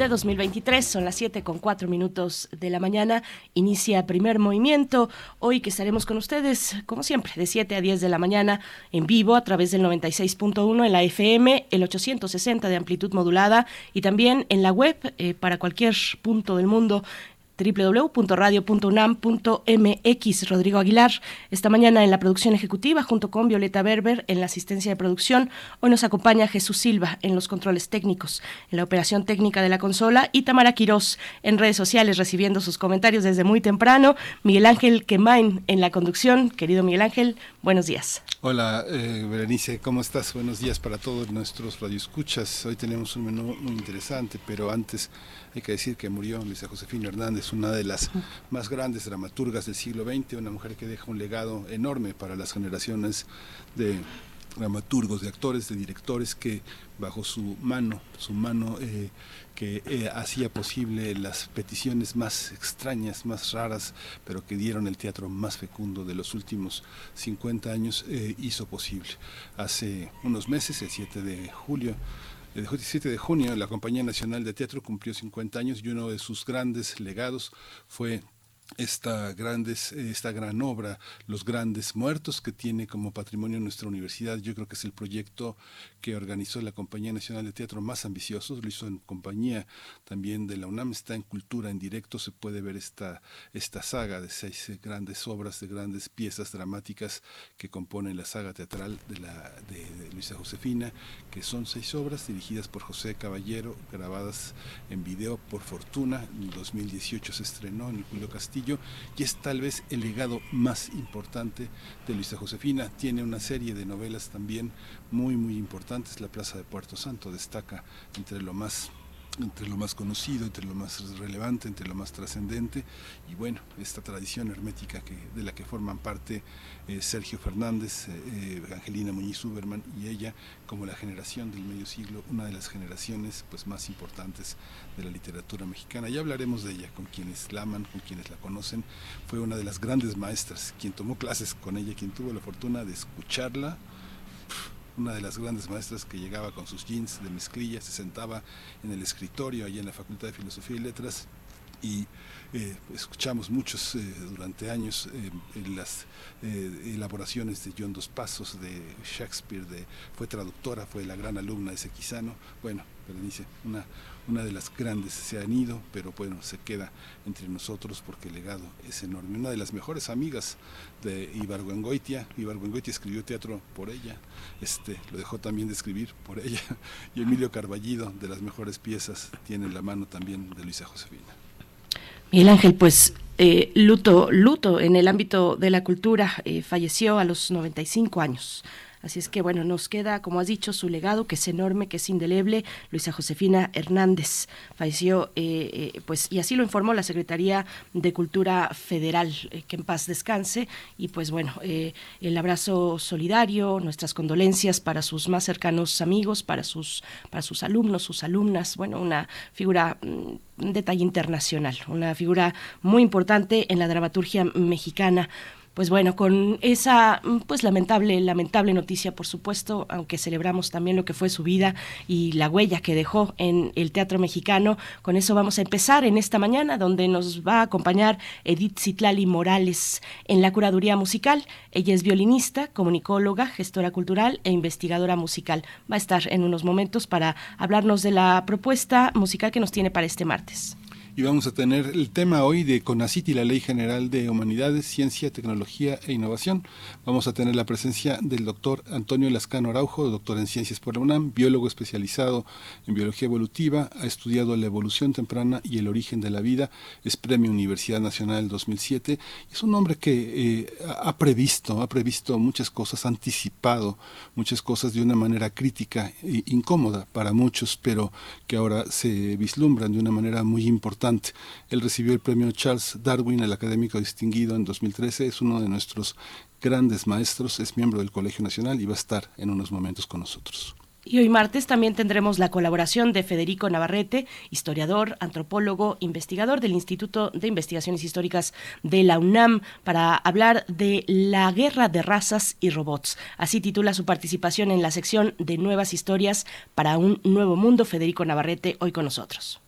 de 2023. Son las 7 con 4 minutos de la mañana. Inicia primer movimiento. Hoy que estaremos con ustedes, como siempre, de 7 a 10 de la mañana en vivo a través del 96.1 en la FM, el 860 de amplitud modulada y también en la web eh, para cualquier punto del mundo www.radio.unam.mx. Rodrigo Aguilar, esta mañana en la producción ejecutiva, junto con Violeta Berber en la asistencia de producción. Hoy nos acompaña Jesús Silva en los controles técnicos, en la operación técnica de la consola y Tamara Quirós en redes sociales recibiendo sus comentarios desde muy temprano. Miguel Ángel Quemain en la conducción. Querido Miguel Ángel, buenos días. Hola, eh, Berenice, ¿cómo estás? Buenos días para todos nuestros radioescuchas. Hoy tenemos un menú muy interesante, pero antes hay que decir que murió Luisa Josefina Hernández, una de las más grandes dramaturgas del siglo XX, una mujer que deja un legado enorme para las generaciones de dramaturgos, de actores, de directores que bajo su mano, su mano eh, que eh, hacía posible las peticiones más extrañas, más raras, pero que dieron el teatro más fecundo de los últimos 50 años, eh, hizo posible. Hace unos meses, el 7 de julio, el 17 de junio la Compañía Nacional de Teatro cumplió 50 años y uno de sus grandes legados fue esta, esta gran obra, Los Grandes Muertos, que tiene como patrimonio nuestra universidad. Yo creo que es el proyecto que organizó la Compañía Nacional de Teatro más ambicioso. Lo hizo en compañía también de la UNAM. Está en Cultura, en directo. Se puede ver esta, esta saga de seis grandes obras, de grandes piezas dramáticas que componen la saga teatral de, la, de, Luisa Josefina, que son seis obras dirigidas por José Caballero, grabadas en video por Fortuna. En 2018 se estrenó en Julio Castillo y es tal vez el legado más importante de Luisa Josefina. Tiene una serie de novelas también muy, muy importantes. La Plaza de Puerto Santo destaca entre lo más entre lo más conocido, entre lo más relevante, entre lo más trascendente y bueno, esta tradición hermética que, de la que forman parte eh, Sergio Fernández, eh, eh, Angelina Muñiz Uberman y ella como la generación del medio siglo, una de las generaciones pues más importantes de la literatura mexicana. Ya hablaremos de ella, con quienes la aman, con quienes la conocen. Fue una de las grandes maestras, quien tomó clases con ella, quien tuvo la fortuna de escucharla una de las grandes maestras que llegaba con sus jeans de mezclilla, se sentaba en el escritorio allí en la Facultad de Filosofía y Letras y eh, escuchamos muchos eh, durante años eh, las elaboraciones de John Dos Pasos, de Shakespeare, de, fue traductora, fue la gran alumna de Sequizano. Bueno, Berenice, una, una de las grandes se han ido, pero bueno, se queda entre nosotros porque el legado es enorme. Una de las mejores amigas de Ibargüengoitia, Ibargüengoitia escribió teatro por ella, este, lo dejó también de escribir por ella, y Emilio Carballido, de las mejores piezas, tiene la mano también de Luisa Josefina. Miguel Ángel, pues eh, luto, luto en el ámbito de la cultura, eh, falleció a los 95 años. Así es que bueno, nos queda, como has dicho, su legado, que es enorme, que es indeleble. Luisa Josefina Hernández falleció, eh, eh, pues, y así lo informó la Secretaría de Cultura Federal, eh, que en paz descanse. Y pues bueno, el abrazo solidario, nuestras condolencias para sus más cercanos amigos, para sus, para sus alumnos, sus alumnas. Bueno, una figura mm, un detalle internacional, una figura muy importante en la dramaturgia mexicana pues bueno, con esa pues lamentable, lamentable noticia, por supuesto, aunque celebramos también lo que fue su vida y la huella que dejó en el teatro mexicano, con eso vamos a empezar en esta mañana, donde nos va a acompañar Edith Citlali Morales en la curaduría musical. Ella es violinista, comunicóloga, gestora cultural e investigadora musical. Va a estar en unos momentos para hablarnos de la propuesta musical que nos tiene para este martes. Y vamos a tener el tema hoy de CONACIT y la Ley General de Humanidades, Ciencia, Tecnología e Innovación. Vamos a tener la presencia del doctor Antonio Lascano Araujo, doctor en Ciencias por la UNAM, biólogo especializado en biología evolutiva, ha estudiado la evolución temprana y el origen de la vida, es Premio Universidad Nacional 2007, es un hombre que eh, ha previsto, ha previsto muchas cosas, ha anticipado muchas cosas de una manera crítica e incómoda para muchos, pero que ahora se vislumbran de una manera muy importante. Él recibió el premio Charles Darwin, el académico distinguido en 2013, es uno de nuestros grandes maestros, es miembro del Colegio Nacional y va a estar en unos momentos con nosotros. Y hoy martes también tendremos la colaboración de Federico Navarrete, historiador, antropólogo, investigador del Instituto de Investigaciones Históricas de la UNAM, para hablar de la guerra de razas y robots. Así titula su participación en la sección de Nuevas Historias para un Nuevo Mundo. Federico Navarrete, hoy con nosotros.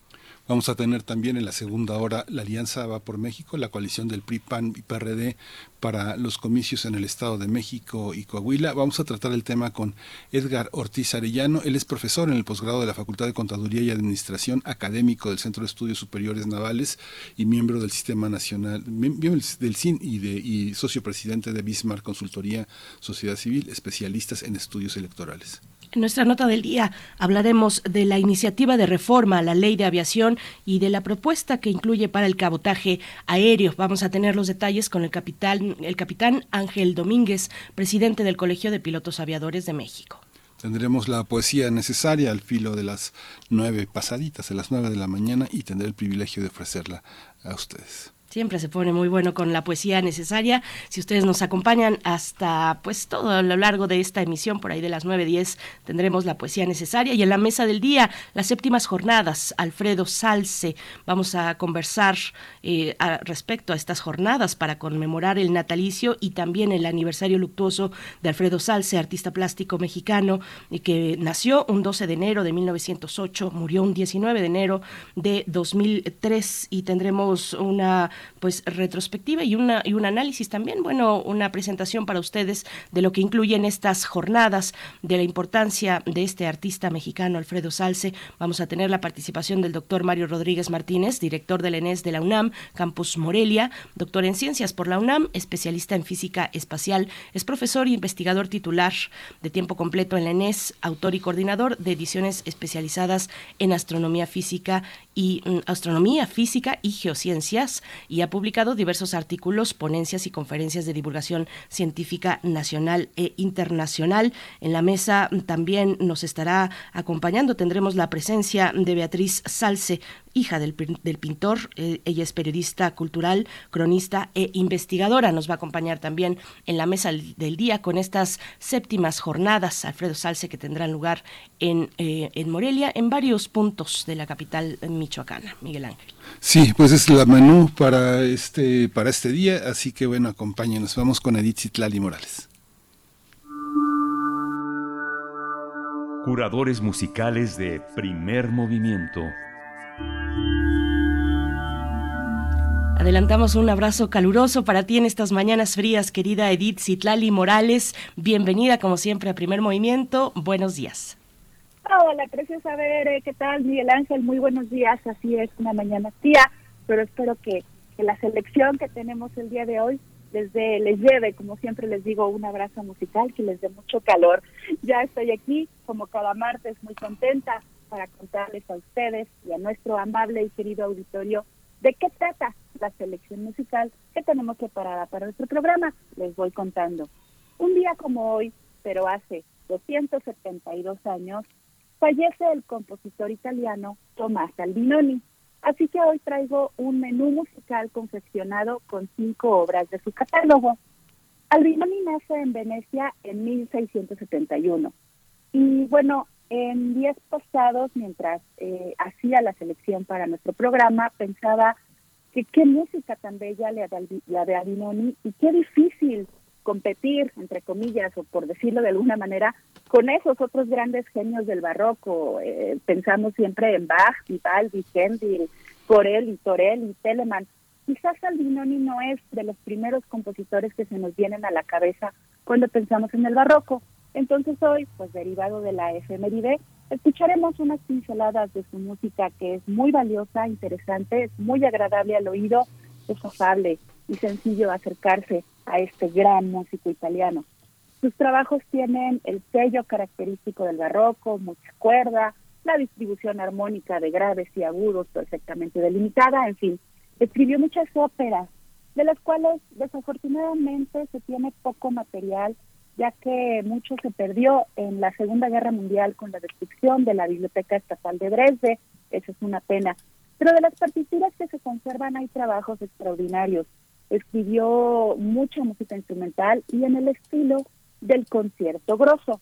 Vamos a tener también en la segunda hora la Alianza Va por México, la coalición del PRI, PAN y PRD para los comicios en el Estado de México y Coahuila. Vamos a tratar el tema con Edgar Ortiz Arellano. Él es profesor en el posgrado de la Facultad de Contaduría y Administración, académico del Centro de Estudios Superiores Navales y miembro del Sistema Nacional, miembro del CIN y, de, y socio presidente de Bismarck Consultoría Sociedad Civil, especialistas en estudios electorales. En nuestra nota del día hablaremos de la iniciativa de reforma a la ley de aviación y de la propuesta que incluye para el cabotaje aéreo. Vamos a tener los detalles con el capitán, el capitán Ángel Domínguez, presidente del Colegio de Pilotos Aviadores de México. Tendremos la poesía necesaria al filo de las nueve pasaditas, a las nueve de la mañana, y tendré el privilegio de ofrecerla a ustedes. Siempre se pone muy bueno con la poesía necesaria. Si ustedes nos acompañan hasta pues todo a lo largo de esta emisión, por ahí de las 9.10, tendremos la poesía necesaria. Y en la mesa del día, las séptimas jornadas, Alfredo Salce. Vamos a conversar eh, respecto a estas jornadas para conmemorar el natalicio y también el aniversario luctuoso de Alfredo Salce, artista plástico mexicano, y que nació un 12 de enero de 1908, murió un 19 de enero de 2003 y tendremos una pues retrospectiva y una y un análisis también, bueno, una presentación para ustedes de lo que incluyen estas jornadas, de la importancia de este artista mexicano Alfredo Salce. Vamos a tener la participación del doctor Mario Rodríguez Martínez, director del ENES de la UNAM, Campus Morelia, doctor en ciencias por la UNAM, especialista en física espacial, es profesor e investigador titular de tiempo completo en la ENES, autor y coordinador de ediciones especializadas en astronomía física y mm, astronomía física y geociencias y ha publicado diversos artículos, ponencias y conferencias de divulgación científica nacional e internacional. En la mesa también nos estará acompañando, tendremos la presencia de Beatriz Salce, hija del, pintor. Eh, ella es periodista cultural, cronista e investigadora. Nos va a acompañar también en la mesa del día con estas séptimas jornadas, Alfredo Salce, que tendrán lugar en, eh, en Morelia, en varios puntos de la capital michoacana. Miguel Ángel. Sí, pues es la menú para este, para este día, así que bueno, acompáñenos. Vamos con Edith Citlali Morales. Curadores musicales de primer movimiento. Adelantamos un abrazo caluroso para ti en estas mañanas frías, querida Edith Citlali Morales. Bienvenida, como siempre, a Primer Movimiento. Buenos días. Hola, preciosa ver, ¿qué tal? Miguel Ángel, muy buenos días. Así es, una mañana fría, pero espero que, que la selección que tenemos el día de hoy les, les lleve, como siempre les digo, un abrazo musical que les dé mucho calor. Ya estoy aquí, como cada martes, muy contenta para contarles a ustedes y a nuestro amable y querido auditorio de qué trata la selección musical que tenemos preparada para nuestro programa. Les voy contando. Un día como hoy, pero hace 272 años, fallece el compositor italiano Tomás Albinoni. Así que hoy traigo un menú musical confeccionado con cinco obras de su catálogo. Albinoni nace en Venecia en 1671. Y bueno, en días pasados, mientras eh, hacía la selección para nuestro programa, pensaba que qué música tan bella la de Albinoni y qué difícil competir, entre comillas, o por decirlo de alguna manera, con esos otros grandes genios del barroco. Eh, pensamos siempre en Bach, Vivaldi, Händel, Corel y Torel y Telemann. Quizás Albinoni no es de los primeros compositores que se nos vienen a la cabeza cuando pensamos en el barroco, Entonces hoy, pues derivado de la efeméride, escucharemos unas pinceladas de su música que es muy valiosa, interesante, es muy agradable al oído, es afable y sencillo acercarse a este gran músico italiano. Sus trabajos tienen el sello característico del barroco, mucha cuerda, la distribución armónica de graves y agudos perfectamente delimitada, en fin, escribió muchas óperas, de las cuales desafortunadamente se tiene poco material, ya que mucho se perdió en la Segunda Guerra Mundial con la destrucción de la Biblioteca Estatal de Dresde, eso es una pena. Pero de las partituras que se conservan hay trabajos extraordinarios. Escribió mucha música instrumental y en el estilo del concierto grosso.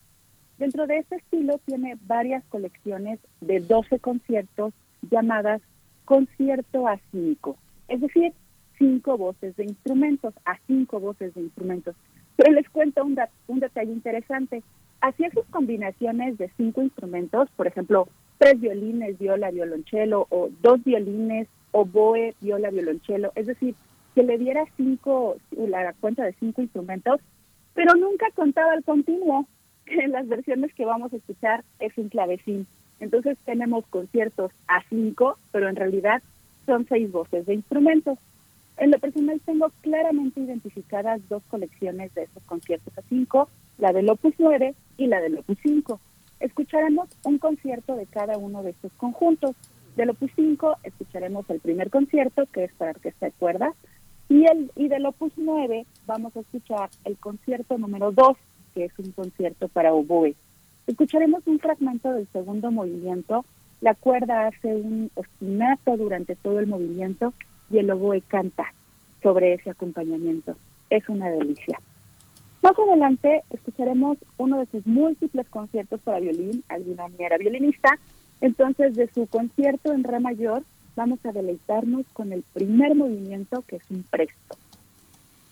Dentro de este estilo tiene varias colecciones de 12 conciertos llamadas concierto a cinco, es decir, cinco voces de instrumentos, a cinco voces de instrumentos. Pero les cuento un, un detalle interesante. Hacía sus combinaciones de cinco instrumentos, por ejemplo, tres violines, viola, violonchelo, o dos violines, oboe, viola, violonchelo, es decir, que le diera cinco, la cuenta de cinco instrumentos, pero nunca contaba el continuo en las versiones que vamos a escuchar es un clavecín. Entonces tenemos conciertos a cinco, pero en realidad son seis voces de instrumentos. En lo personal tengo claramente identificadas dos colecciones de esos conciertos a cinco, la del Opus 9 y la del Opus 5. Escucharemos un concierto de cada uno de estos conjuntos. Del Opus 5 escucharemos el primer concierto, que es para orquesta de cuerdas, y, el, y del Opus 9 vamos a escuchar el concierto número 2, que es un concierto para oboe. Escucharemos un fragmento del segundo movimiento. La cuerda hace un ostinato durante todo el movimiento y el oboe canta sobre ese acompañamiento. Es una delicia. Más adelante escucharemos uno de sus múltiples conciertos para violín. Albinoni era violinista. Entonces, de su concierto en re mayor, vamos a deleitarnos con el primer movimiento, que es un presto.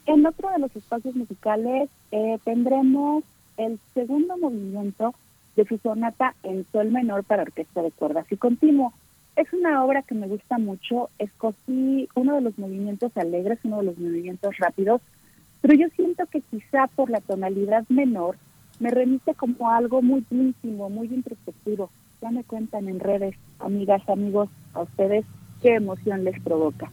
En otro de los espacios musicales eh, tendremos el segundo movimiento de su sonata en sol menor para orquesta de cuerdas y continuo. Es una obra que me gusta mucho, escogí uno de los movimientos alegres, uno de los movimientos rápidos, pero yo siento que quizá por la tonalidad menor me remite como algo muy íntimo, muy introspectivo. Ya me cuentan en redes, amigas, amigos, a ustedes qué emoción les provoca.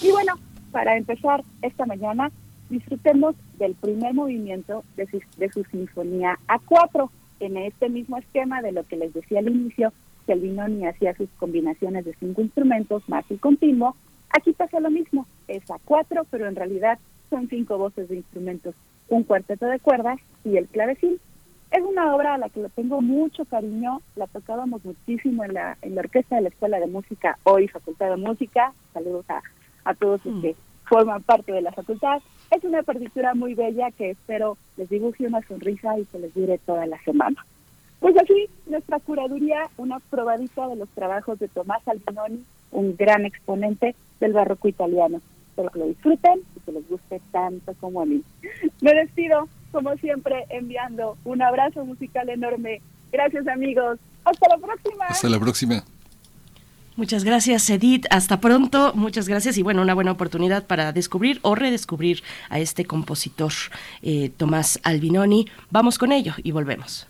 Y bueno, para empezar esta mañana, disfrutemos del primer movimiento de su, de su sinfonía A4, en este mismo esquema de lo que les decía al inicio, que el Binoni hacía sus combinaciones de cinco instrumentos más y continuo, aquí pasa lo mismo, es A4, pero en realidad son cinco voces de instrumentos, un cuarteto de cuerdas y el clavecín. Es una obra a la que le tengo mucho cariño, la tocábamos muchísimo en la, en la orquesta de la Escuela de Música, hoy Facultad de Música, saludos a, a todos los mm. que forman parte de la facultad, es una partitura muy bella que espero les dibuje una sonrisa y se les dure toda la semana. Pues así, nuestra curaduría, una probadita de los trabajos de Tomás Albinoni, un gran exponente del barroco italiano. Espero que lo disfruten y que les guste tanto como a mí. Me despido, como siempre, enviando un abrazo musical enorme. Gracias amigos. Hasta la próxima. Hasta la próxima. Muchas gracias, Edith. Hasta pronto. Muchas gracias y bueno, una buena oportunidad para descubrir o redescubrir a este compositor, eh, Tomás Albinoni. Vamos con ello y volvemos.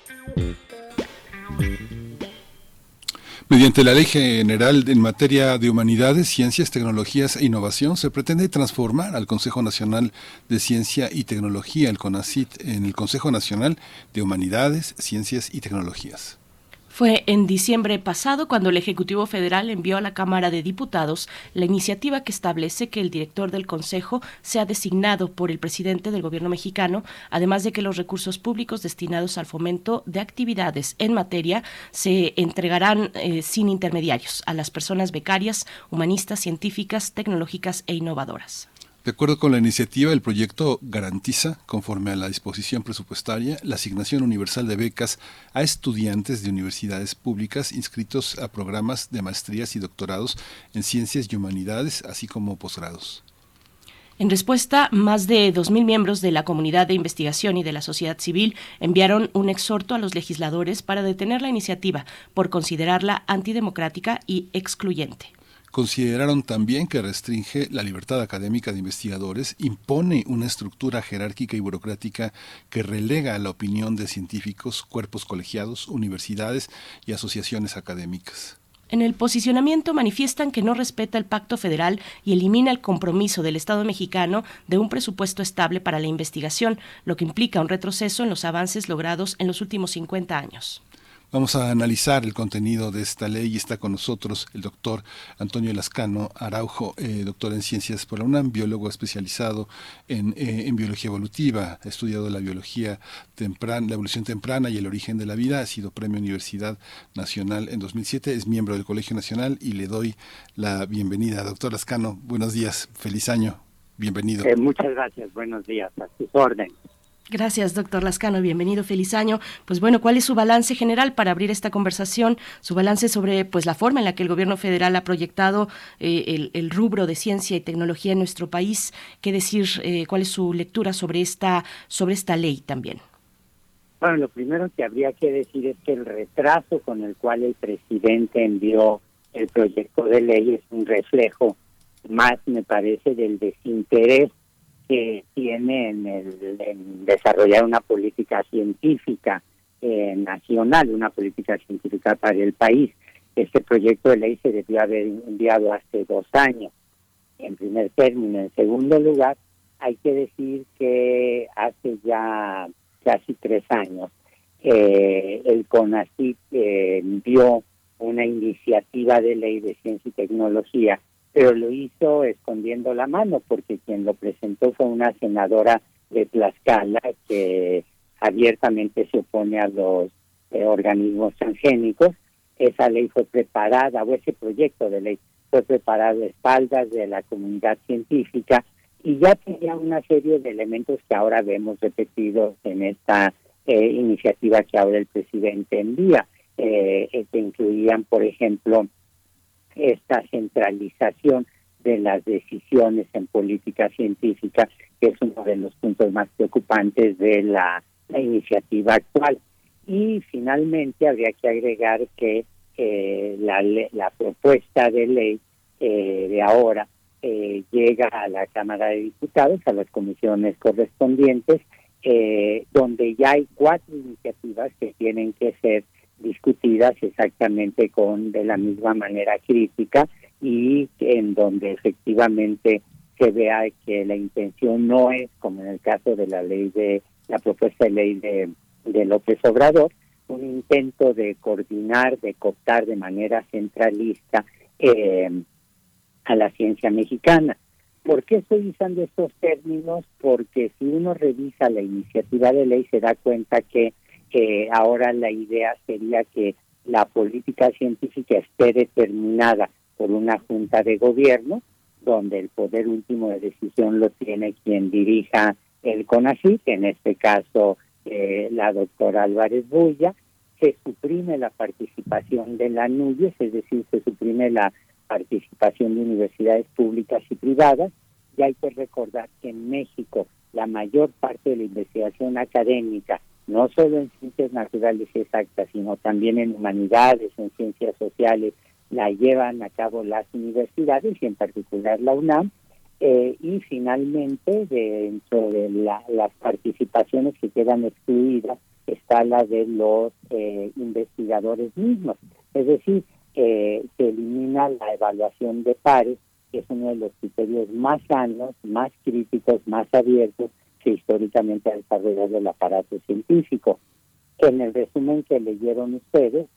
Mediante la Ley General en materia de humanidades, ciencias, tecnologías e innovación, se pretende transformar al Consejo Nacional de Ciencia y Tecnología, el CONACIT, en el Consejo Nacional de Humanidades, Ciencias y Tecnologías. Fue en diciembre pasado cuando el Ejecutivo Federal envió a la Cámara de Diputados la iniciativa que establece que el director del Consejo sea designado por el presidente del Gobierno mexicano, además de que los recursos públicos destinados al fomento de actividades en materia se entregarán eh, sin intermediarios a las personas becarias, humanistas, científicas, tecnológicas e innovadoras. De acuerdo con la iniciativa, el proyecto garantiza, conforme a la disposición presupuestaria, la asignación universal de becas a estudiantes de universidades públicas inscritos a programas de maestrías y doctorados en ciencias y humanidades, así como posgrados. En respuesta, más de 2.000 miembros de la comunidad de investigación y de la sociedad civil enviaron un exhorto a los legisladores para detener la iniciativa por considerarla antidemocrática y excluyente. Consideraron también que restringe la libertad académica de investigadores, impone una estructura jerárquica y burocrática que relega a la opinión de científicos, cuerpos colegiados, universidades y asociaciones académicas. En el posicionamiento manifiestan que no respeta el pacto federal y elimina el compromiso del Estado mexicano de un presupuesto estable para la investigación, lo que implica un retroceso en los avances logrados en los últimos 50 años. Vamos a analizar el contenido de esta ley. Y está con nosotros el doctor Antonio Lascano Araujo, eh, doctor en ciencias por la UNAM, biólogo especializado en, eh, en, biología evolutiva, ha estudiado la biología temprana, la evolución temprana y el origen de la vida, ha sido premio Universidad Nacional en 2007, es miembro del Colegio Nacional y le doy la bienvenida. Doctor Lascano, buenos días, feliz año, bienvenido. Eh, muchas gracias, buenos días, a sus órdenes. Gracias, doctor Lascano. Bienvenido, feliz año. Pues bueno, ¿cuál es su balance general para abrir esta conversación? Su balance sobre pues la forma en la que el gobierno federal ha proyectado eh, el, rubro de ciencia y tecnología en nuestro país. ¿Qué decir? Eh, ¿Cuál es su lectura sobre esta sobre esta ley también? Bueno, lo primero que habría que decir es que el retraso con el cual el presidente envió el proyecto de ley es un reflejo más, me parece, del desinterés que tiene en, el, desarrollar una política científica eh, nacional, una política científica para el país. Este proyecto de ley se debió haber enviado hace dos años, en primer término. En segundo lugar, hay que decir que hace ya casi tres años eh, el CONACYT eh, envió una iniciativa de ley de ciencia y tecnología pero lo hizo escondiendo la mano porque quien lo presentó fue una senadora de Tlaxcala que abiertamente se opone a los eh, organismos transgénicos. Esa ley fue preparada, o ese proyecto de ley fue preparado a espaldas de la comunidad científica y ya tenía una serie de elementos que ahora vemos repetidos en esta eh, iniciativa que ahora el presidente envía, eh, que incluían, por ejemplo, esta centralización de las decisiones en política científica, que es uno de los puntos más preocupantes de la, iniciativa actual. Y finalmente habría que agregar que eh, la, la propuesta de ley eh, de ahora eh, llega a la Cámara de Diputados, a las comisiones correspondientes, donde ya hay cuatro iniciativas que tienen que ser discutidas exactamente con de la misma manera crítica y en donde efectivamente se vea que la intención no es como en el caso de la ley de la propuesta de ley de, de López Obrador un intento de coordinar de cooptar de manera centralista eh, a la ciencia mexicana ¿Por qué estoy usando estos términos? Porque si uno revisa la iniciativa de ley se da cuenta que que ahora la idea sería que la política científica esté determinada por una junta de gobierno, donde el poder último de decisión lo tiene quien dirija el CONACYT, en este caso eh, la doctora Álvarez Bulla, se suprime la participación de la NUYES, es decir, se suprime la participación de universidades públicas y privadas, Y hay que recordar que en México la mayor parte de la investigación académica, no solo en ciencias naturales exactas, sino también en humanidades, en ciencias sociales, la llevan a cabo las universidades y en particular la UNAM. Eh, y finalmente, dentro de las participaciones que quedan excluidas, está la de los eh, investigadores mismos. Es decir, eh, se elimina la evaluación de pares, que es uno de los criterios más sanos, más críticos, más abiertos que históricamente ha desarrollado el aparato científico. En el resumen que leyeron ustedes,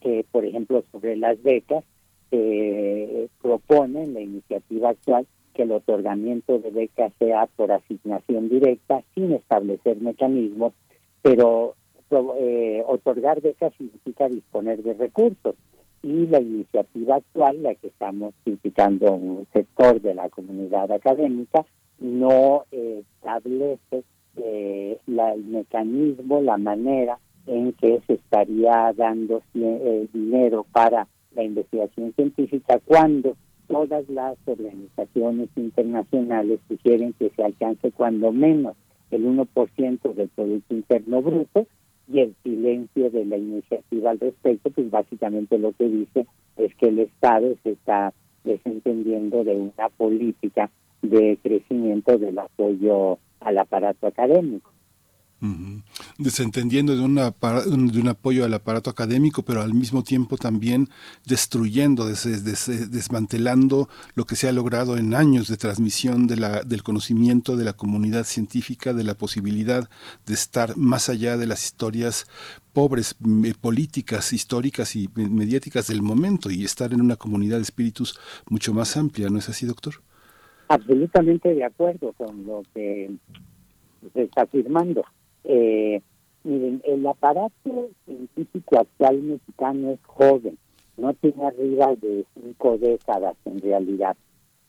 eh, por ejemplo, sobre las becas, eh, proponen la iniciativa actual que el otorgamiento de becas sea por asignación directa sin establecer mecanismos, pero eh, otorgar becas significa disponer de recursos y la iniciativa actual, la que estamos criticando un sector de la comunidad académica, no eh, establece eh, la, el mecanismo, la manera en que se estaría dando eh, dinero para la investigación científica cuando todas las organizaciones internacionales sugieren que se alcance cuando menos el 1% del Producto Interno Bruto y el silencio de la iniciativa al respecto, pues básicamente lo que dice es que el Estado se está desentendiendo de una política de crecimiento del apoyo al aparato académico. Desentendiendo de, de un apoyo al aparato académico, pero al mismo tiempo también destruyendo, desmantelando lo que se ha logrado en años de transmisión del conocimiento de la comunidad científica, de la posibilidad de estar más allá de las historias pobres, eh, políticas, históricas y mediáticas del momento y estar en una comunidad de espíritus mucho más amplia, ¿no es así, doctor? Absolutamente de acuerdo con lo que se está afirmando. Eh, miren, el aparato científico actual mexicano es joven, no tiene arriba de cinco décadas en realidad.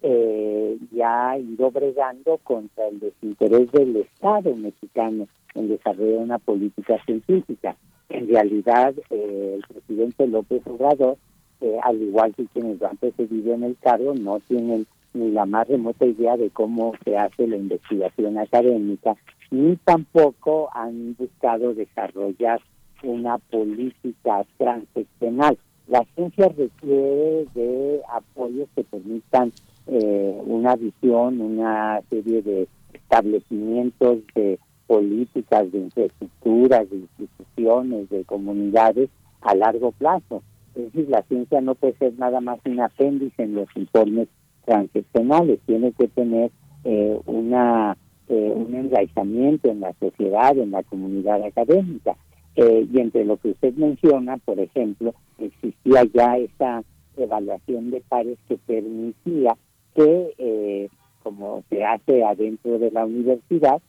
Eh, ya ha ido bregando contra el desinterés del Estado mexicano en desarrollar una política científica. En realidad, eh, el presidente López Obrador, eh, al igual que quienes lo han precedido en el cargo, no tienen ni la más remota idea de cómo se hace la investigación académica ni tampoco han buscado desarrollar una política transeccional. La ciencia requiere de apoyos que permitan eh, una visión, una serie de establecimientos de políticas, de infraestructuras, de instituciones, de comunidades a largo plazo. Es decir, la ciencia no puede ser nada más un apéndice en los informes transeccionales, tiene que tener eh, una eh, un enraizamiento en la sociedad, en la comunidad académica. Eh, y entre lo que usted menciona, por ejemplo, existía ya esa evaluación de pares que permitía que, eh, como se hace adentro de la universidad,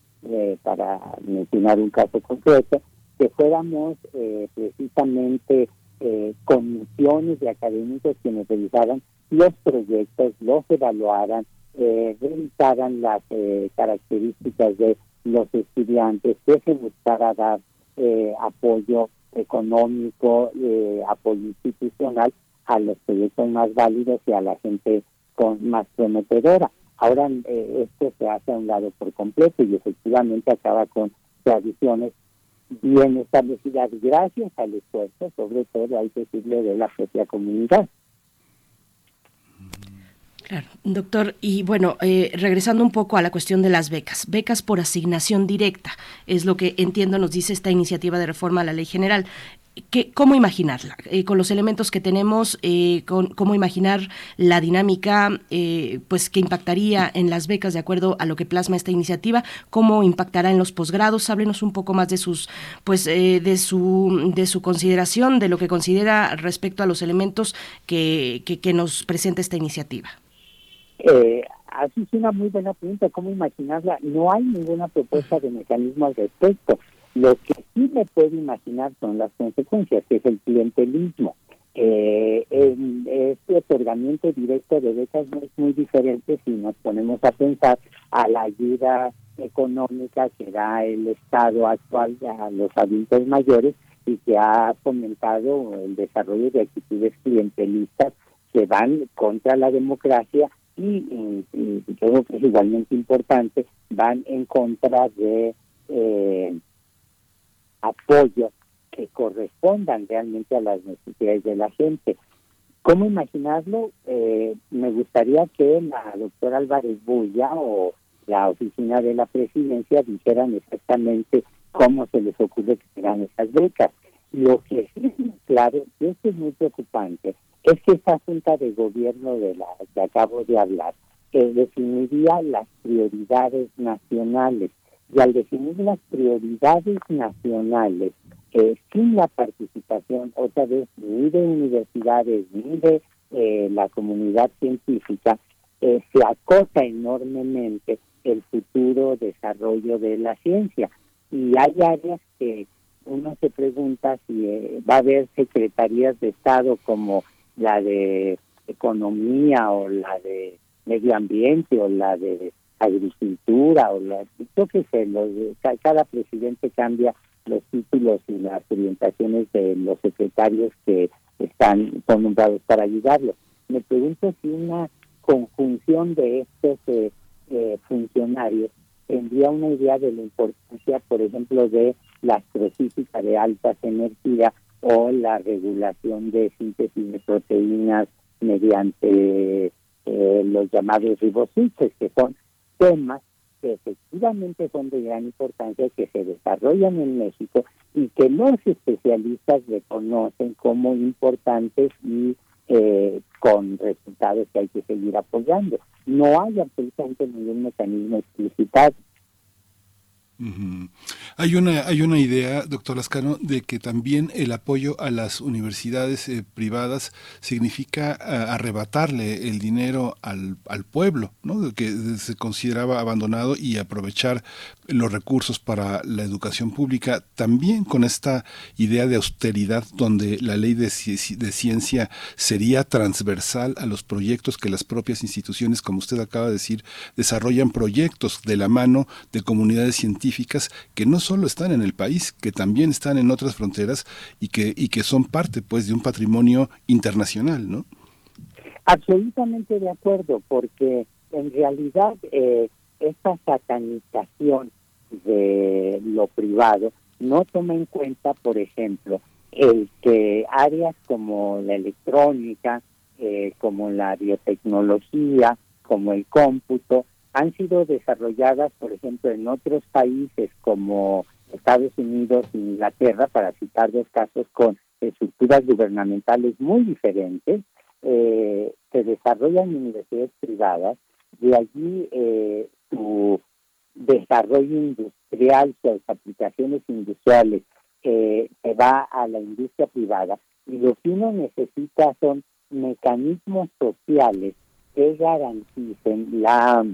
para mencionar un caso concreto, que fuéramos precisamente comisiones de académicos quienes revisaran los proyectos, los evaluaran, eh, revisaran las eh, características de los estudiantes, que se buscara dar eh, apoyo económico, eh, apoyo institucional a los proyectos más válidos y a la gente con más prometedora. Ahora esto se hace a un lado por completo y efectivamente acaba con tradiciones bien establecidas gracias al esfuerzo, sobre todo hay que decirle de la propia comunidad. Doctor, y bueno, eh, regresando un poco a la cuestión de las becas, becas por asignación directa, es lo que entiendo nos dice esta iniciativa de reforma a la ley general. ¿Qué, ¿Cómo imaginarla? Eh, con los elementos que tenemos, eh, con, ¿cómo imaginar la dinámica pues que impactaría en las becas de acuerdo a lo que plasma esta iniciativa? ¿Cómo impactará en los posgrados? Háblenos un poco más de sus, pues, de su, de su consideración, de lo que considera respecto a los elementos que, que nos presenta esta iniciativa. Eh, así es una muy buena pregunta, ¿cómo imaginarla? No hay ninguna propuesta de mecanismo al respecto. Lo que sí me puedo imaginar son las consecuencias, que es el clientelismo. Eh, este otorgamiento directo de becas no es muy diferente si nos ponemos a pensar a la ayuda económica que da el Estado actual a los adultos mayores y que ha fomentado el desarrollo de actitudes clientelistas que van contra la democracia y, creo que es igualmente importante, van en contra de eh, apoyos que correspondan realmente a las necesidades de la gente. ¿Cómo imaginarlo? Eh, me gustaría que la doctora Álvarez Bulla o la oficina de la presidencia dijeran exactamente cómo se les ocurre que serán esas becas. Lo que sí claro, y esto es muy preocupante, es que esta junta de gobierno de la que acabo de hablar que definiría las prioridades nacionales. Y al definir las prioridades nacionales, eh, sin la participación otra vez ni de universidades ni de eh, la comunidad científica, eh, se acota enormemente el futuro desarrollo de la ciencia. Y hay áreas que uno se pregunta si va a haber secretarías de Estado como la de economía o la de medio ambiente o la de agricultura o la yo qué sé cada presidente cambia los títulos y las orientaciones de los secretarios que están son nombrados para ayudarlo. Me pregunto si una conjunción de estos eh, eh, funcionarios tendría una idea de la importancia por ejemplo de la astrofísica de altas energías o la regulación de síntesis de proteínas mediante eh, los llamados riboswitches, que son temas que efectivamente son de gran importancia, que se desarrollan en México y que los especialistas reconocen como importantes y eh, con resultados que hay que seguir apoyando. No hay absolutamente ningún mecanismo explicitado. Hay una, hay una idea, doctor Lascano, de que también el apoyo a las universidades eh, privadas significa arrebatarle el dinero al, al pueblo, ¿no? que se consideraba abandonado y aprovechar los recursos para la educación pública, también con esta idea de austeridad donde la ley de, de ciencia sería transversal a los proyectos que las propias instituciones, como usted acaba de decir, desarrollan proyectos de la mano de comunidades científicas que no solo están en el país, que también están en otras fronteras y que, y que son parte pues de un patrimonio internacional, ¿no? Absolutamente de acuerdo, porque en realidad eh, esta satanización de lo privado no toma en cuenta, por ejemplo, el que áreas como la electrónica, eh, como la biotecnología, como el cómputo, han sido desarrolladas, por ejemplo, en otros países como Estados Unidos e Inglaterra, para citar dos casos con estructuras gubernamentales muy diferentes, eh, se desarrollan universidades privadas, de allí eh, su desarrollo industrial, sus aplicaciones industriales, eh, se va a la industria privada. Y lo que uno necesita son mecanismos sociales que garanticen la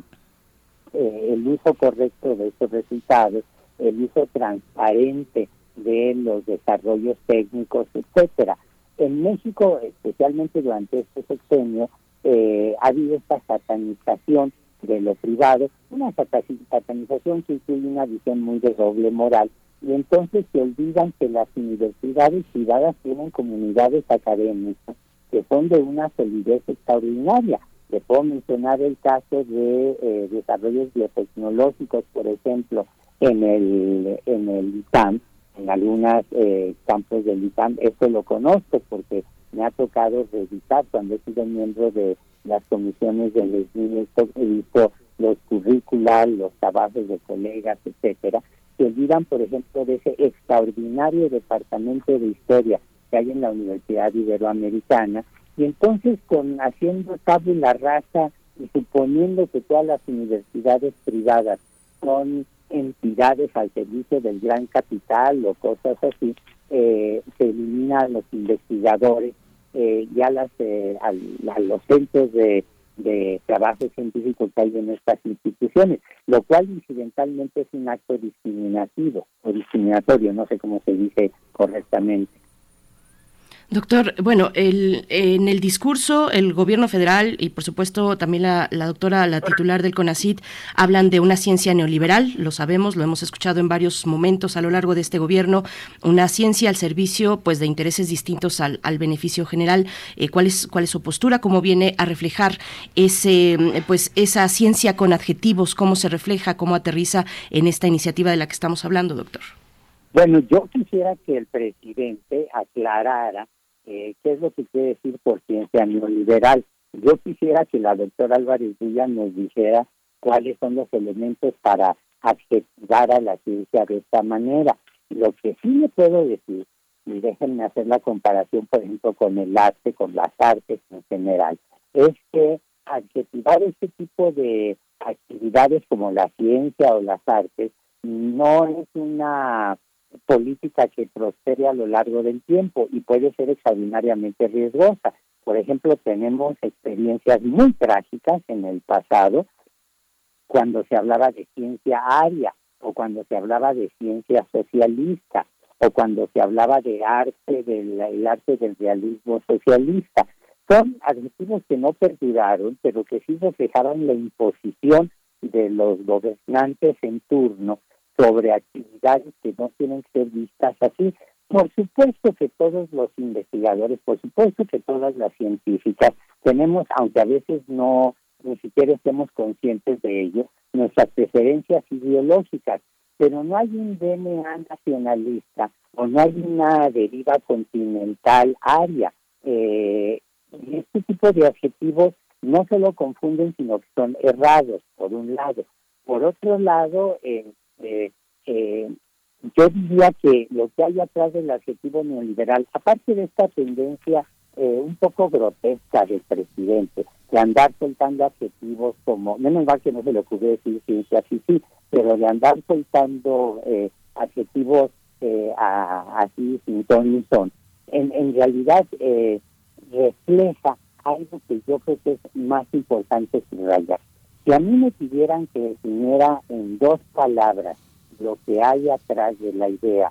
eh, el uso correcto de esos resultados, el uso transparente de los desarrollos técnicos, etcétera. En México, especialmente durante este sexenio, eh, ha habido esta satanización de lo privado, una satanización que incluye una visión muy de doble moral, y entonces se olvidan que las universidades privadas tienen comunidades académicas que son de una solidez extraordinaria. Le puedo mencionar el caso de eh, desarrollos biotecnológicos, por ejemplo, en el, en el ITAM, en algunos eh, campos del ITAM. Esto lo conozco porque me ha tocado revisar cuando he sido miembro de las comisiones de los niños, he visto los currículas, los trabajos de colegas, etcétera, que olvidan, por ejemplo, de ese extraordinario departamento de historia que hay en la Universidad Iberoamericana, y entonces con haciendo tabula rasa y suponiendo que todas las universidades privadas son entidades al servicio del gran capital o cosas así, eh, se eliminan los investigadores eh, ya las, eh, a, los centros de, de trabajo científico que hay en estas instituciones, lo cual incidentalmente es un acto discriminativo o discriminatorio, no sé cómo se dice correctamente. Doctor, bueno, el, en el discurso, el gobierno federal y por supuesto también la, doctora, la titular del CONACIT, hablan de una ciencia neoliberal, lo sabemos, lo hemos escuchado en varios momentos a lo largo de este gobierno, una ciencia al servicio pues de intereses distintos al, beneficio general. Eh, ¿cuál, es, ¿Cuál es su postura? ¿Cómo viene a reflejar ese, pues, esa ciencia con adjetivos? ¿Cómo se refleja, cómo aterriza en esta iniciativa de la que estamos hablando, doctor? Bueno, yo quisiera que el presidente aclarara eh, qué es lo que quiere decir por ciencia neoliberal. Yo quisiera que la doctora Álvarez Villa nos dijera cuáles son los elementos para adjetivar a la ciencia de esta manera. Lo que sí le puedo decir, y déjenme hacer la comparación, por ejemplo, con el arte, con las artes en general, es que adjetivar este tipo de actividades como la ciencia o las artes no es una política que prospere a lo largo del tiempo y puede ser extraordinariamente riesgosa. Por ejemplo, tenemos experiencias muy trágicas en el pasado cuando se hablaba de ciencia aria o cuando se hablaba de ciencia socialista o cuando se hablaba de arte del el arte del realismo socialista. Son adjetivos que no perduraron, pero que sí reflejaron la imposición de los gobernantes en turno sobre actividades que no tienen que ser vistas así. Por supuesto que todos los investigadores, por supuesto que todas las científicas tenemos, aunque a veces no ni siquiera estemos conscientes de ello, nuestras preferencias ideológicas, pero no hay un DNA nacionalista o no hay una deriva continental aria. Eh, este tipo de adjetivos no se lo confunden, sino que son errados, por un lado. Por otro lado, eh, eh, eh, yo diría que lo que hay atrás del adjetivo neoliberal, aparte de esta tendencia eh, un poco grotesca del presidente, de andar soltando adjetivos como, menos mal que no se le ocurrió decir ciencia, sí, sí, pero de andar soltando eh, adjetivos eh, así sin ton ni son, en, en realidad eh, refleja algo que yo creo que es más importante subrayar. Si a mí me pidieran que definiera en dos palabras lo que hay atrás de la idea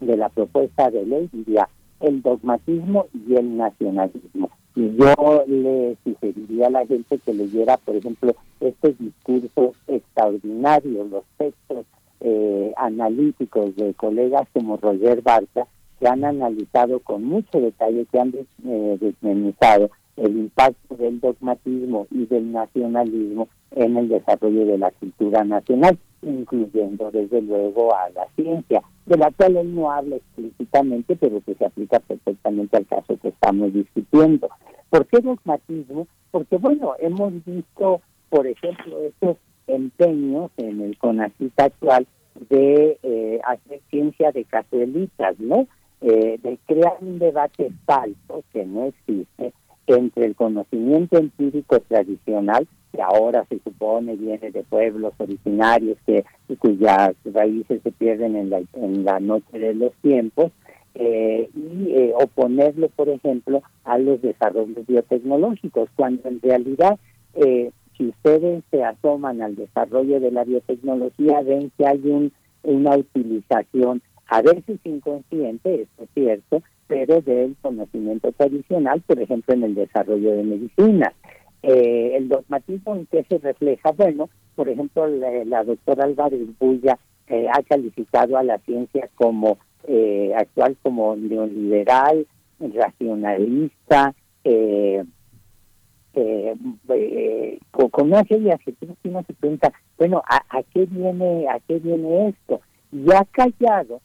de la propuesta de ley, diría el dogmatismo y el nacionalismo. Y yo le sugeriría a la gente que leyera, por ejemplo, estos discursos extraordinarios, los textos eh, analíticos de colegas como Roger Barca, que han analizado con mucho detalle, que han eh, desmenuzado el impacto del dogmatismo y del nacionalismo en el desarrollo de la cultura nacional, incluyendo desde luego a la ciencia, de la cual él no habla explícitamente, pero que se aplica perfectamente al caso que estamos discutiendo. ¿Por qué dogmatismo? Porque, bueno, hemos visto, por ejemplo, estos empeños en el CONACIT actual de eh, hacer ciencia de casuelitas, ¿no? Eh, de crear un debate falso que no existe entre el conocimiento empírico tradicional, que ahora se supone viene de pueblos originarios que cuyas raíces se pierden en la, en la noche de los tiempos, eh, y eh, oponerlo, por ejemplo, a los desarrollos biotecnológicos, cuando en realidad, eh, si ustedes se asoman al desarrollo de la biotecnología, ven que hay un, una utilización, a veces inconsciente, esto es cierto, pero del conocimiento tradicional, por ejemplo, en el desarrollo de medicina. Eh, el dogmatismo en que se refleja, bueno, por ejemplo, la, doctora Álvarez Bulla eh, ha calificado a la ciencia como eh, actual como neoliberal, racionalista, eh, con, una serie de uno se pregunta, bueno, ¿a, ¿a, qué viene, a qué viene esto? Y ha callado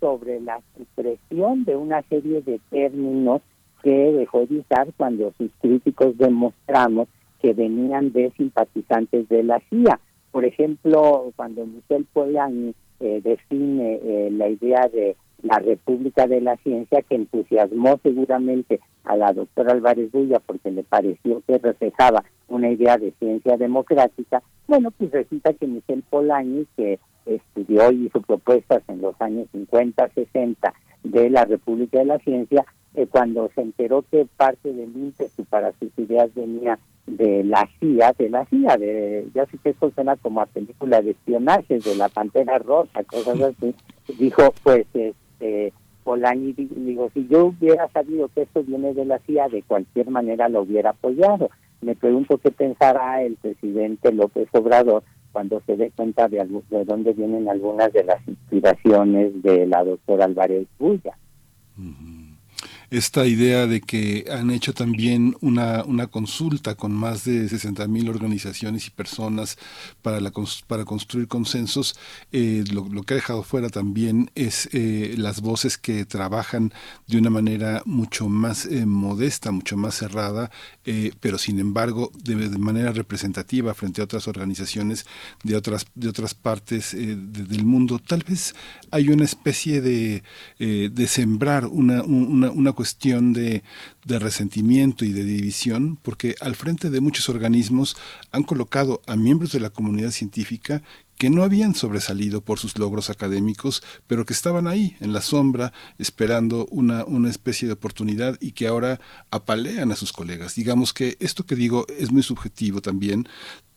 sobre la supresión de una serie de términos que dejó de usar cuando sus críticos demostramos que venían de simpatizantes de la CIA. Por ejemplo, cuando Michel Polanyi eh, define eh, la idea de la República de la Ciencia, que entusiasmó seguramente a la doctora Álvarez Bulla porque le pareció que reflejaba una idea de ciencia democrática, bueno, pues resulta que Michel Polanyi, que estudió y hizo propuestas en los años 50, 60 de la República de la Ciencia, eh, cuando se enteró que parte del ímpetu para sus ideas venía de la CIA, de la CIA, de, ya sé que eso suena como a película de espionaje, de la Pantera Rosa, cosas así, dijo, pues, este, Polanyi, digo, si yo hubiera sabido que esto viene de la CIA, de cualquier manera lo hubiera apoyado. Me pregunto qué pensará el presidente López Obrador cuando se dé cuenta de, de dónde vienen algunas de las inspiraciones de la doctora Álvarez Bulla esta idea de que han hecho también una, una consulta con más de 60 mil organizaciones y personas para, la, para construir consensos, eh, lo, que ha dejado fuera también es eh, las voces que trabajan de una manera mucho más eh, modesta, mucho más cerrada, pero sin embargo de, manera representativa frente a otras organizaciones de otras, de otras partes del mundo. Tal vez hay una especie de, de sembrar una, una, una cuestión de, resentimiento y de división, porque al frente de muchos organismos han colocado a miembros de la comunidad científica que no habían sobresalido por sus logros académicos, pero que estaban ahí, en la sombra, esperando una especie de oportunidad y que ahora apalean a sus colegas. Digamos que esto que digo es muy subjetivo también,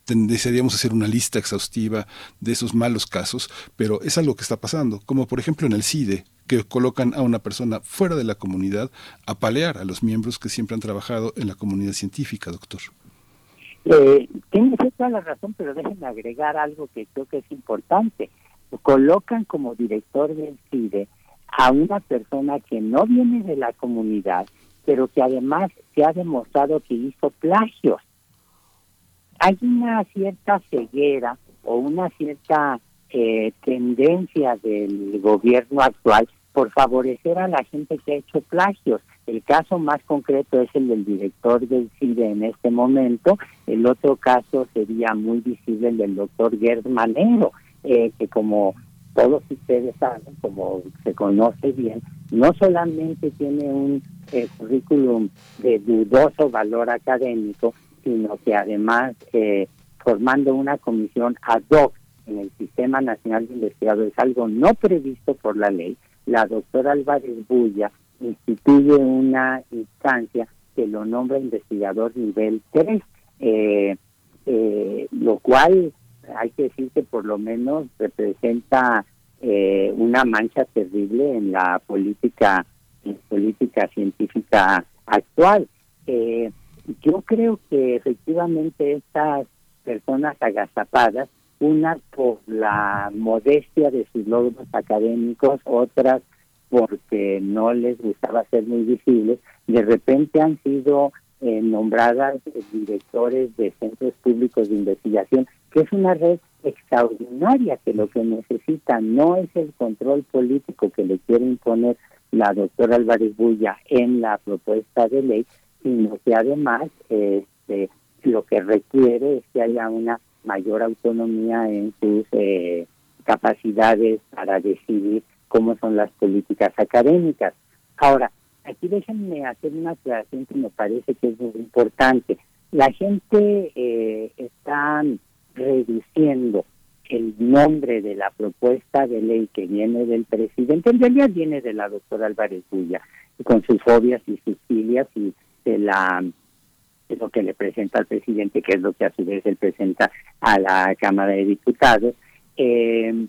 desearíamos hacer una lista exhaustiva de esos malos casos, pero es algo que está pasando, como por ejemplo en el CIDE, que colocan a una persona fuera de la comunidad a palear a los miembros que siempre han trabajado en la comunidad científica, doctor. Eh, tiene toda la razón, pero déjenme agregar algo que creo que es importante. Colocan como director del CIDE a una persona que no viene de la comunidad, pero que además se ha demostrado que hizo plagios hay una cierta ceguera o una cierta eh, tendencia del gobierno actual por favorecer a la gente que ha hecho plagios. El caso más concreto es el del director del CIDE en este momento. El otro caso sería muy visible el del doctor Gerd Manero, eh, que como todos ustedes saben, como se conoce bien, no solamente tiene un eh, currículum de dudoso valor académico, sino que además eh, formando una comisión ad hoc en el Sistema Nacional de Investigadores, algo no previsto por la ley, la doctora Álvarez Bulla instituye una instancia que lo nombra investigador nivel 3, eh, eh, lo cual hay que decir que por lo menos representa una mancha terrible en la política en política científica actual. Eh, yo creo que efectivamente estas personas agazapadas, unas por la modestia de sus logros académicos, otras porque no les gustaba ser muy visibles, de repente han sido eh, nombradas directores de centros públicos de investigación, que es una red extraordinaria que lo que necesita no es el control político que le quiere imponer la doctora Álvarez Bulla en la propuesta de ley, sino que además este, lo que requiere es que haya una mayor autonomía en sus eh, capacidades para decidir cómo son las políticas académicas. Ahora, aquí déjenme hacer una aclaración que me parece que es muy importante. La gente eh, está reduciendo el nombre de la propuesta de ley que viene del presidente, en realidad viene de la doctora Álvarez Bulla, con sus fobias y sus filias y de la es lo que le presenta al presidente, que es lo que a su vez él presenta a la Cámara de Diputados. Eh,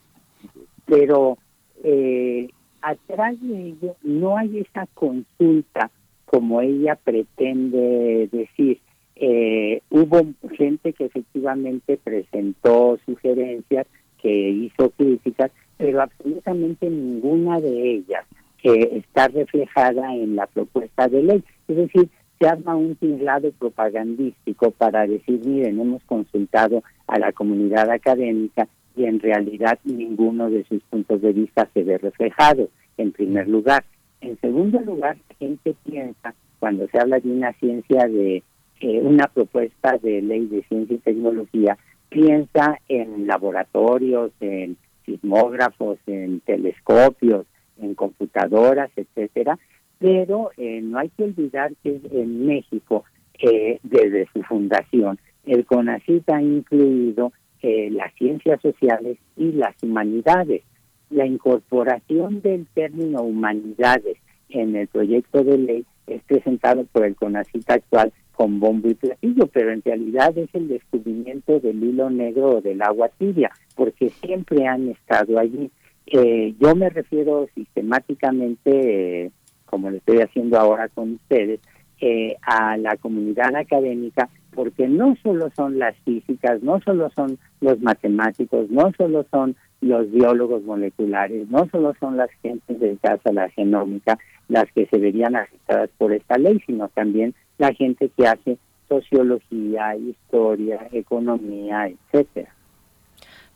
pero eh, atrás de ello no hay esa consulta como ella pretende decir. Eh, hubo gente que efectivamente presentó sugerencias, que hizo críticas, pero absolutamente ninguna de ellas está reflejada en la propuesta de ley. Es decir, se arma un tinglado propagandístico para decir, miren, hemos consultado a la comunidad académica y en realidad ninguno de sus puntos de vista se ve reflejado, en primer lugar. En segundo lugar, la gente piensa, cuando se habla de una ciencia de eh, una propuesta de ley de ciencia y tecnología, piensa en laboratorios, en sismógrafos, en telescopios, en computadoras, etcétera, pero eh, no hay que olvidar que en México, eh, desde su fundación, el CONACYT ha incluido eh, las ciencias sociales y las humanidades. La incorporación del término humanidades en el proyecto de ley es presentado por el CONACYT actual con bombo y platillo, pero en realidad es el descubrimiento del hilo negro o del agua tibia, porque siempre han estado allí. Eh, yo me refiero sistemáticamente, eh, como lo estoy haciendo ahora con ustedes, eh, a la comunidad académica, porque no solo son las físicas, no solo son los matemáticos, no solo son los biólogos moleculares, no solo son las gentes dedicadas a la genómica las que se verían afectadas por esta ley, sino también la gente que hace sociología, historia, economía, etcétera.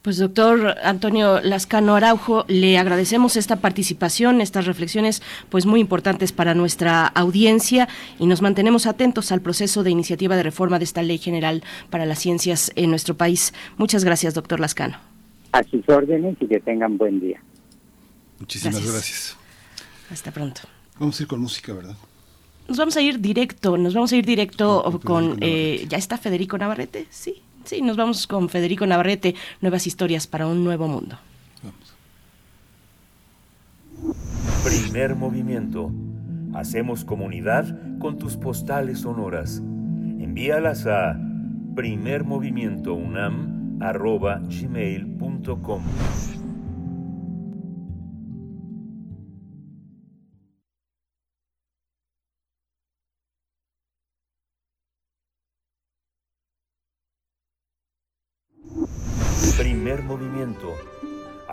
Pues doctor Antonio Lascano Araujo, le agradecemos esta participación, estas reflexiones pues muy importantes para nuestra audiencia y nos mantenemos atentos al proceso de iniciativa de reforma de esta ley general para las ciencias en nuestro país. Muchas gracias, doctor Lascano. A sus órdenes y que tengan buen día. Muchísimas gracias. Hasta pronto. Vamos a ir con música, ¿verdad? Nos vamos a ir directo, nos vamos a ir directo con... Eh, ¿Ya está Federico Navarrete? Sí. Sí, nos vamos con Federico Navarrete, Nuevas historias para un nuevo mundo. Primer movimiento. Hacemos comunidad con tus postales sonoras. Envíalas a primermovimientounam.gmail.com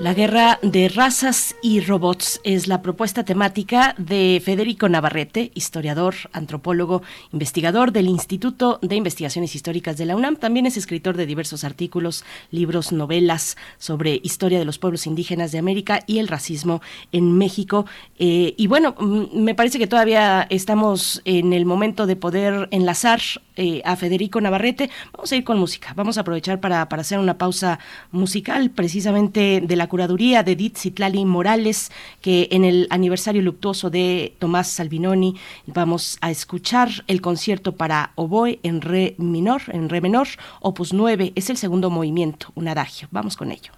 La guerra de razas y robots es la propuesta temática de Federico Navarrete, historiador, antropólogo, investigador del Instituto de Investigaciones Históricas de la UNAM. También es escritor de diversos artículos, libros, novelas sobre historia de los pueblos indígenas de América y el racismo en México. Eh, y bueno, mm, me parece que todavía estamos en el momento de poder enlazar eh, a Federico Navarrete. Vamos a ir con música. Vamos a aprovechar para, para hacer una pausa musical precisamente de la curaduría de Edith Citlali Morales, que en el aniversario luctuoso de Tomás Salvinoni vamos a escuchar el concierto para oboe en re menor, en re menor, opus 9, es el segundo movimiento, un adagio. Vamos con ello.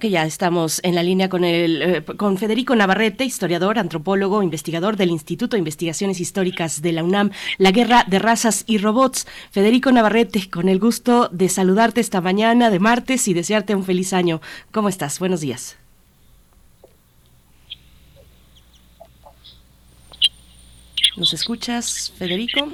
Creo que ya estamos en la línea con el eh, con Federico Navarrete, historiador, antropólogo, investigador del Instituto de Investigaciones Históricas de la UNAM, La Guerra de Razas y Robots. Federico Navarrete, con el gusto de saludarte esta mañana de martes y desearte un feliz año. ¿Cómo estás? Buenos días. ¿Nos escuchas, Federico?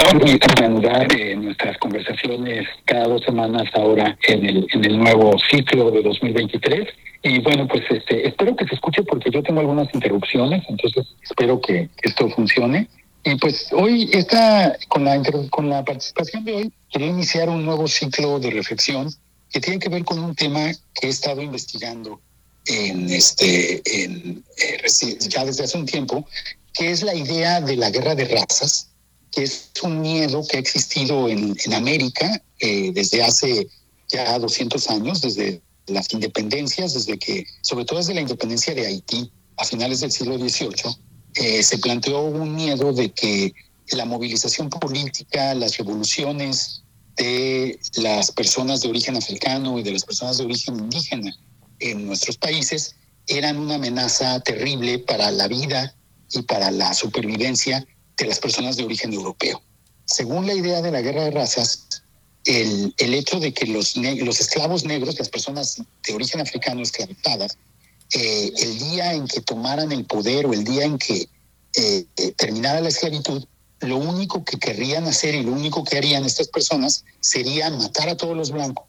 A reanudar eh, nuestras conversaciones cada dos semanas ahora en el, en el nuevo ciclo de 2023. Y bueno, pues este, espero que se escuche porque yo tengo algunas interrupciones, entonces espero que esto funcione. Y pues hoy está con la, con la participación de hoy, quería iniciar un nuevo ciclo de reflexión que tiene que ver con un tema que he estado investigando en este, en, eh, ya desde hace un tiempo, que es la idea de la guerra de razas, que es un miedo que ha existido en, en América eh, desde hace ya 200 años, desde las independencias, desde que, sobre todo desde la independencia de Haití a finales del siglo XVIII, eh, se planteó un miedo de que la movilización política, las revoluciones de las personas de origen africano y de las personas de origen indígena en nuestros países eran una amenaza terrible para la vida y para la supervivencia de las personas de origen europeo. Según la idea de la guerra de razas, el, el hecho de que los, los esclavos negros, las personas de origen africano esclavizadas, eh, el día en que tomaran el poder o el día en que eh, eh, terminara la esclavitud, lo único que querrían hacer y lo único que harían estas personas sería matar a todos los blancos.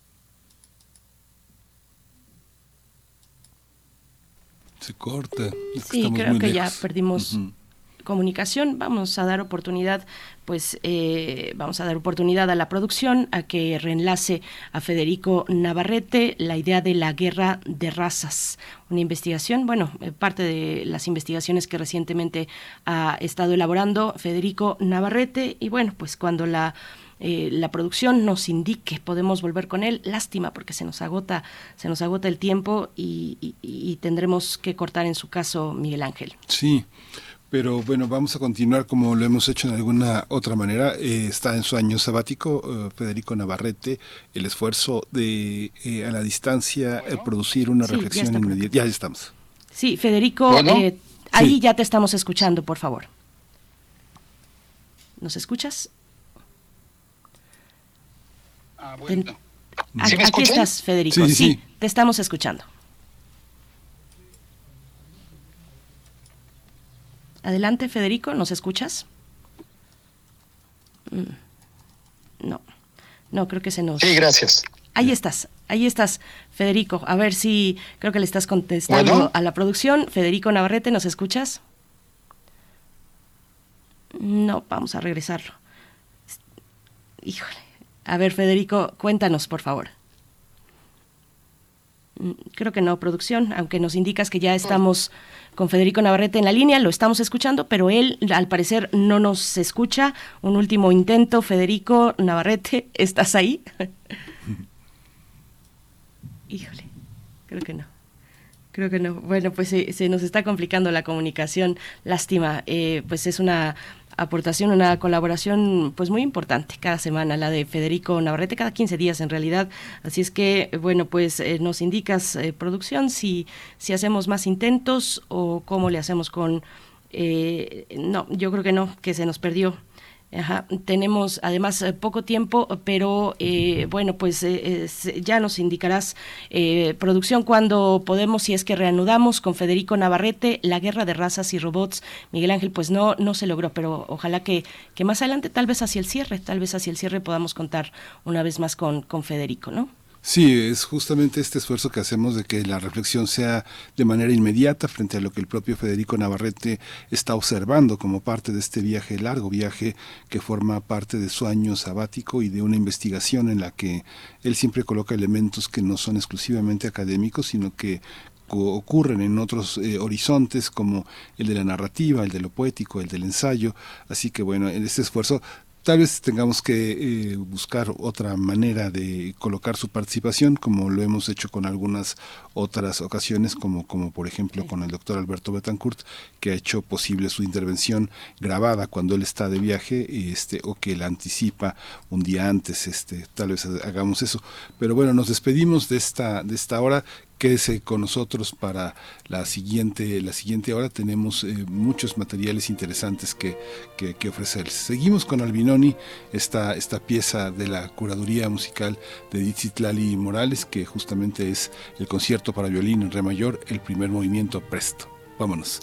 Se corta. Sí, creo que ya perdimos comunicación. Vamos a dar oportunidad, pues, eh, vamos a dar oportunidad a la producción a que reenlace a Federico Navarrete la idea de la guerra de razas. Una investigación, bueno, eh, parte de las investigaciones que recientemente ha estado elaborando Federico Navarrete y bueno, pues cuando la eh, la producción nos indique, podemos volver con él. Lástima porque se nos agota, se nos agota el tiempo y, y tendremos que cortar en su caso Miguel Ángel. Sí. Pero bueno, vamos a continuar como lo hemos hecho en alguna otra manera. Eh, está en su año sabático eh, Federico Navarrete, el esfuerzo de eh, a la distancia producir una reflexión inmediata. Ya estamos. Sí, Federico, ahí ya te estamos escuchando, por favor. ¿Nos escuchas? Ah, bueno. Aquí estás, Federico. sí, te estamos escuchando. Adelante, Federico, ¿nos escuchas? Mm, no, no, creo que se nos... Sí, gracias. Ahí estás, ahí estás, Federico. A ver si creo que le estás contestando a la producción. Federico Navarrete, ¿nos escuchas? No, vamos a regresarlo. Híjole. A ver, Federico, cuéntanos, por favor. Mm, creo que no, producción, aunque nos indicas que ya estamos con Federico Navarrete en la línea, lo estamos escuchando, pero él al parecer no nos escucha. Un último intento, Federico Navarrete, ¿estás ahí? Híjole, creo que no. Creo que no. Bueno, pues se, nos está complicando la comunicación. Lástima. Eh, pues es una aportación, una colaboración pues muy importante cada semana, la de Federico Navarrete, cada 15 días en realidad. Así es que, bueno, pues eh, nos indicas, eh, producción, si, si hacemos más intentos o cómo le hacemos con... Eh, no, yo creo que no, que se nos perdió tenemos además eh, poco tiempo, pero eh, bueno, pues eh, ya nos indicarás, producción, cuando podemos, si es que reanudamos con Federico Navarrete, la guerra de razas y robots. Miguel Ángel, pues no, no se logró, pero ojalá que, que más adelante, tal vez hacia el cierre, tal vez hacia el cierre podamos contar una vez más con, con Federico, ¿no? Sí, es justamente este esfuerzo que hacemos de que la reflexión sea de manera inmediata frente a lo que el propio Federico Navarrete está observando como parte de este viaje, largo viaje que forma parte de su año sabático y de una investigación en la que él siempre coloca elementos que no son exclusivamente académicos, sino que ocurren en otros eh, horizontes como el de la narrativa, el de lo poético, el del ensayo. Así que bueno, en este esfuerzo Tal vez tengamos que eh, buscar otra manera de colocar su participación, como lo hemos hecho con algunas otras ocasiones, como, como por ejemplo con el doctor Alberto Betancourt, que ha hecho posible su intervención grabada cuando él está de viaje, este, o que la anticipa un día antes, este, tal vez hagamos eso. Pero bueno, nos despedimos de esta, de esta hora Quédese con nosotros para la siguiente, la siguiente hora. Tenemos eh, muchos materiales interesantes que, que, que, ofrecerles. Seguimos con Albinoni, esta, esta pieza de la curaduría musical de Lali Morales, que justamente es el concierto para violín en re mayor, el primer movimiento presto. Vámonos.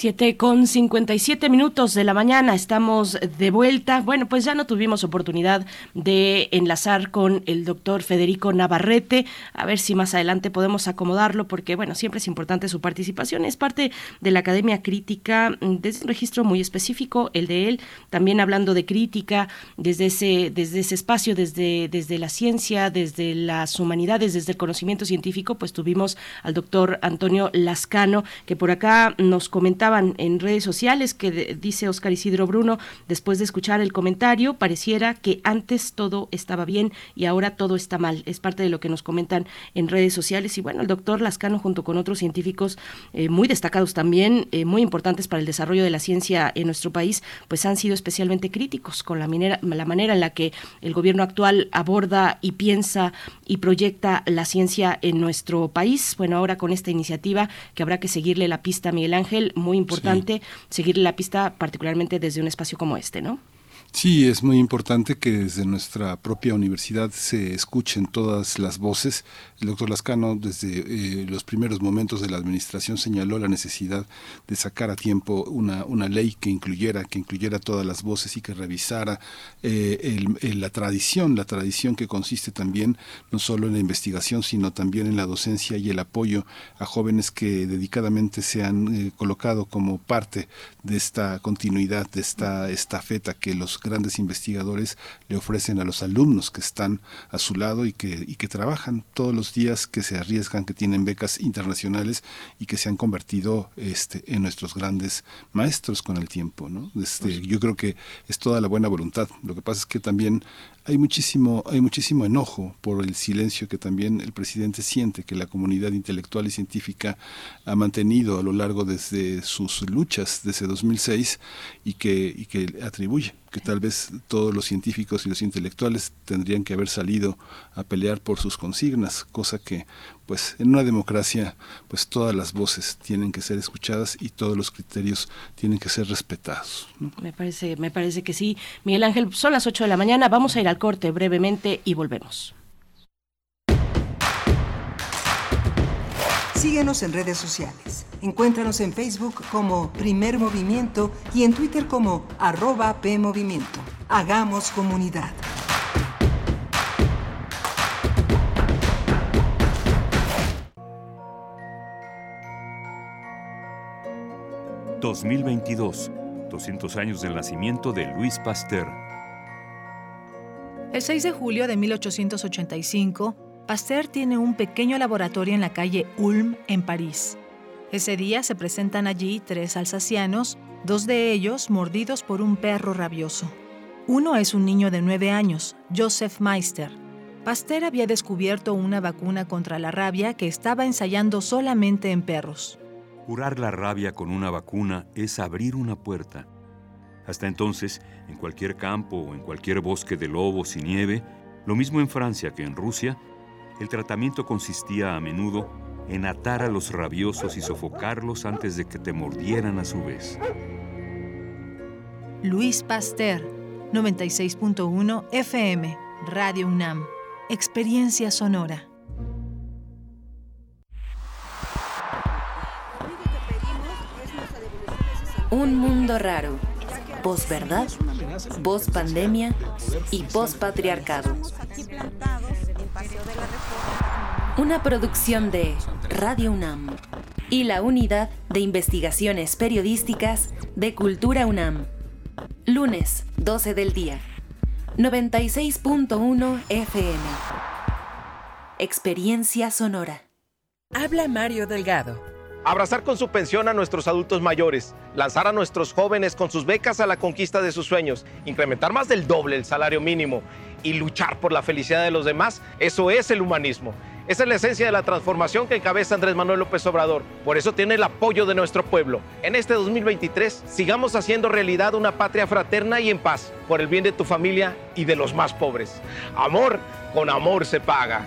Siete con cincuenta y siete minutos de la mañana, estamos de vuelta. Bueno, pues ya no tuvimos oportunidad de enlazar con el doctor Federico Navarrete, a ver si más adelante podemos acomodarlo, porque bueno, siempre es importante su participación. Es parte de la Academia Crítica, desde un registro muy específico, el de él, también hablando de crítica, desde ese, desde ese espacio, desde, desde la ciencia, desde las humanidades, desde el conocimiento científico, pues tuvimos al doctor Antonio Lascano, que por acá nos comentaba en redes sociales que dice Oscar Isidro Bruno, después de escuchar el comentario, pareciera que antes todo estaba bien y ahora todo está mal. Es parte de lo que nos comentan en redes sociales. Y bueno, el doctor Lascano, junto con otros científicos eh, muy destacados también, eh, muy importantes para el desarrollo de la ciencia en nuestro país, pues han sido especialmente críticos con la manera, la manera en la que el gobierno actual aborda y piensa y proyecta la ciencia en nuestro país. Bueno, ahora con esta iniciativa que habrá que seguirle la pista a Miguel Ángel, muy importante seguir la pista, particularmente desde un espacio como este, ¿no? Sí, es muy importante que desde nuestra propia universidad se escuchen todas las voces. El doctor Lascano desde eh, los primeros momentos de la administración señaló la necesidad de sacar a tiempo una, una ley que incluyera, que incluyera todas las voces y que revisara eh, la tradición, la tradición que consiste también no solo en la investigación, sino también en la docencia y el apoyo a jóvenes que dedicadamente se han eh, colocado como parte de esta continuidad, de esta estafeta que los grandes investigadores le ofrecen a los alumnos que están a su lado y que, y que trabajan todos los días, que se arriesgan, que tienen becas internacionales y que se han convertido este, en nuestros grandes maestros con el tiempo. ¿no? Este, yo creo que es toda la buena voluntad. Lo que pasa es que también hay muchísimo, hay muchísimo enojo por el silencio que también el presidente siente que la comunidad intelectual y científica ha mantenido a lo largo desde sus luchas desde 2006 y que, y que atribuye que tal vez todos los científicos y los intelectuales tendrían que haber salido a pelear por sus consignas, cosa que pues en una democracia pues todas las voces tienen que ser escuchadas y todos los criterios tienen que ser respetados. Me parece me parece que sí. Miguel Ángel, son las 8 de la mañana, vamos a ir al corte brevemente y volvemos. Síguenos en redes sociales. Encuéntranos en Facebook como Primer Movimiento y en Twitter como arroba PMovimiento. Hagamos comunidad. ...2022... ...200 años del nacimiento de Luis Pasteur. El 6 de julio de 1885... Pasteur tiene un pequeño laboratorio en la calle Ulm, en París. Ese día se presentan allí tres alsacianos, dos de ellos mordidos por un perro rabioso. Uno es un niño de nueve años, Joseph Meister. Pasteur había descubierto una vacuna contra la rabia que estaba ensayando solamente en perros. Curar la rabia con una vacuna es abrir una puerta. Hasta entonces, en cualquier campo o en cualquier bosque de lobos y nieve, lo mismo en Francia que en Rusia, el tratamiento consistía a menudo en atar a los rabiosos y sofocarlos antes de que te mordieran a su vez. Luis Pasteur, 96.1 FM, Radio UNAM. Experiencia sonora. Un mundo raro. Post-verdad, post-pandemia y post-patriarcado. Una producción de Radio UNAM y la Unidad de Investigaciones Periodísticas de Cultura UNAM. Lunes, 12 del día. 96.1 FM. Experiencia sonora. Habla Mario Delgado. Abrazar con su pensión a nuestros adultos mayores, lanzar a nuestros jóvenes con sus becas a la conquista de sus sueños, incrementar más del doble el salario mínimo y luchar por la felicidad de los demás, eso es el humanismo. Esa es la esencia de la transformación que encabeza Andrés Manuel López Obrador. Por eso tiene el apoyo de nuestro pueblo. En este 2023 sigamos haciendo realidad una patria fraterna y en paz, por el bien de tu familia y de los más pobres. Amor, con amor se paga.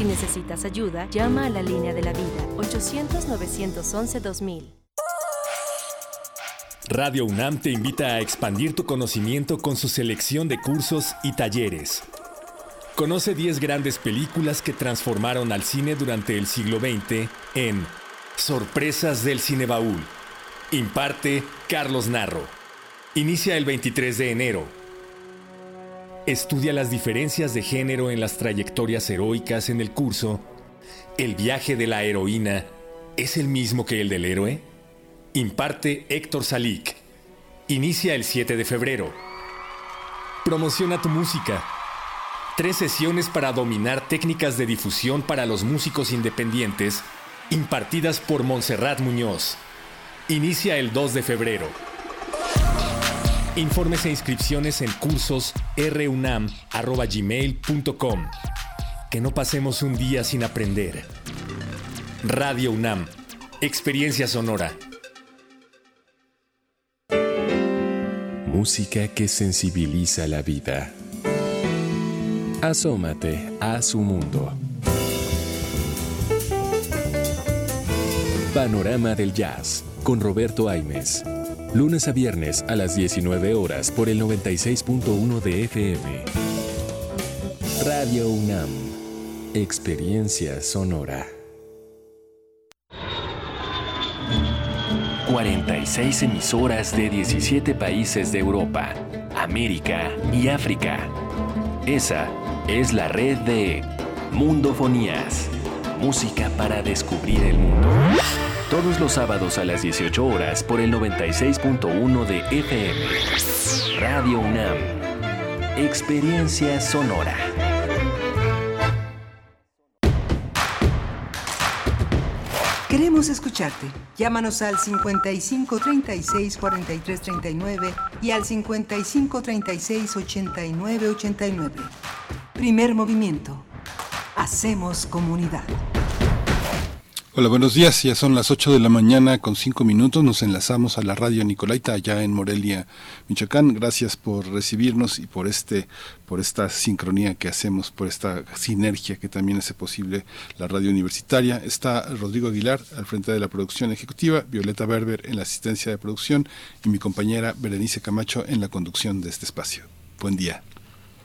Si necesitas ayuda, llama a la línea de la vida 800-911-2000. Radio UNAM te invita a expandir tu conocimiento con su selección de cursos y talleres. Conoce 10 grandes películas que transformaron al cine durante el siglo XX en Sorpresas del Cinebaúl. Imparte Carlos Narro. Inicia el 23 de enero. Estudia las diferencias de género en las trayectorias heroicas en el curso. ¿El viaje de la heroína es el mismo que el del héroe? Imparte Héctor Salik. Inicia el 7 de febrero. Promociona tu música. Tres sesiones para dominar técnicas de difusión para los músicos independientes, impartidas por Montserrat Muñoz. Inicia el 2 de febrero. Informes e inscripciones en cursos runam.gmail.com. Que no pasemos un día sin aprender. Radio UNAM. Experiencia sonora. Música que sensibiliza la vida. Asómate a su mundo. Panorama del Jazz con Roberto Aimes. Lunes a viernes a las 19 horas por el 96.1 de FM. Radio UNAM. Experiencia sonora. 46 emisoras de 17 países de Europa, América y África. Esa es la red de Mundofonías. Música para descubrir el mundo. Todos los sábados a las 18 horas por el 96.1 de FM. Radio UNAM. Experiencia sonora. Queremos escucharte. Llámanos al 55 36 43 39 y al 55 36 89 89. Primer movimiento. Hacemos comunidad. Hola, buenos días. Ya son las 8 de la mañana con 5 minutos. Nos enlazamos a la radio Nicolaita allá en Morelia, Michoacán. Gracias por recibirnos y por este por esta sincronía que hacemos, por esta sinergia que también hace posible la radio universitaria. Está Rodrigo Aguilar al frente de la producción ejecutiva, Violeta Berber en la asistencia de producción y mi compañera Berenice Camacho en la conducción de este espacio. Buen día.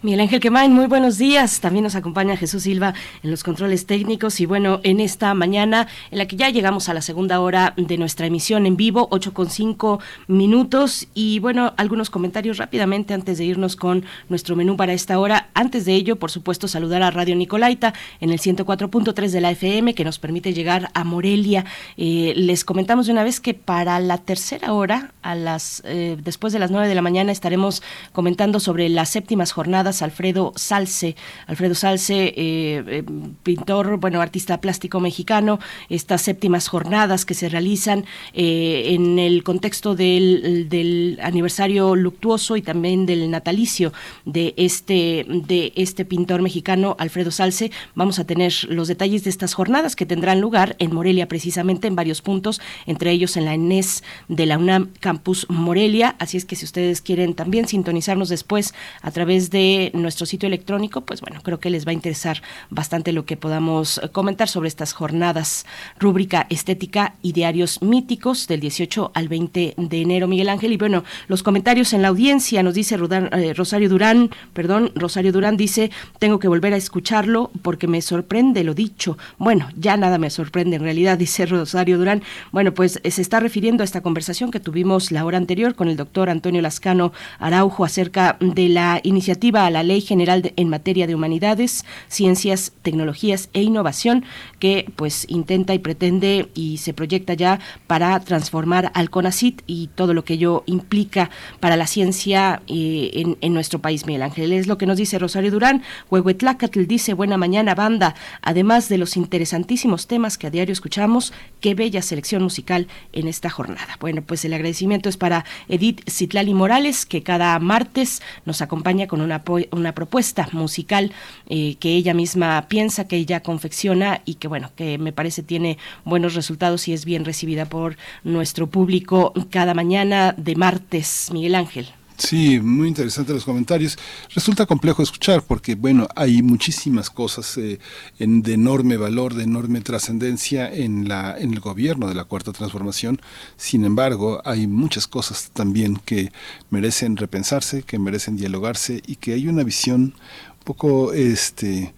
Miguel Ángel Quemain, muy buenos días. También nos acompaña Jesús Silva en los controles técnicos y bueno, en esta mañana en la que ya llegamos a la segunda hora de nuestra emisión en vivo, 8 con 5 minutos y bueno, algunos comentarios rápidamente antes de irnos con nuestro menú para esta hora. Antes de ello, por supuesto, saludar a Radio Nicolaita en el 104.3 de la FM que nos permite llegar a Morelia. Eh, les comentamos de una vez que para la tercera hora, a las eh, después de las 9 de la mañana, estaremos comentando sobre las séptimas jornadas Alfredo Salce. Alfredo Salce, eh, pintor, bueno, artista plástico mexicano, estas séptimas jornadas que se realizan eh, en el contexto del, del, aniversario luctuoso y también del natalicio de este, de este pintor mexicano, Alfredo Salce. Vamos a tener los detalles de estas jornadas que tendrán lugar en Morelia, precisamente en varios puntos, entre ellos en la ENES de la UNAM Campus Morelia. Así es que si ustedes quieren también sintonizarnos después a través de nuestro sitio electrónico, pues bueno, creo que les va a interesar bastante lo que podamos comentar sobre estas jornadas, rúbrica estética y diarios míticos del 18 al 20 de enero, Miguel Ángel. Y bueno, los comentarios en la audiencia nos dice eh, Rosario Durán, perdón, Rosario Durán dice, tengo que volver a escucharlo porque me sorprende lo dicho. Bueno, ya nada me sorprende en realidad, dice Rosario Durán. Bueno, pues se está refiriendo a esta conversación que tuvimos la hora anterior con el doctor Antonio Lascano Araujo acerca de la iniciativa la Ley General en materia de humanidades, ciencias, tecnologías e innovación que pues intenta y pretende y se proyecta ya para transformar al CONACIT y todo lo que ello implica para la ciencia eh, en, nuestro país, Miguel Ángel. Es lo que nos dice Rosario Durán. Huehuetlacatl dice, buena mañana, banda. Además de los interesantísimos temas que a diario escuchamos, qué bella selección musical en esta jornada. Bueno, pues el agradecimiento es para Edith Citlali Morales, que cada martes nos acompaña con una una propuesta musical eh, que ella misma piensa, que ella confecciona y que bueno, que me parece tiene buenos resultados y es bien recibida por nuestro público cada mañana de martes. Miguel Ángel. Sí, muy interesante los comentarios. Resulta complejo escuchar porque, bueno, hay muchísimas cosas eh, de enorme valor, de enorme trascendencia en, la, en el gobierno de la Cuarta Transformación. Sin embargo, hay muchas cosas también que merecen repensarse, que merecen dialogarse y que hay una visión un poco este,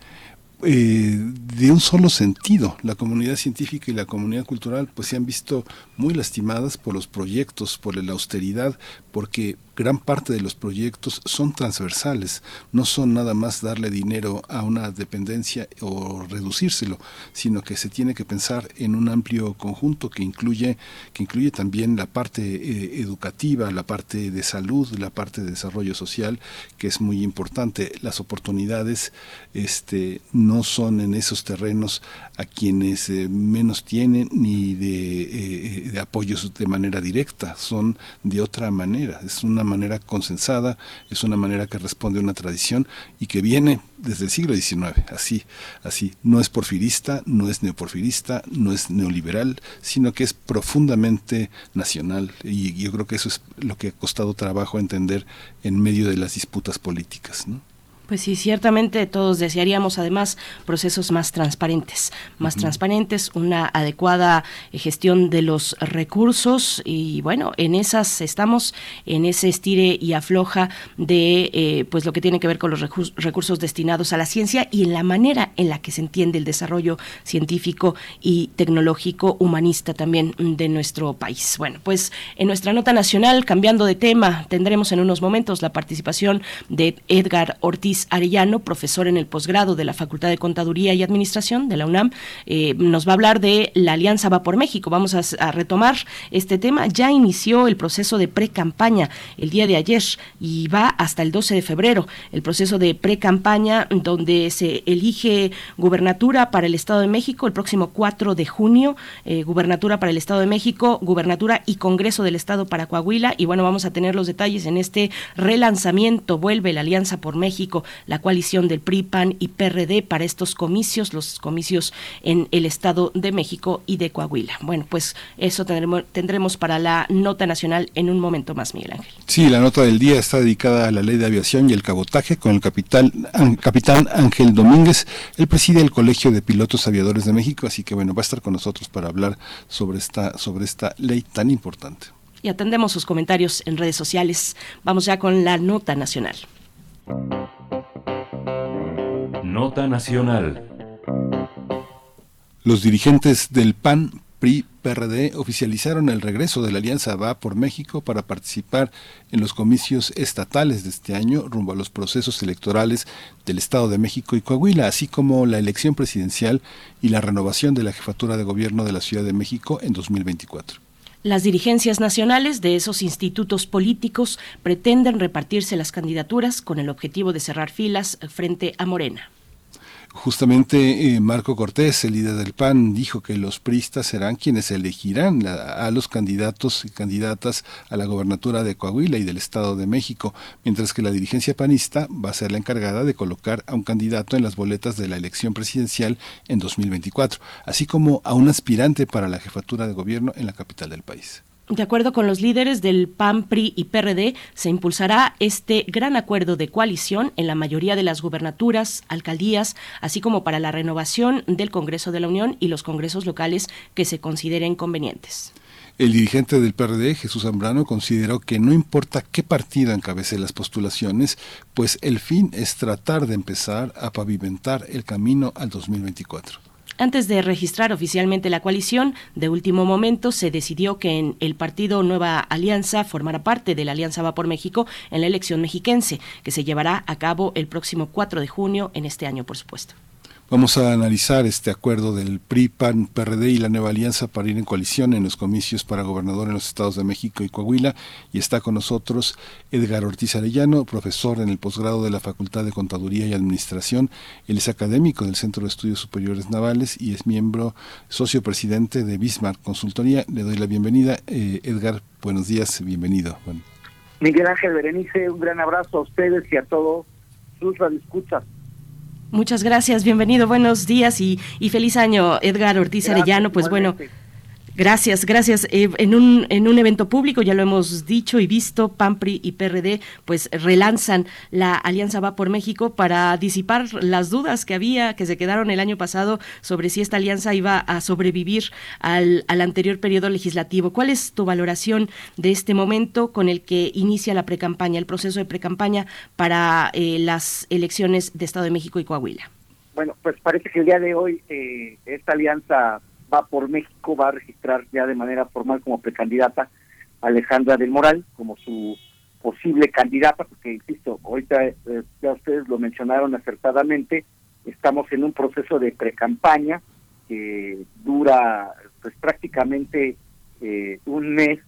eh, de un solo sentido. La comunidad científica y la comunidad cultural pues se han visto muy lastimadas por los proyectos, por la austeridad, porque gran parte de los proyectos son transversales, no son nada más darle dinero a una dependencia o reducírselo, sino que se tiene que pensar en un amplio conjunto que incluye, que incluye también la parte eh, educativa, la parte de salud, la parte de desarrollo social, que es muy importante. Las oportunidades este, no son en esos terrenos a quienes eh, menos tienen ni de, eh, de, apoyos de manera directa, son de otra manera, es una manera consensada, es una manera que responde a una tradición y que viene desde el siglo XIX, así, así, no es porfirista, no es neoporfirista, no es neoliberal, sino que es profundamente nacional y yo creo que eso es lo que ha costado trabajo entender en medio de las disputas políticas. ¿no? Pues sí, ciertamente todos desearíamos además procesos más transparentes, más transparentes, una adecuada eh, gestión de los recursos y bueno, en esas estamos, en ese estire y afloja de eh, pues lo que tiene que ver con los recursos destinados a la ciencia y en la manera en la que se entiende el desarrollo científico y tecnológico humanista también de nuestro país. Bueno, pues en nuestra nota nacional, cambiando de tema, tendremos en unos momentos la participación de Edgar Ortiz Arellano, profesor en el posgrado de la Facultad de Contaduría y Administración de la UNAM, eh, nos va a hablar de la Alianza Va por México. Vamos a, retomar este tema. Ya inició el proceso de pre-campaña el día de ayer y va hasta el 12 de febrero. El proceso de pre-campaña donde se elige gubernatura para el Estado de México el próximo 4 de junio, eh, gubernatura para el Estado de México, gubernatura y Congreso del Estado para Coahuila. Y bueno, vamos a tener los detalles en este relanzamiento. Vuelve la Alianza por México la coalición del PRI, PAN y PRD para estos comicios, los comicios en el Estado de México y de Coahuila. Bueno, pues eso tendremos, tendremos para la nota nacional en un momento más, Miguel Ángel. Sí, la nota del día está dedicada a la ley de aviación y el cabotaje con el capitán, capitán Ángel Domínguez. Él preside el Colegio de Pilotos Aviadores de México, así que bueno, va a estar con nosotros para hablar sobre esta, sobre esta ley tan importante. Y atendemos sus comentarios en redes sociales. Vamos ya con la nota nacional. Nota Nacional. Los dirigentes del PAN, PRI, PRD oficializaron el regreso de la Alianza Va por México para participar en los comicios estatales de este año rumbo a los procesos electorales del Estado de México y Coahuila, así como la elección presidencial y la renovación de la jefatura de gobierno de la Ciudad de México en 2024. Las dirigencias nacionales de esos institutos políticos pretenden repartirse las candidaturas con el objetivo de cerrar filas frente a Morena. Justamente eh, Marco Cortés, el líder del PAN, dijo que los pristas serán quienes elegirán a los candidatos y candidatas a la gobernatura de Coahuila y del Estado de México, mientras que la dirigencia panista va a ser la encargada de colocar a un candidato en las boletas de la elección presidencial en 2024, así como a un aspirante para la jefatura de gobierno en la capital del país. De acuerdo con los líderes del PAN, PRI y PRD, se impulsará este gran acuerdo de coalición en la mayoría de las gubernaturas, alcaldías, así como para la renovación del Congreso de la Unión y los congresos locales que se consideren convenientes. El dirigente del PRD, Jesús Zambrano, consideró que no importa qué partido encabece las postulaciones, pues el fin es tratar de empezar a pavimentar el camino al 2024. Antes de registrar oficialmente la coalición, de último momento se decidió que en el partido Nueva Alianza formara parte de la Alianza Va por México en la elección mexiquense, que se llevará a cabo el próximo 4 de junio en este año, por supuesto. Vamos a analizar este acuerdo del PRI, PAN, PRD y la nueva alianza para ir en coalición en los comicios para gobernador en los estados de México y Coahuila. Y está con nosotros Edgar Ortiz Arellano, profesor en el posgrado de la Facultad de Contaduría y Administración. Él es académico del Centro de Estudios Superiores Navales y es miembro, socio presidente de Bismarck Consultoría. Le doy la bienvenida. Eh, Edgar, buenos días, bienvenido. Miguel Ángel Berenice, un gran abrazo a ustedes y a todos sus radioescuchas. Muchas gracias, bienvenido, buenos días y, feliz año, Edgar Ortiz Arellano. Pues bueno, Gracias, gracias. Eh, en, un, en un evento público, ya lo hemos dicho y visto, PAMPRI y PRD pues relanzan la Alianza Va por México para disipar las dudas que había, que se quedaron el año pasado sobre si esta alianza iba a sobrevivir al, al anterior periodo legislativo. ¿Cuál es tu valoración de este momento con el que inicia la precampaña, el proceso de precampaña para eh, las elecciones de Estado de México y Coahuila? Bueno, pues parece que el día de hoy eh, esta alianza va por México, va a registrar ya de manera formal como precandidata a Alejandra del Moral como su posible candidata, porque insisto, ahorita eh, ya ustedes lo mencionaron acertadamente, estamos en un proceso de precampaña que dura pues prácticamente eh, un mes,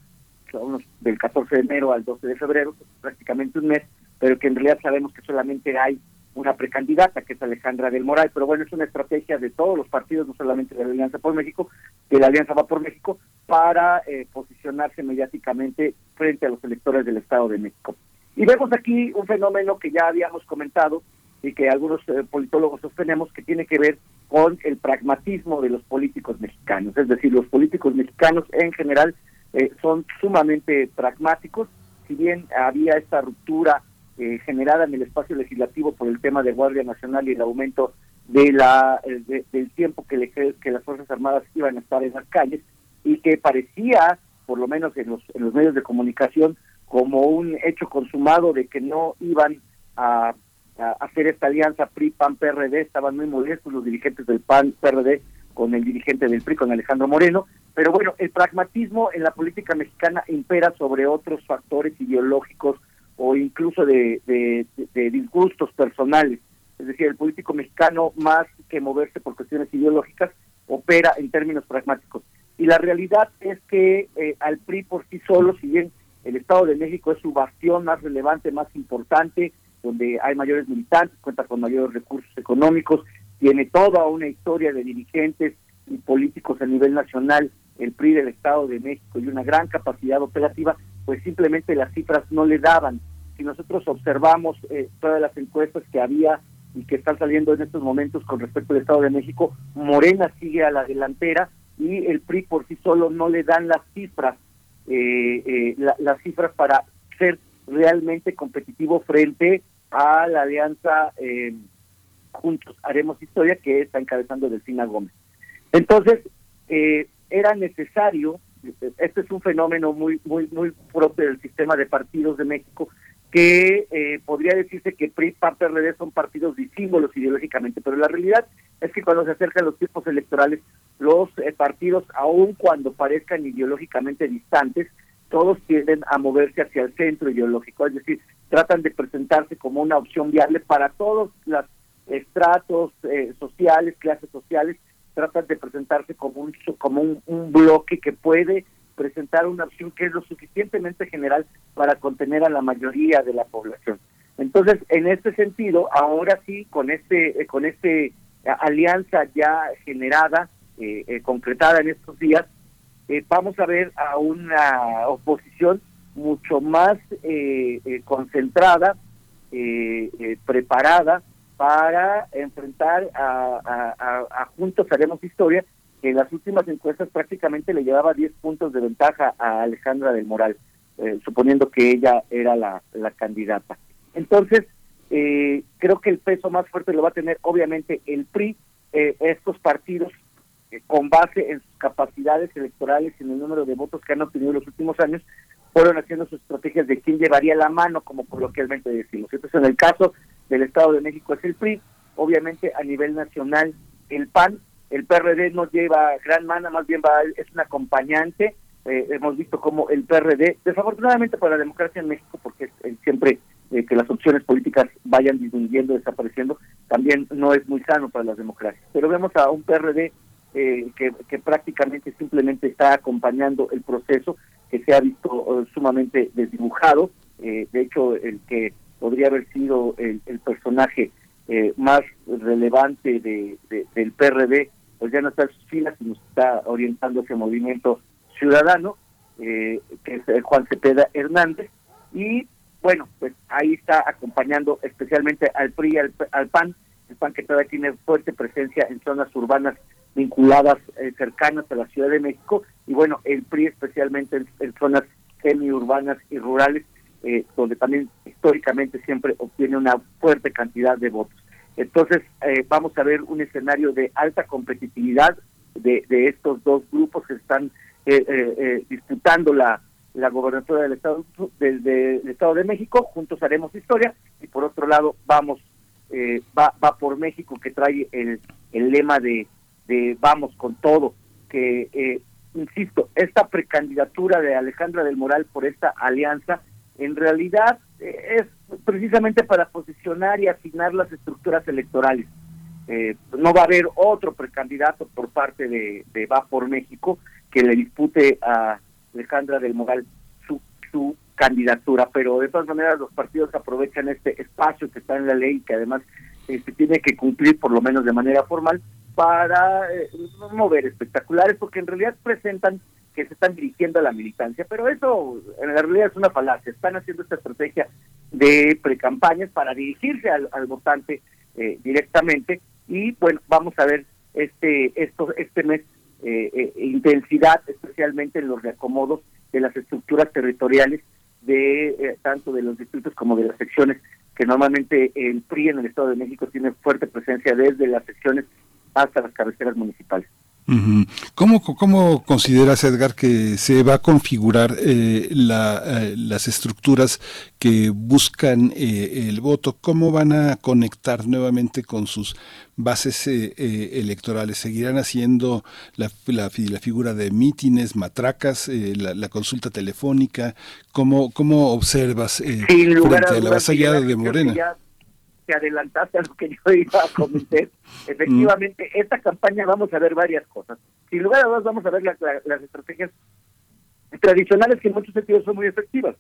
del 14 de enero al 12 de febrero, prácticamente un mes, pero que en realidad sabemos que solamente hay una precandidata, que es Alejandra del Moral, pero bueno, es una estrategia de todos los partidos, no solamente de la Alianza por México, de la Alianza Va por México, para eh, posicionarse mediáticamente frente a los electores del Estado de México. Y vemos aquí un fenómeno que ya habíamos comentado y que algunos eh, politólogos sostenemos que tiene que ver con el pragmatismo de los políticos mexicanos. Es decir, los políticos mexicanos en general eh, son sumamente pragmáticos, si bien había esta ruptura eh, generada en el espacio legislativo por el tema de Guardia Nacional y el aumento de la del tiempo que, le, que las Fuerzas Armadas iban a estar en las calles y que parecía, por lo menos en los, en los medios de comunicación, como un hecho consumado de que no iban a, hacer esta alianza PRI-PAN-PRD, estaban muy molestos los dirigentes del PAN-PRD con el dirigente del PRI, con Alejandro Moreno, pero bueno, el pragmatismo en la política mexicana impera sobre otros factores ideológicos o incluso de, de, disgustos personales. Es decir, el político mexicano, más que moverse por cuestiones ideológicas, opera en términos pragmáticos. Y la realidad es que eh, al PRI por sí solo, si bien el Estado de México es su bastión más relevante, más importante, donde hay mayores militantes, cuenta con mayores recursos económicos, tiene toda una historia de dirigentes y políticos a nivel nacional, el PRI del Estado de México y una gran capacidad operativa, pues simplemente las cifras no le daban. Si nosotros observamos eh, todas las encuestas que había y que están saliendo en estos momentos con respecto al Estado de México, Morena sigue a la delantera y el PRI por sí solo no le dan las cifras, eh, eh, las cifras para ser realmente competitivo frente a la alianza Juntos Haremos Historia que está encabezando Delfina Gómez. Entonces, era necesario este es un fenómeno muy muy muy propio del sistema de partidos de México que eh, podría decirse que PRI, PAN, PRD son partidos disímbolos ideológicamente, pero la realidad es que cuando se acercan los tiempos electorales, los eh, partidos, aun cuando parezcan ideológicamente distantes, todos tienden a moverse hacia el centro ideológico, es decir, tratan de presentarse como una opción viable para todos los estratos eh, sociales, clases sociales, tratan de presentarse como un como un, bloque que puede presentar una opción que es lo suficientemente general para contener a la mayoría de la población. Entonces, en este sentido, ahora sí, con este con este alianza ya generada, eh, eh, concretada en estos días, eh, vamos a ver a una oposición mucho más concentrada, preparada, para enfrentar a, Juntos Haremos Historia, que en las últimas encuestas prácticamente le llevaba 10 puntos de ventaja a Alejandra del Moral, eh, suponiendo que ella era la, candidata. Entonces, eh, creo que el peso más fuerte lo va a tener obviamente el PRI, eh, estos partidos con base en sus capacidades electorales y en el número de votos que han obtenido en los últimos años, fueron haciendo sus estrategias de quién llevaría la mano, como coloquialmente decimos. Entonces, en el caso del Estado de México es el PRI, obviamente a nivel nacional el PAN, el PRD no lleva gran mano, más bien va, es un acompañante, eh, hemos visto como el PRD, desafortunadamente para la democracia en México, porque siempre eh, que las opciones políticas vayan disminuyendo, desapareciendo, también no es muy sano para las democracias. Pero vemos a un PRD eh, que, que, prácticamente simplemente está acompañando el proceso, que se ha visto sumamente desdibujado. de hecho, el que podría haber sido el, personaje eh, más relevante de, del PRD, pues ya no está en sus filas, sino está orientando ese movimiento ciudadano, eh, que es eh, Juan Cepeda Hernández, y bueno, pues ahí está acompañando especialmente al PRI, al, al PAN, el PAN que todavía tiene fuerte presencia en zonas urbanas vinculadas cercanas a la Ciudad de México, y bueno, el PRI especialmente en, en zonas semiurbanas y rurales, eh, donde también históricamente siempre obtiene una fuerte cantidad de votos. Entonces, eh, vamos a ver un escenario de alta competitividad de, estos dos grupos que están eh, disputando la, la gobernatura del Estado, del, Estado de México, juntos haremos historia, y por otro lado, vamos, va, va por México, que trae el, el lema de, de vamos con todo, que, insisto, esta precandidatura de Alejandra del Moral por esta alianza en realidad eh, es precisamente para posicionar y asignar las estructuras electorales. Eh, no va a haber otro precandidato por parte de, Va por México que le dispute a Alejandra del Moral su, su candidatura, pero de todas maneras los partidos aprovechan este espacio que está en la ley, que además se tiene que cumplir por lo menos de manera formal para eh, mover espectaculares, porque en realidad presentan que se están dirigiendo a la militancia, pero eso en realidad es una falacia. Están haciendo esta estrategia de precampañas para dirigirse al, votante eh, directamente y bueno, vamos a ver este esto este mes eh, eh, intensidad, especialmente en los reacomodos de las estructuras territoriales de tanto de los distritos como de las secciones que normalmente el PRI en el Estado de México tiene fuerte presencia desde las secciones hasta las cabeceras municipales. ¿Cómo, ¿Cómo, consideras, Edgar, que se va a configurar eh, eh, las estructuras que buscan eh, el voto? ¿Cómo van a conectar nuevamente con sus bases electorales? ¿Seguirán haciendo la, la, figura de mítines, matracas, la, consulta telefónica? ¿Cómo, cómo observas frente a la vasallada de Morena? Adelantaste a lo que yo iba a comentar. Efectivamente, esta campaña vamos a ver varias cosas. Sin lugar a dudas vamos a ver las estrategias tradicionales que en muchos sentidos son muy efectivas.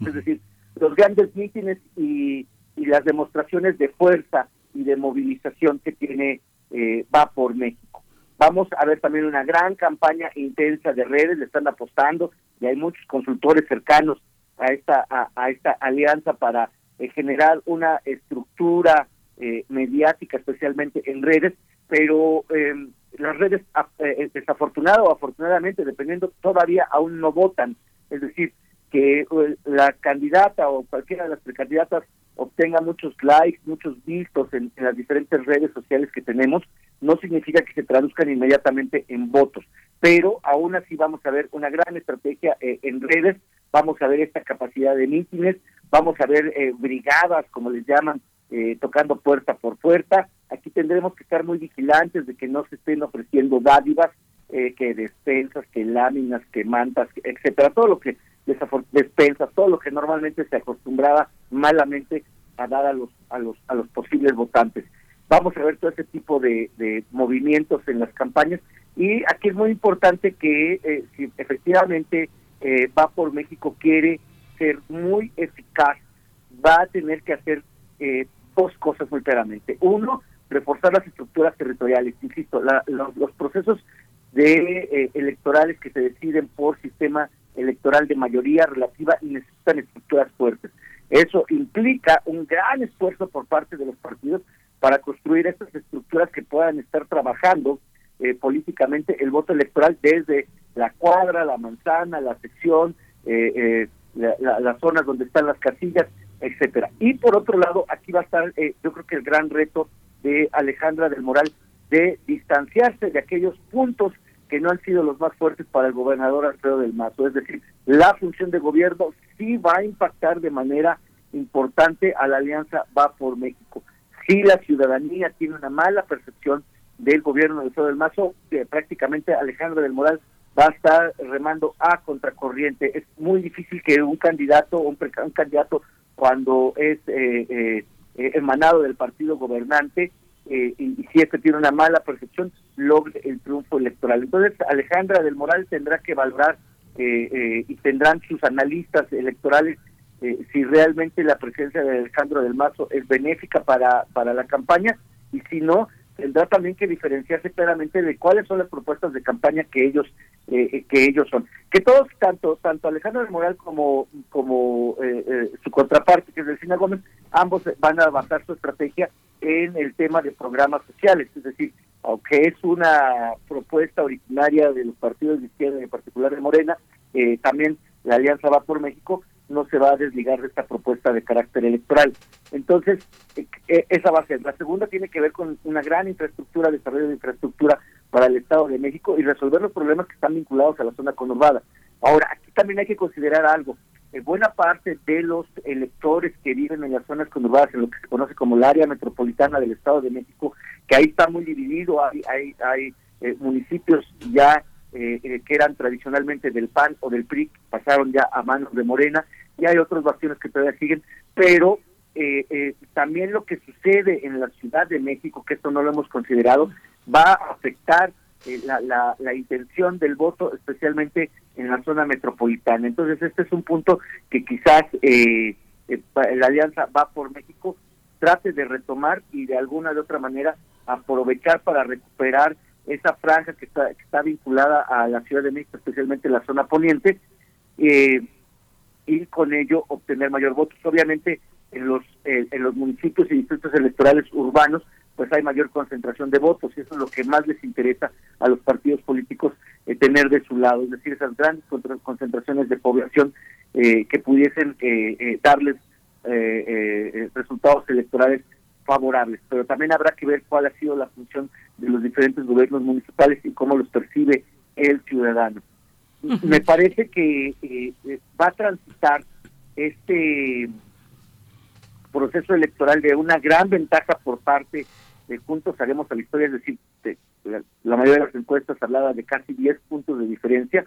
Es decir, los grandes mítines y, las demostraciones de fuerza y de movilización que tiene eh, Va por México. Vamos a ver también una gran campaña intensa de redes, le están apostando y hay muchos consultores cercanos a esta a esta alianza para eh, generar una estructura eh, mediática, especialmente en redes, pero em, las redes, eh, desafortunado o afortunadamente, dependiendo, todavía aún no votan. Es decir, que la candidata o cualquiera de las precandidatas obtenga muchos likes, muchos vistos en, las diferentes redes sociales que tenemos, no significa que se traduzcan inmediatamente en votos. Pero aún así vamos a ver una gran estrategia en redes, vamos a ver esta capacidad de mítines, vamos a ver eh, brigadas, como les llaman, eh, tocando puerta por puerta. Aquí tendremos que estar muy vigilantes de que no se estén ofreciendo dádivas, eh, que despensas, que láminas, que mantas, etcétera, todo lo que despensas, todo lo que normalmente se acostumbraba malamente a dar a los a los a los posibles votantes. Vamos a ver todo ese tipo de, de movimientos en las campañas y aquí es muy importante que si efectivamente va por México quiere ser muy eficaz, va a tener que hacer eh, dos cosas muy claramente. Uno, reforzar las estructuras territoriales. Insisto, los, procesos de eh, electorales que se deciden por sistema electoral de mayoría relativa necesitan estructuras fuertes. Eso implica un gran esfuerzo por parte de los partidos para construir estas estructuras que puedan estar trabajando eh, políticamente el voto electoral desde la cuadra, la manzana, la sección, eh, las zonas donde están las casillas, etcétera. Y por otro lado, aquí va a estar, eh, yo creo que el gran reto de Alejandra del Moral de distanciarse de aquellos puntos que no han sido los más fuertes para el gobernador Alfredo del Mazo. Es decir, la función de gobierno sí va a impactar de manera importante a la alianza Va por México. Si la ciudadanía tiene una mala percepción del gobierno de Alfredo del Mazo, que prácticamente Alejandra del Moral va a estar remando a contracorriente. Es muy difícil que un candidato, un, un candidato cuando es eh, eh, eh, emanado del partido gobernante y, si este tiene una mala percepción, logre el triunfo electoral. Entonces Alejandra del Moral tendrá que valorar y tendrán sus analistas electorales si realmente la presencia de Alejandro del Mazo es benéfica para, para la campaña y si no, tendrá también que diferenciarse claramente de cuáles son las propuestas de campaña que ellos eh, que ellos son. Que todos tanto tanto Alejandro del Moral como como eh, eh, su contraparte que es Delfina Gómez ambos van a basar su estrategia en el tema de programas sociales. Es decir aunque es una propuesta originaria de los partidos de izquierda en particular de Morena también la Alianza va por México no se va a desligar de esta propuesta de carácter electoral. Entonces, eh, eh, esa va a ser. La segunda tiene que ver con una gran infraestructura, desarrollo de infraestructura para el Estado de México y resolver los problemas que están vinculados a la zona conurbada. Ahora, aquí también hay que considerar algo. Eh, buena parte de los electores que viven en las zonas conurbadas, en lo que se conoce como el área metropolitana del Estado de México, que ahí está muy dividido, hay, hay, hay municipios ya eh, eh, que eran tradicionalmente del PAN o del PRI, pasaron ya a manos de Morena, y hay otros bastiones que todavía siguen, pero eh, también lo que sucede en la Ciudad de México, que esto no lo hemos considerado, va a afectar la, la, intención del voto, especialmente en la zona metropolitana. Entonces, este es un punto que quizás la alianza va por México trate de retomar y de alguna de otra manera aprovechar para recuperar esa franja que está, vinculada a la Ciudad de México, especialmente la zona poniente, eh, y con ello obtener mayor votos. Obviamente en los eh, en los municipios y distritos electorales urbanos pues hay mayor concentración de votos y eso es lo que más les interesa a los partidos políticos eh, tener de su lado, es decir, esas grandes concentraciones de población eh, que pudiesen eh, darles resultados electorales favorables. Pero también habrá que ver cuál ha sido la función de los diferentes gobiernos municipales y cómo los percibe el ciudadano. Me parece que va a transitar este proceso electoral de una gran ventaja por parte de Juntos Haremos a la Historia, es decir, la, mayoría de las encuestas hablaba de casi 10 puntos de diferencia.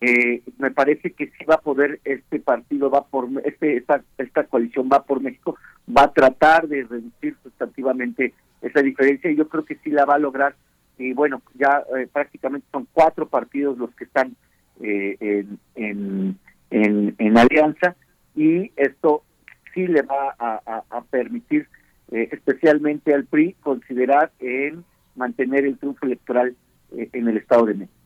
Eh, me parece que sí va a poder este partido va por este esta, esta coalición va por México va a tratar de reducir sustantivamente esa diferencia y yo creo que sí la va a lograr y bueno ya eh, prácticamente son cuatro partidos los que están eh, en, en, en, alianza y esto sí le va a, permitir, eh, especialmente al PRI, considerar en mantener el triunfo electoral eh, en el Estado de México.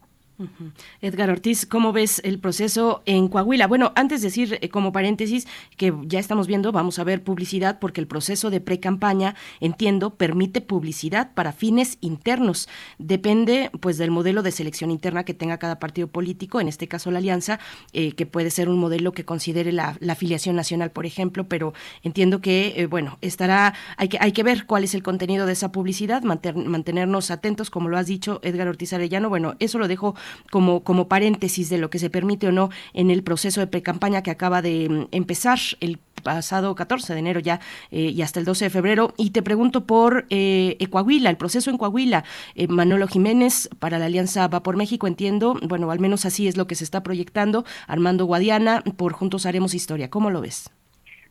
Edgar Ortiz, ¿cómo ves el proceso en Coahuila? Bueno, antes de decir eh, como paréntesis que ya estamos viendo, vamos a ver publicidad porque el proceso de pre-campaña, entiendo, permite publicidad para fines internos. Depende pues del modelo de selección interna que tenga cada partido político, en este caso la alianza, eh, que puede ser un modelo que considere la, afiliación nacional, por ejemplo, pero entiendo que, eh, bueno, estará, hay que, hay que ver cuál es el contenido de esa publicidad, mantenernos atentos, como lo has dicho, Edgar Ortiz Arellano. Bueno, eso lo dejo como, como paréntesis de lo que se permite o no en el proceso de precampaña que acaba de mm, empezar el pasado 14 de enero ya eh, y hasta el 12 de febrero. Y te pregunto por eh, Coahuila, el proceso en Coahuila. Eh, Manolo Jiménez para la Alianza Va por México, entiendo, bueno, al menos así es lo que se está proyectando. Armando Guadiana, por Juntos Haremos Historia. ¿Cómo lo ves?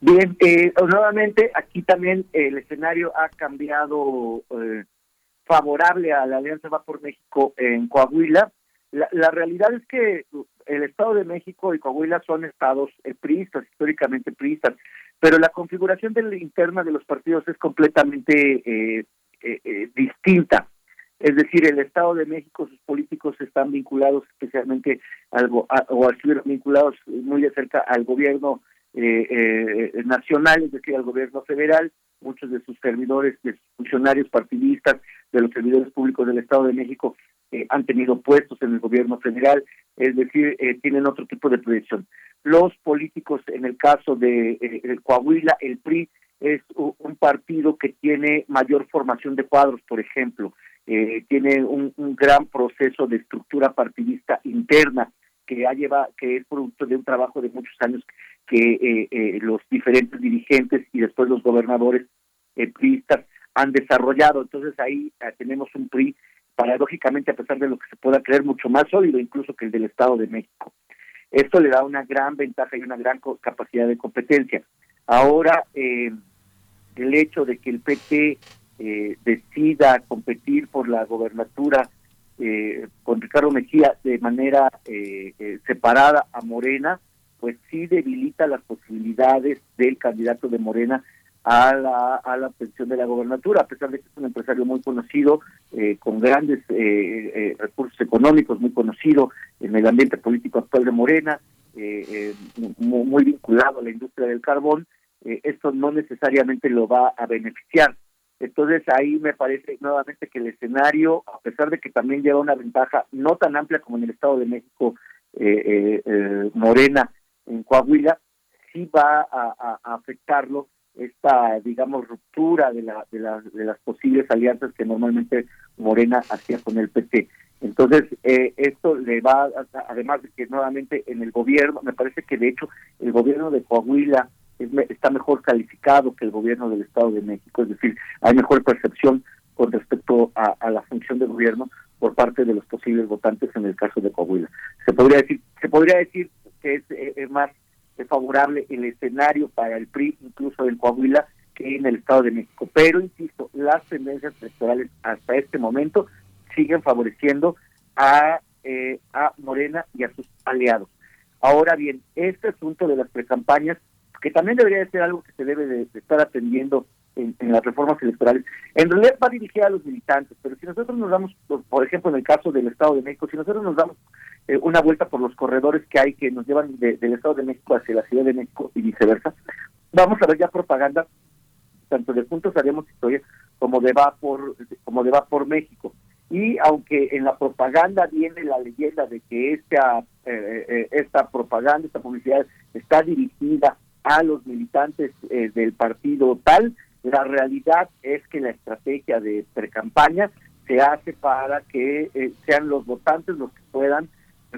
Bien, eh, nuevamente aquí también el escenario ha cambiado favorable a la Alianza Va por México en Coahuila. La, realidad es que el Estado de México y Coahuila son estados eh, priistas, históricamente priistas, pero la configuración de la interna de los partidos es completamente eh, eh, distinta. Es decir, el Estado de México, sus políticos están vinculados especialmente al, o estuvieron vinculados muy de cerca al gobierno nacional, es decir, al gobierno federal. Muchos de sus servidores, de sus funcionarios partidistas, de los servidores públicos del Estado de México eh, han tenido puestos en el gobierno federal, es decir, eh, tienen otro tipo de proyección. Los políticos, en el caso de eh, Coahuila, el PRI es un partido que tiene mayor formación de cuadros, por ejemplo, tiene un, gran proceso de estructura partidista interna que ha lleva, que es producto de un trabajo de muchos años que los diferentes dirigentes y después los gobernadores priistas han desarrollado. Entonces ahí tenemos un PRI paradójicamente, a pesar de lo que se pueda creer, mucho más sólido incluso que el del Estado de México. Esto le da una gran ventaja y una gran capacidad de competencia. Ahora, eh, el hecho de que el PT eh, decida competir por la gobernatura eh, con Ricardo Mejía de manera separada a Morena, pues sí debilita las posibilidades del candidato de Morena a la, a la obtención de la gobernatura, a pesar de que es un empresario muy conocido, eh, con grandes eh, eh, recursos económicos, muy conocido en el ambiente político actual de Morena, muy, muy, vinculado a la industria del carbón, esto no necesariamente lo va a beneficiar. Entonces ahí me parece nuevamente que el escenario, a pesar de que también lleva una ventaja no tan amplia como en el Estado de México, Morena en Coahuila, sí va a afectarlo esta, digamos, ruptura de, la, de, de las posibles alianzas que normalmente Morena hacía con el PT. Entonces, eh, esto le va, además de que nuevamente en el gobierno, me parece que de hecho el gobierno de Coahuila está mejor calificado que el gobierno del Estado de México, es decir, hay mejor percepción con respecto a, la función de gobierno por parte de los posibles votantes en el caso de Coahuila. Se podría decir, se podría decir que es, eh, es más favorable el escenario para el PRI, incluso en Coahuila, que en el Estado de México. Pero, insisto, las tendencias electorales hasta este momento siguen favoreciendo a, eh, a Morena y a sus aliados. Ahora bien, este asunto de las precampañas, que también debería ser algo que se debe de, estar atendiendo en, las reformas electorales, en realidad va dirigida a los militantes, pero si nosotros nos damos, por ejemplo, en el caso del Estado de México, si nosotros nos damos eh, una vuelta por los corredores que hay que nos llevan del Estado de México hacia la Ciudad de México y viceversa, vamos a ver ya propaganda tanto de Juntos Haremos Historia como de Va por, como de Va por México. Y aunque en la propaganda viene la leyenda de que esta, eh, eh, esta propaganda, esta publicidad está dirigida a los militantes del partido tal, la realidad es que la estrategia de precampaña se hace para que eh, sean los votantes los que puedan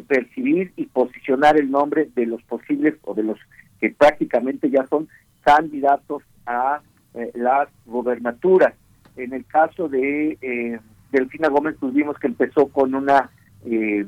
percibir y posicionar el nombre de los posibles o de los que prácticamente ya son candidatos a eh, las gobernaturas. En el caso de eh, Delfina Gómez, pues vimos que empezó con una eh,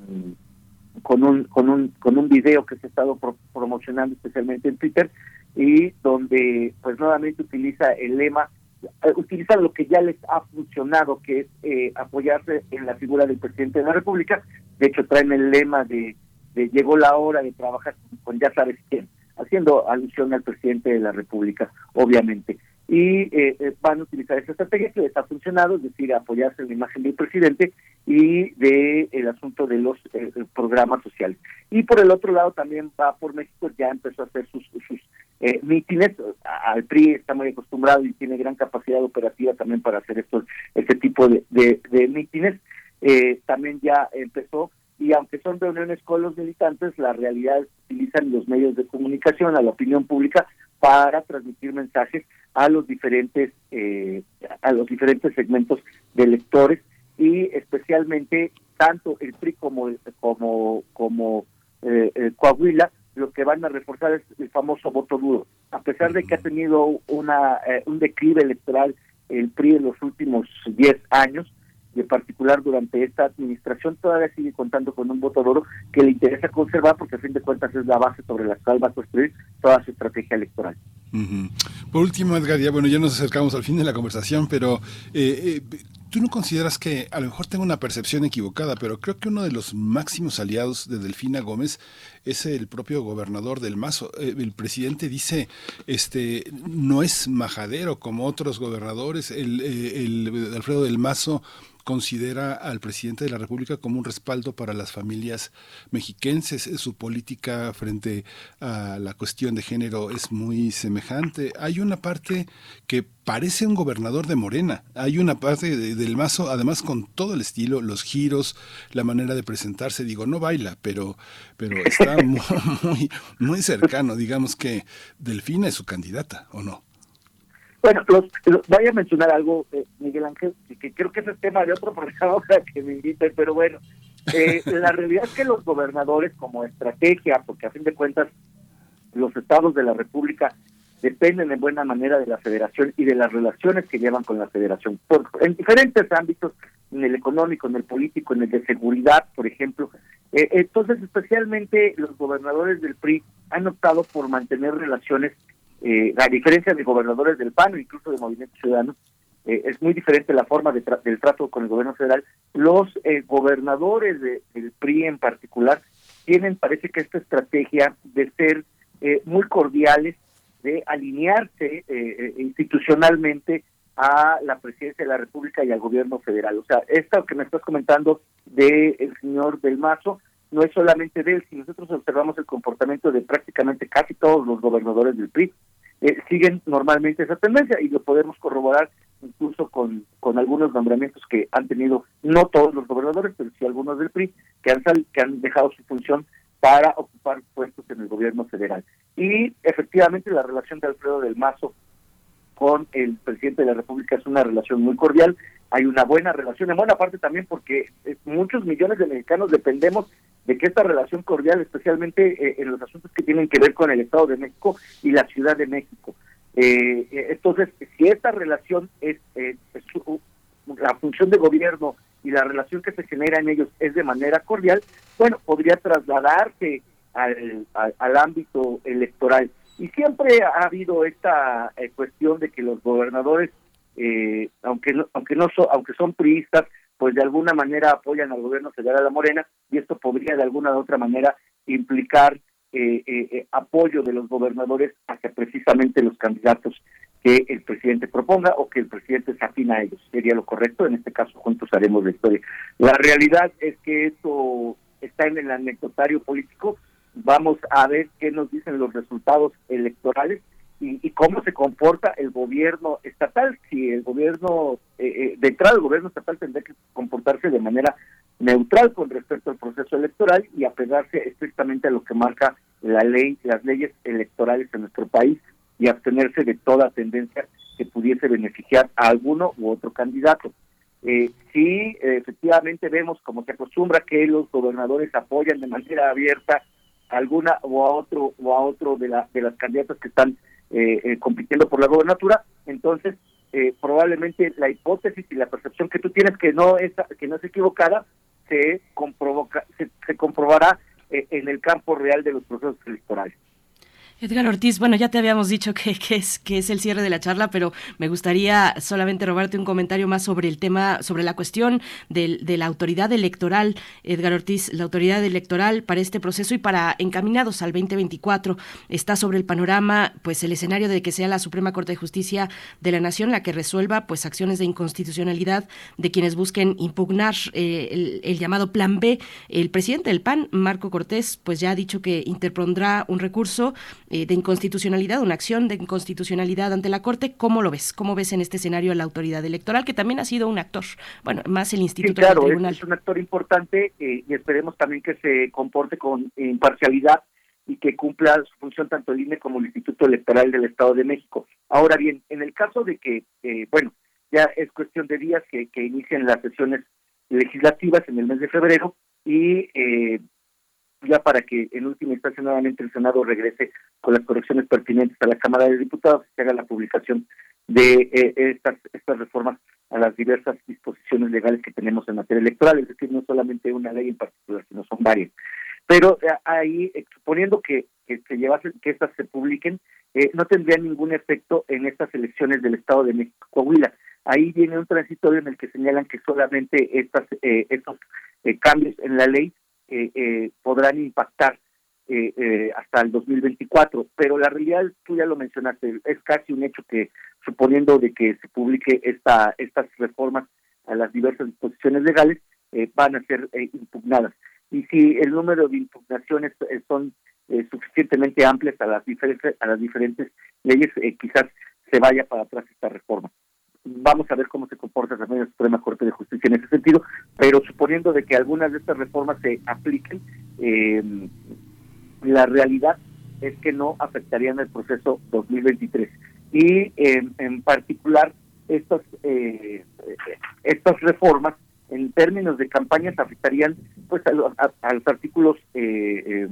con un con un con un video que se ha estado promocionando especialmente en Twitter y donde pues nuevamente utiliza el lema, eh, utiliza lo que ya les ha funcionado, que es eh, apoyarse en la figura del presidente de la República. De hecho, traen el lema de, de llegó la hora de trabajar con ya sabes quién, haciendo alusión al presidente de la República, obviamente y eh, eh, van a utilizar esa estrategia que les ha funcionado, es decir, apoyarse en la imagen del presidente y de el asunto de los eh, programas sociales. Y por el otro lado también va por México, ya empezó a hacer sus, sus mítines, al PRI está muy acostumbrado y tiene gran capacidad operativa también para hacer estos este tipo de, de, de mítines, también ya empezó y aunque son reuniones con los militantes, la realidad es que utilizan los medios de comunicación, a la opinión pública, para transmitir mensajes a los diferentes eh, a los diferentes segmentos de lectores y especialmente tanto el PRI como como como eh, el Coahuila lo que van a reforzar es el famoso voto duro a pesar de que ha tenido una eh, un declive electoral el PRI en los últimos 10 años y en particular durante esta administración todavía sigue contando con un voto duro que le interesa conservar porque a fin de cuentas es la base sobre la cual va a construir toda su estrategia electoral. Por último, Edgar, ya bueno, ya nos acercamos al fin de la conversación, pero eh, eh, tú no consideras que a lo mejor tengo una percepción equivocada, pero creo que uno de los máximos aliados de Delfina Gómez es el propio gobernador del Mazo. Eh, el presidente dice, este, no es majadero como otros gobernadores. El, el Alfredo del Mazo considera al presidente de la República como un respaldo para las familias mexiquenses. Su política frente a la cuestión de género es muy semejante. Hay una parte que parece un gobernador de Morena. Hay una parte del mazo, además con todo el estilo, los giros, la manera de presentarse. Digo, no baila, pero, pero está muy, muy cercano. Digamos que Delfina es su candidata, ¿o no? Bueno, los, voy a mencionar algo, eh, Miguel Ángel, que creo que es el tema de otro programa que me inviten, pero bueno, eh, la realidad es que los gobernadores como estrategia, porque a fin de cuentas los estados de la República dependen en buena manera de la federación y de las relaciones que llevan con la federación, por, en diferentes ámbitos, en el económico, en el político, en el de seguridad, por ejemplo. Eh, entonces, especialmente los gobernadores del PRI han optado por mantener relaciones eh, a diferencia de gobernadores del PAN o incluso de Movimiento Ciudadano, eh, es muy diferente la forma de del trato con el gobierno federal. Los eh, gobernadores del PRI en particular tienen, parece que esta estrategia de ser muy cordiales, de alinearse institucionalmente a la presidencia de la República y al gobierno federal. O sea, esto que me estás comentando del el señor Del Mazo no es solamente de él, si nosotros observamos el comportamiento de prácticamente casi todos los gobernadores del PRI, eh, siguen normalmente esa tendencia y lo podemos corroborar incluso con, con algunos nombramientos que han tenido, no todos los gobernadores, pero sí algunos del PRI, que han, que han dejado su función para ocupar puestos en el gobierno federal. Y efectivamente la relación de Alfredo del Mazo con el presidente de la República es una relación muy cordial, hay una buena relación, en buena parte también porque eh, muchos millones de mexicanos dependemos de que esta relación cordial, especialmente eh, en los asuntos que tienen que ver con el Estado de México y la Ciudad de México. Eh, entonces, si esta relación es, la función de gobierno y la relación que se genera en ellos es de manera cordial, bueno, podría trasladarse al, ámbito electoral. Y siempre ha habido esta eh, cuestión de que los gobernadores, aunque aunque no son, aunque son priistas, pues de alguna manera apoyan al gobierno federal a la Morena y esto podría de alguna u otra manera implicar eh, eh, eh, apoyo de los gobernadores hacia precisamente los candidatos que el presidente proponga o que el presidente se afina a ellos. Sería lo correcto, en este caso juntos haremos la historia. La realidad es que esto está en el anecdotario político, vamos a ver qué nos dicen los resultados electorales y, cómo se comporta el gobierno estatal. Si el gobierno, eh, eh, de entrada el gobierno estatal tendrá que comportarse de manera neutral con respecto al proceso electoral y apegarse estrictamente a lo que marca la ley, las leyes electorales en nuestro país y abstenerse de toda tendencia que pudiese beneficiar a alguno u otro candidato. Eh, sí, efectivamente vemos como se acostumbra que los gobernadores apoyan de manera abierta a alguna o a otro o a otro de, la, de las candidatas que están eh, eh, compitiendo por la gobernatura, entonces eh, probablemente la hipótesis y la percepción que tú tienes que no es que no es equivocada se, se, se comprobará en el campo real de los procesos electorales. Edgar Ortiz, bueno, ya te habíamos dicho que, es, que es el cierre de la charla, pero me gustaría solamente robarte un comentario más sobre el tema, sobre la cuestión de la autoridad electoral. Edgar Ortiz, la autoridad electoral para este proceso y para encaminados al 2024 está sobre el panorama, pues el escenario de que sea la Suprema Corte de Justicia de la Nación la que resuelva pues acciones de inconstitucionalidad de quienes busquen impugnar eh, el, llamado Plan B. El presidente del PAN, Marco Cortés, pues ya ha dicho que interpondrá un recurso eh, de inconstitucionalidad, una acción de inconstitucionalidad ante la Corte. ¿Cómo lo ves? ¿Cómo ves en este escenario a la autoridad electoral, que también ha sido un actor? Bueno, más el Instituto sí, claro, Es, un actor importante eh, y esperemos también que se comporte con imparcialidad y que cumpla su función tanto el INE como el Instituto Electoral del Estado de México. Ahora bien, en el caso de que, eh, bueno, ya es cuestión de días que, que inicien las sesiones legislativas en el mes de febrero y eh, ya para que en última instancia nuevamente el Senado regrese con las correcciones pertinentes a la Cámara de Diputados y se haga la publicación de eh, estas, estas reformas a las diversas disposiciones legales que tenemos en materia electoral, es decir, no solamente una ley en particular, sino son varias. Pero eh, ahí, eh, suponiendo que, que se llevase, que estas se publiquen, no tendría ningún efecto en estas elecciones del Estado de México Coahuila. Ahí viene un transitorio en el que señalan que solamente estas, estos cambios en la ley eh, eh, podrán impactar eh, eh, hasta el 2024, pero la realidad, tú ya lo mencionaste, es casi un hecho que suponiendo de que se publique esta, estas reformas a las diversas disposiciones legales, van a ser impugnadas. Y si el número de impugnaciones son suficientemente amplias a las diferentes a las diferentes leyes, quizás se vaya para atrás esta reforma vamos a ver cómo se comporta también la Suprema Corte de Justicia en ese sentido, pero suponiendo de que algunas de estas reformas se apliquen, eh, la realidad es que no afectarían el proceso 2023 y en particular estas eh, estas reformas en términos de campañas afectarían pues a, los artículos eh,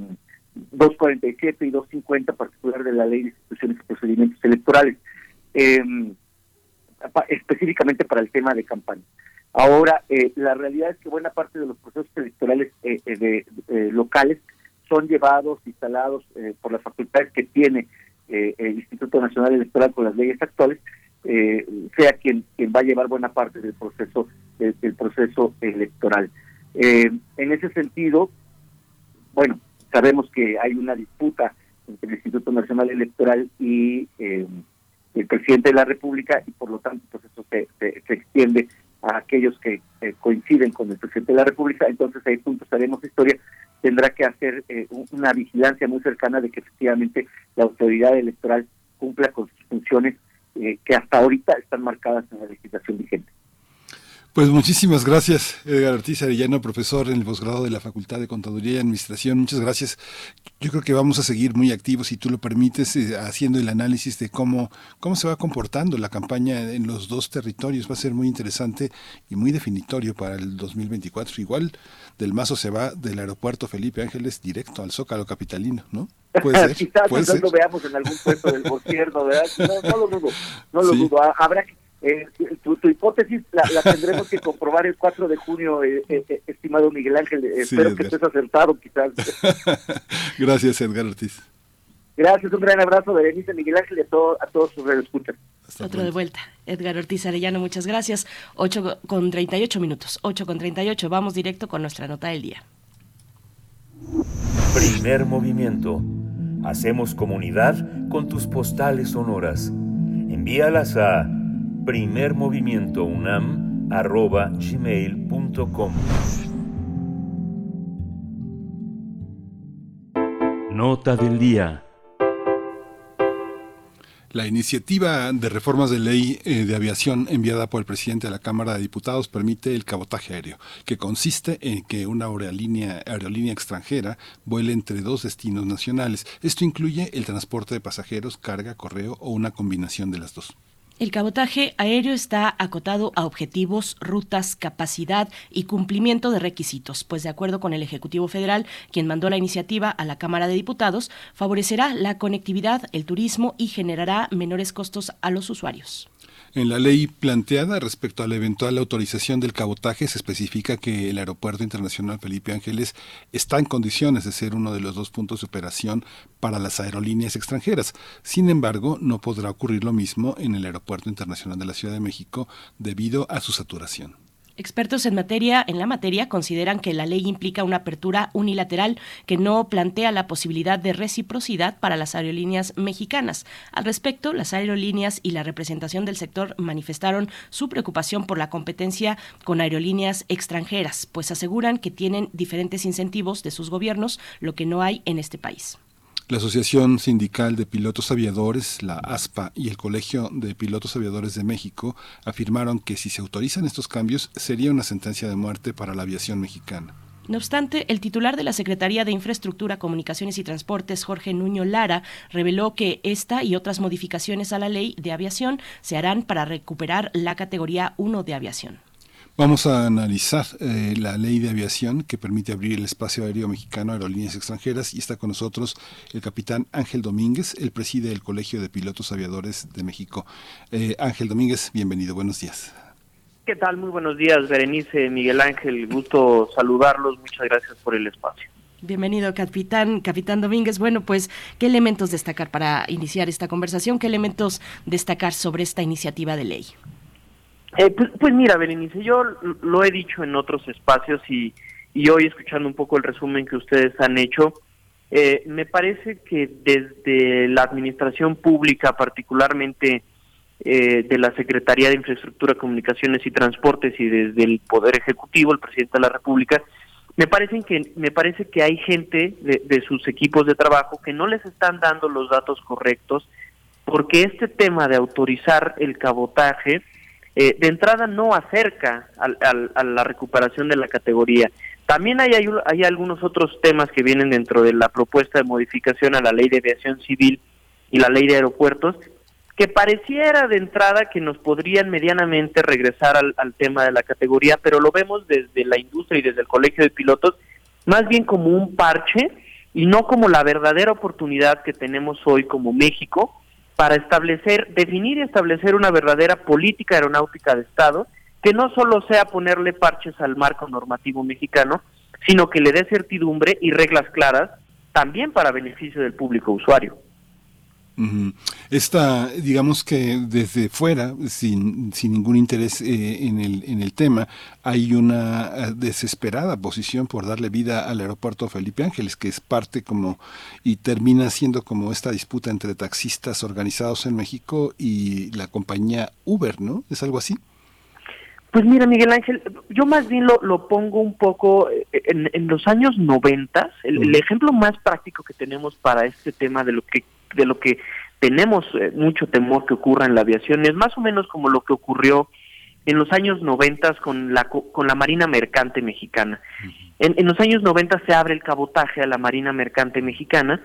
247 y 250 particular de la ley de instituciones y procedimientos electorales. Eh, específicamente para el tema de campaña. Ahora, eh, la realidad es que buena parte de los procesos electorales eh, eh, de, locales son llevados, instalados por las facultades que tiene el Instituto Nacional Electoral con las leyes actuales, sea quien, quien va a llevar buena parte del proceso del, proceso electoral. en ese sentido, bueno, sabemos que hay una disputa entre el Instituto Nacional Electoral y el presidente de la República y por lo tanto pues eso se, se, extiende a aquellos que eh, coinciden con el presidente de la República, entonces ahí juntos haremos historia, tendrá que hacer eh, una vigilancia muy cercana de que efectivamente la autoridad electoral cumpla con sus funciones eh, que hasta ahorita están marcadas en la legislación vigente. Pues muchísimas gracias, Edgar Ortiz Arellano, profesor en el posgrado de la Facultad de Contaduría y Administración. Muchas gracias. Yo creo que vamos a seguir muy activos, si tú lo permites, eh, haciendo el análisis de cómo, cómo se va comportando la campaña en los dos territorios. Va a ser muy interesante y muy definitorio para el 2024. Igual del Mazo se va del aeropuerto Felipe Ángeles directo al Zócalo Capitalino, ¿no? Puede ser. Quizás puede lo veamos en algún puesto del gobierno, ¿verdad? No, lo dudo, no lo dudo. Habrá que eh, tu, hipótesis la, tendremos que comprobar el 4 de junio, eh, eh, estimado Miguel Ángel. Espero que estés acertado, quizás. Gracias, Edgar Ortiz. Gracias, un gran abrazo, Berenice, Miguel Ángel y a, todo, a todos sus redescuchas. Otro de vuelta. Edgar Ortiz Arellano, muchas gracias. 8 con 38 minutos. 8 con 38. Vamos directo con nuestra nota del día. Primer movimiento. Hacemos comunidad con tus postales sonoras Envíalas a primermovimientounam.gmail.com Nota del día. La iniciativa de reformas de ley eh, de aviación enviada por el presidente a la Cámara de Diputados permite el cabotaje aéreo, que consiste en que una aerolínea, aerolínea extranjera vuele entre dos destinos nacionales. Esto incluye el transporte de pasajeros, carga, correo o una combinación de las dos. El cabotaje aéreo está acotado a objetivos, rutas, capacidad y cumplimiento de requisitos, pues de acuerdo con el Ejecutivo Federal, quien mandó la iniciativa a la Cámara de Diputados, favorecerá la conectividad, el turismo y generará menores costos a los usuarios. En la ley planteada respecto a la eventual autorización del cabotaje se especifica que el Aeropuerto Internacional Felipe Ángeles está en condiciones de ser uno de los dos puntos de operación para las aerolíneas extranjeras. Sin embargo, no podrá ocurrir lo mismo en el Aeropuerto Internacional de la Ciudad de México debido a su saturación. Expertos en materia, en la materia, consideran que la ley implica una apertura unilateral que no plantea la posibilidad de reciprocidad para las aerolíneas mexicanas. Al respecto, las aerolíneas y la representación del sector manifestaron su preocupación por la competencia con aerolíneas extranjeras, pues aseguran que tienen diferentes incentivos de sus gobiernos, lo que no hay en este país. La Asociación Sindical de Pilotos Aviadores, la ASPA y el Colegio de Pilotos Aviadores de México afirmaron que si se autorizan estos cambios sería una sentencia de muerte para la aviación mexicana. No obstante, el titular de la Secretaría de Infraestructura, Comunicaciones y Transportes, Jorge Nuño Lara, reveló que esta y otras modificaciones a la ley de aviación se harán para recuperar la categoría 1 de aviación. Vamos a analizar eh, la ley de aviación que permite abrir el espacio aéreo mexicano a aerolíneas extranjeras y está con nosotros el capitán Ángel Domínguez, el preside del Colegio de Pilotos Aviadores de México. Eh, Ángel Domínguez, bienvenido, buenos días. ¿Qué tal? Muy buenos días, Berenice, Miguel Ángel, gusto saludarlos, muchas gracias por el espacio. Bienvenido, capitán, capitán Domínguez. Bueno, pues, ¿qué elementos destacar para iniciar esta conversación? ¿Qué elementos destacar sobre esta iniciativa de ley? Eh, pues, pues, mira, Berenice, yo lo he dicho en otros espacios y, y hoy escuchando un poco el resumen que ustedes han hecho, eh, me parece que desde la administración pública, particularmente eh, de la Secretaría de Infraestructura, Comunicaciones y Transportes y desde el Poder Ejecutivo, el Presidente de la República, me parece que me parece que hay gente de, de sus equipos de trabajo que no les están dando los datos correctos, porque este tema de autorizar el cabotaje eh, de entrada no acerca a la recuperación de la categoría. También hay, hay, algunos otros temas que vienen dentro de la propuesta de modificación a la ley de aviación civil y la ley de aeropuertos, que pareciera de entrada que nos podrían medianamente regresar al, al tema de la categoría, pero lo vemos desde la industria y desde el colegio de pilotos más bien como un parche y no como la verdadera oportunidad que tenemos hoy como México para establecer, definir y establecer una verdadera política aeronáutica de Estado que no solo sea ponerle parches al marco normativo mexicano, sino que le dé certidumbre y reglas claras también para beneficio del público usuario. Esta, digamos que desde fuera, sin, sin ningún interés eh, en, el, en el tema, hay una eh, desesperada posición por darle vida al aeropuerto Felipe Ángeles, que es parte como y termina siendo como esta disputa entre taxistas organizados en México y la compañía Uber, ¿no? ¿Es algo así? Pues mira, Miguel Ángel, yo más bien lo, lo pongo un poco eh, en, en los años 90, el, el, ejemplo más práctico que tenemos para este tema de lo que de lo que tenemos eh, mucho temor que ocurra en la aviación es más o menos como lo que ocurrió en los años 90 con la con la Marina Mercante Mexicana. en, en, los años 90 se abre el cabotaje a la Marina Mercante Mexicana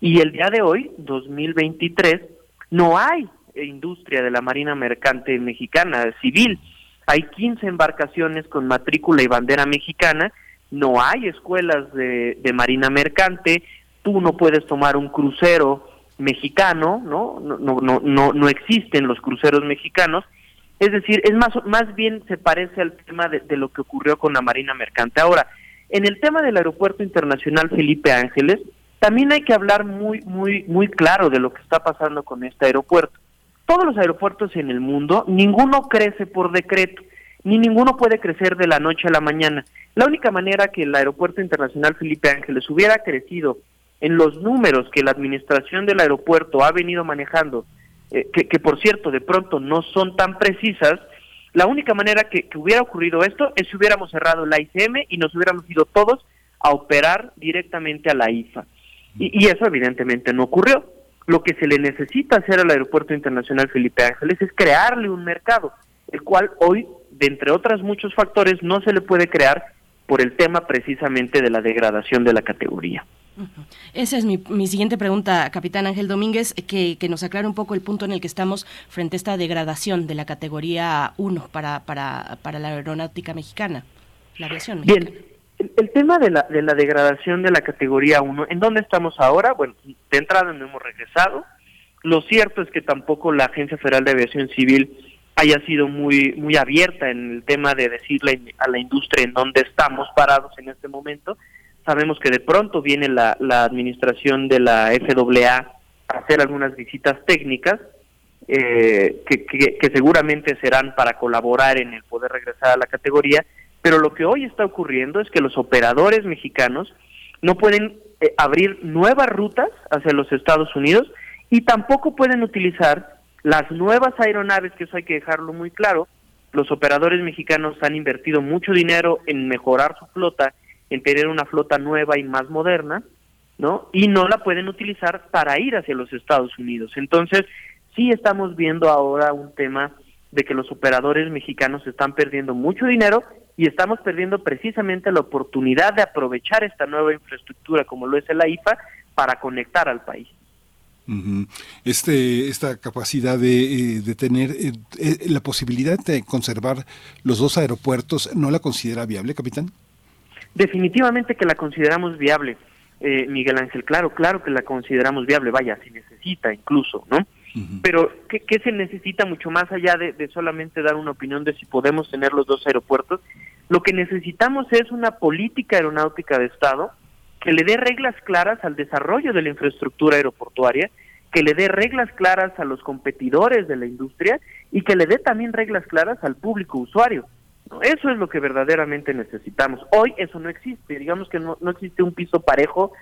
y el día de hoy, 2023, no hay industria de la Marina Mercante Mexicana civil. Hay 15 embarcaciones con matrícula y bandera mexicana, no hay escuelas de, de Marina Mercante, tú no puedes tomar un crucero mexicano, ¿no? No, no, no, no existen los cruceros mexicanos. Es decir, es más, más bien se parece al tema de, de, lo que ocurrió con la Marina Mercante. Ahora, en el tema del Aeropuerto Internacional Felipe Ángeles, también hay que hablar muy, muy, muy claro de lo que está pasando con este aeropuerto. Todos los aeropuertos en el mundo, ninguno crece por decreto, ni ninguno puede crecer de la noche a la mañana. La única manera que el Aeropuerto Internacional Felipe Ángeles hubiera crecido en los números que la administración del aeropuerto ha venido manejando eh, que, por cierto de pronto no son tan precisas, la única manera que, que, hubiera ocurrido esto es si hubiéramos cerrado la ICM y nos hubiéramos ido todos a operar directamente a la IFA. Y, y eso evidentemente no ocurrió. Lo que se le necesita hacer al Aeropuerto Internacional Felipe Ángeles es crearle un mercado, el cual hoy, de entre otros muchos factores, no se le puede crear por el tema precisamente de la degradación de la categoría. Esa es mi, mi, siguiente pregunta, capitán Ángel Domínguez, que, que, nos aclare un poco el punto en el que estamos frente a esta degradación de la categoría 1 para, para, para la aeronáutica mexicana, la aviación mexicana. Bien, el, tema de la, de la degradación de la categoría 1, ¿en dónde estamos ahora? Bueno, de entrada no hemos regresado. Lo cierto es que tampoco la Agencia Federal de Aviación Civil haya sido muy muy abierta en el tema de decirle a la industria en dónde estamos parados en este momento. Sabemos que de pronto viene la, administración de la FAA a hacer algunas visitas técnicas eh, que seguramente serán para colaborar en el poder regresar a la categoría, pero lo que hoy está ocurriendo es que los operadores mexicanos no pueden eh, abrir nuevas rutas hacia los Estados Unidos y tampoco pueden utilizar las nuevas aeronaves, que eso hay que dejarlo muy claro, los operadores mexicanos han invertido mucho dinero en mejorar su flota, en tener una flota nueva y más moderna, ¿no? Y no la pueden utilizar para ir hacia los Estados Unidos. Entonces, sí estamos viendo ahora un tema de que los operadores mexicanos están perdiendo mucho dinero y estamos perdiendo precisamente la oportunidad de aprovechar esta nueva infraestructura como lo es el AIFA para conectar al país. Este, esta capacidad de, eh, de tener eh, eh, la posibilidad de conservar los dos aeropuertos, ¿no la considera viable, capitán? Definitivamente que la consideramos viable, eh, Miguel Ángel. Claro, claro que la consideramos viable. Vaya, si necesita incluso, ¿no? Uh -huh. Pero ¿qué, ¿qué, se necesita mucho más allá de, de solamente dar una opinión de si podemos tener los dos aeropuertos? Lo que necesitamos es una política aeronáutica de Estado que le dé reglas claras al desarrollo de la infraestructura aeroportuaria, que le dé reglas claras a los competidores de la industria y que le dé también reglas claras al público usuario. Eso es lo que verdaderamente necesitamos. Hoy eso no existe, digamos que no, no existe un piso parejo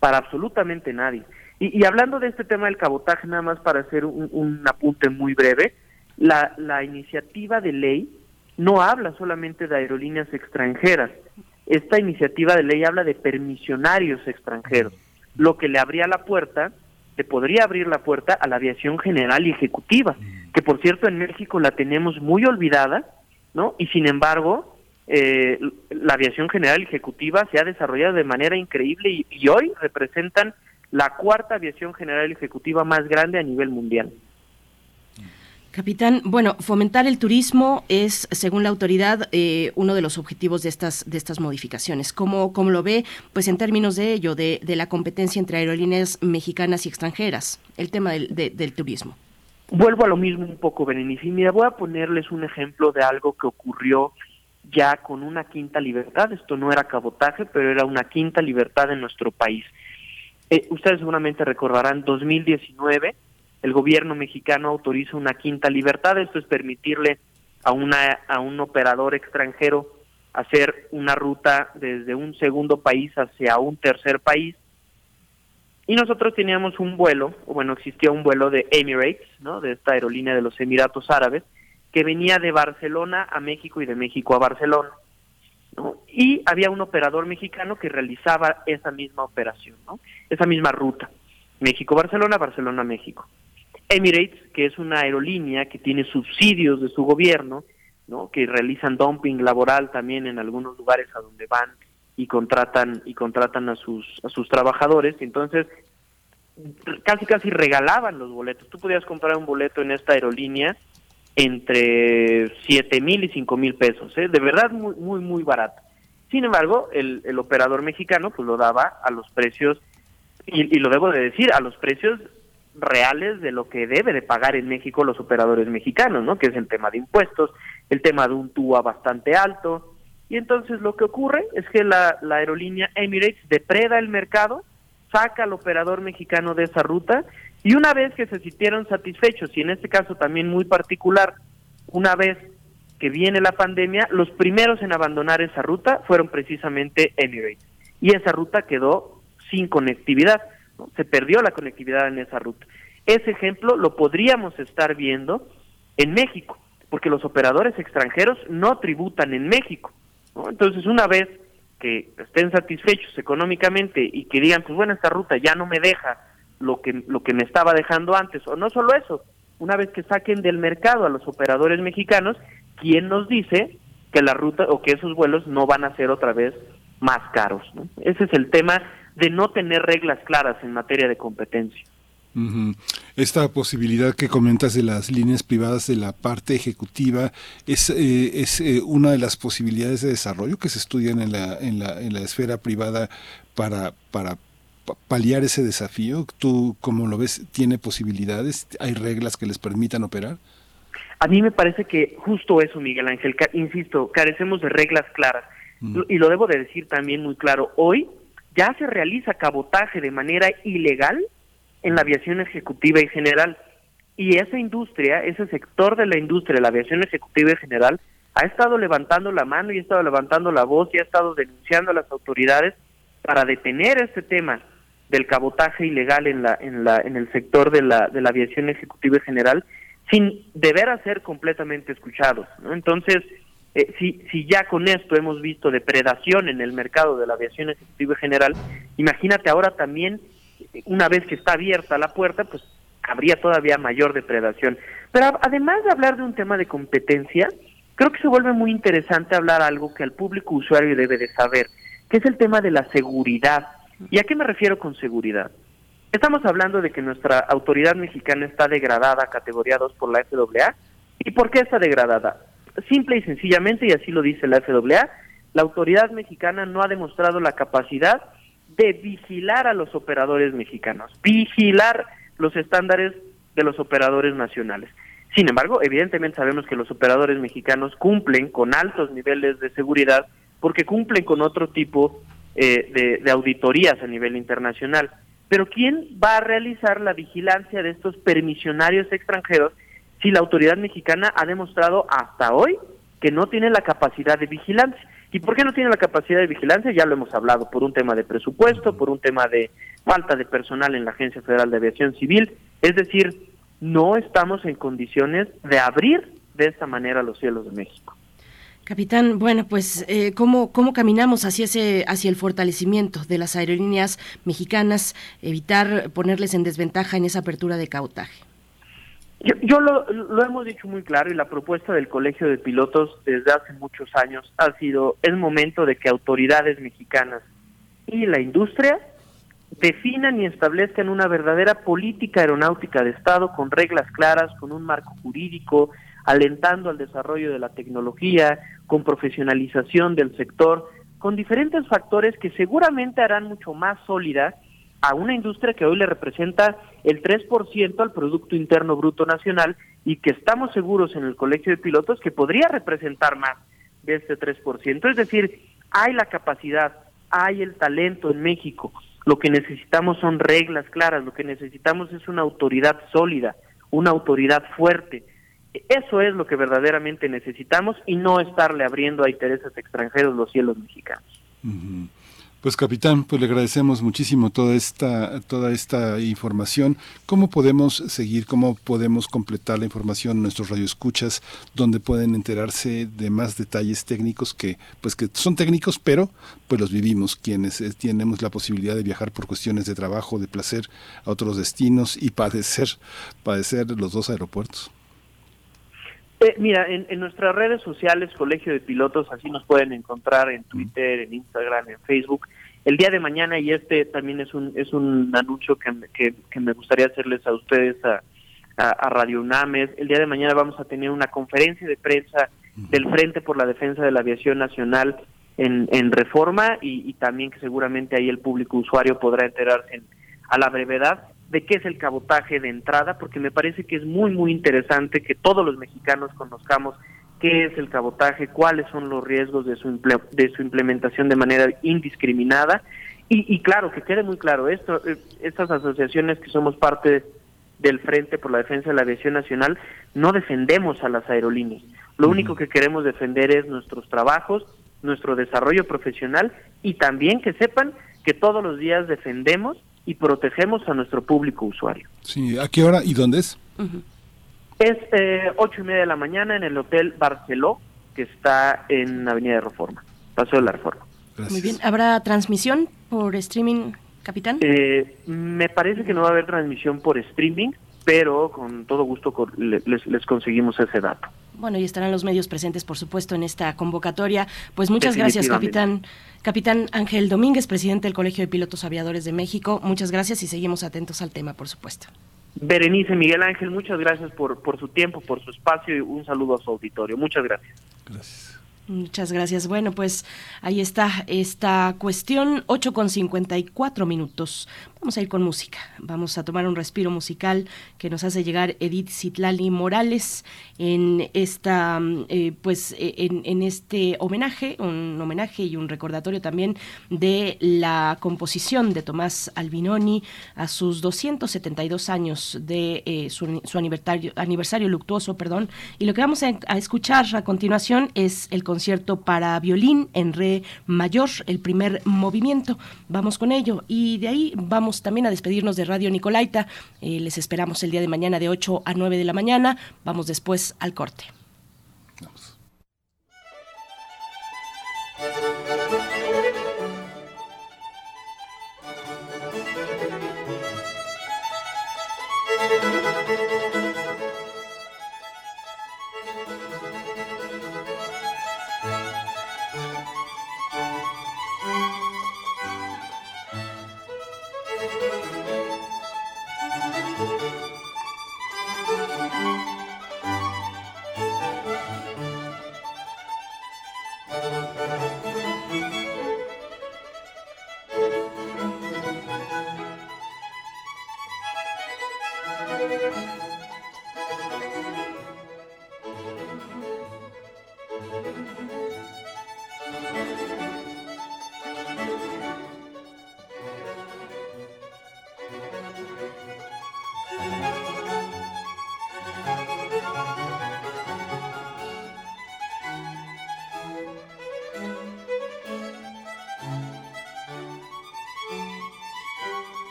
para absolutamente nadie. Y, y, hablando de este tema del cabotaje, nada más para hacer un, un apunte muy breve, la, la iniciativa de ley no habla solamente de aerolíneas extranjeras, esta iniciativa de ley habla de permisionarios extranjeros, lo que le abría la puerta, le podría abrir la puerta a la aviación general y ejecutiva, que por cierto en México la tenemos muy olvidada, ¿no? Y sin embargo, eh, la aviación general ejecutiva se ha desarrollado de manera increíble y, hoy representan la cuarta aviación general ejecutiva más grande a nivel mundial. Capitán, bueno, fomentar el turismo es, según la autoridad, eh, uno de los objetivos de estas de estas modificaciones. ¿Cómo, cómo lo ve? Pues en términos de ello, de, de, la competencia entre aerolíneas mexicanas y extranjeras, el tema del, de, del turismo. Vuelvo a lo mismo un poco, Berenice. Mira, voy a ponerles un ejemplo de algo que ocurrió ya con una quinta libertad. Esto no era cabotaje, pero era una quinta libertad en nuestro país. Eh, ustedes seguramente recordarán 2019 el gobierno mexicano autoriza una quinta libertad, esto es permitirle a una a un operador extranjero hacer una ruta desde un segundo país hacia un tercer país. Y nosotros teníamos un vuelo, o bueno, existía un vuelo de Emirates, ¿no? De esta aerolínea de los Emiratos Árabes, que venía de Barcelona a México y de México a Barcelona. ¿no? Y había un operador mexicano que realizaba esa misma operación, ¿no? Esa misma ruta. México-Barcelona, Barcelona-México. Emirates, que es una aerolínea que tiene subsidios de su gobierno, ¿no? que realizan dumping laboral también en algunos lugares a donde van y contratan y contratan a sus a sus trabajadores, entonces casi casi regalaban los boletos. Tú podías comprar un boleto en esta aerolínea entre siete mil y cinco mil pesos, ¿eh? de verdad muy muy muy barato. Sin embargo, el, el operador mexicano pues lo daba a los precios y, y lo debo de decir a los precios reales de lo que debe de pagar en México los operadores mexicanos, ¿no? Que es el tema de impuestos, el tema de un TUA bastante alto. Y entonces lo que ocurre es que la, aerolínea Emirates depreda el mercado, saca al operador mexicano de esa ruta y una vez que se sintieron satisfechos, y en este caso también muy particular, una vez que viene la pandemia, los primeros en abandonar esa ruta fueron precisamente Emirates. Y esa ruta quedó sin conectividad. Se perdió la conectividad en esa ruta. Ese ejemplo lo podríamos estar viendo en México, porque los operadores extranjeros no tributan en México. Entonces, una vez que estén satisfechos económicamente y que digan, pues bueno, esta ruta ya no me deja lo que, lo que me estaba dejando antes, o no solo eso, una vez que saquen del mercado a los operadores mexicanos, ¿quién nos dice que la ruta o que esos vuelos no van a ser otra vez más caros? Ese es el tema de no tener reglas claras en materia de competencia. Esta posibilidad que comentas de las líneas privadas de la parte ejecutiva es, eh, es eh, una de las posibilidades de desarrollo que se estudian en la, en la, en la esfera privada para, para paliar ese desafío. ¿Tú, como lo ves, tiene posibilidades? ¿Hay reglas que les permitan operar? A mí me parece que justo eso, Miguel Ángel, insisto, carecemos de reglas claras. Y lo debo de decir también muy claro, hoy ya se realiza cabotaje de manera ilegal en la aviación ejecutiva y general. Y esa industria, ese sector de la industria la aviación ejecutiva y general, ha estado levantando la mano y ha estado levantando la voz y ha estado denunciando a las autoridades para detener este tema del cabotaje ilegal en la en la en el sector de la de la aviación ejecutiva y general sin deber ser completamente escuchados entonces eh, si si ya con esto hemos visto depredación en el mercado de la aviación ejecutiva y general imagínate ahora también una vez que está abierta la puerta, pues habría todavía mayor depredación. Pero además de hablar de un tema de competencia, creo que se vuelve muy interesante hablar algo que al público usuario debe de saber, que es el tema de la seguridad. ¿Y a qué me refiero con seguridad? Estamos hablando de que nuestra autoridad mexicana está degradada categoría 2 por la FAA. ¿Y por qué está degradada? Simple y sencillamente, y así lo dice la FAA, la autoridad mexicana no ha demostrado la capacidad de vigilar a los operadores mexicanos, vigilar los estándares de los operadores nacionales. Sin embargo, evidentemente sabemos que los operadores mexicanos cumplen con altos niveles de seguridad porque cumplen con otro tipo eh, de, auditorías a nivel internacional. Pero ¿quién va a realizar la vigilancia de estos permisionarios extranjeros si la autoridad mexicana ha demostrado hasta hoy que no tiene la capacidad de vigilancia? ¿Y por qué no tiene la capacidad de vigilancia? Ya lo hemos hablado, por un tema de presupuesto, por un tema de falta de personal en la Agencia Federal de Aviación Civil. Es decir, no estamos en condiciones de abrir de esta manera los cielos de México. Capitán, bueno, pues eh, ¿cómo, ¿cómo caminamos hacia, ese, hacia el fortalecimiento de las aerolíneas mexicanas, evitar ponerles en desventaja en esa apertura de cautaje? Yo, lo, lo, hemos dicho muy claro y la propuesta del Colegio de Pilotos desde hace muchos años ha sido el momento de que autoridades mexicanas y la industria definan y establezcan una verdadera política aeronáutica de Estado con reglas claras, con un marco jurídico, alentando al desarrollo de la tecnología, con profesionalización del sector, con diferentes factores que seguramente harán mucho más sólida a una industria que hoy le representa el 3% al Producto Interno Bruto Nacional y que estamos seguros en el Colegio de Pilotos que podría representar más de este 3%. Es decir, hay la capacidad, hay el talento en México. Lo que necesitamos son reglas claras, lo que necesitamos es una autoridad sólida, una autoridad fuerte. Eso es lo que verdaderamente necesitamos y no estarle abriendo a intereses extranjeros los cielos mexicanos. Pues capitán, pues le agradecemos muchísimo toda esta toda esta información. ¿Cómo podemos seguir, cómo podemos completar la información nuestros radioescuchas donde pueden enterarse de más detalles técnicos que pues que son técnicos, pero pues los vivimos quienes eh, tenemos la posibilidad de viajar por cuestiones de trabajo, de placer a otros destinos y padecer padecer los dos aeropuertos? Eh, mira, en, en, nuestras redes sociales, Colegio de Pilotos, así nos pueden encontrar en Twitter, en Instagram, en Facebook. El día de mañana, y este también es un, es un anuncio que, que, me gustaría hacerles a ustedes, a, a, Radio UNAMES, el día de mañana vamos a tener una conferencia de prensa del Frente por la Defensa de la Aviación Nacional en, en Reforma y, y también que seguramente ahí el público usuario podrá enterarse a la brevedad de qué es el cabotaje de entrada, porque me parece que es muy, muy interesante que todos los mexicanos conozcamos qué es el cabotaje, cuáles son los riesgos de su, de su implementación de manera indiscriminada. Y, claro, que quede muy claro esto, eh, estas asociaciones que somos parte del Frente por la Defensa de la Aviación Nacional, no defendemos a las aerolíneas. Lo único que queremos defender es nuestros trabajos, nuestro desarrollo profesional y también que sepan que todos los días defendemos y protegemos a nuestro público usuario. Sí, ¿a qué hora y dónde es? Es eh, ocho y media de la mañana en el Hotel Barceló, que está en Avenida de Reforma, Paso de la Reforma. Muy bien. ¿Habrá transmisión por streaming, capitán? Eh, me parece que no va a haber transmisión por streaming, pero con todo gusto les, les conseguimos ese dato. Bueno, y estarán los medios presentes, por supuesto, en esta convocatoria. Pues muchas gracias, capitán. Capitán Ángel Domínguez, presidente del Colegio de Pilotos Aviadores de México. Muchas gracias y seguimos atentos al tema, por supuesto. Berenice Miguel Ángel, muchas gracias por, por su tiempo, por su espacio y un saludo a su auditorio. Muchas gracias. Gracias. Muchas gracias. Bueno, pues ahí está esta cuestión, 8 con 54 minutos. Vamos a ir con música. Vamos a tomar un respiro musical que nos hace llegar Edith Citlali Morales en esta, eh, pues, e, en, este homenaje, un homenaje y un recordatorio también de la composición de Tomás Albinoni a sus 272 años de eh, su, aniversario, aniversario luctuoso, perdón. Y lo que vamos a escuchar a continuación es el concierto para violín en re mayor, el primer movimiento. Vamos con ello y de ahí vamos también a despedirnos de Radio Nicolaita. Eh, les esperamos el día de mañana de 8 a 9 de la mañana. Vamos después al corte.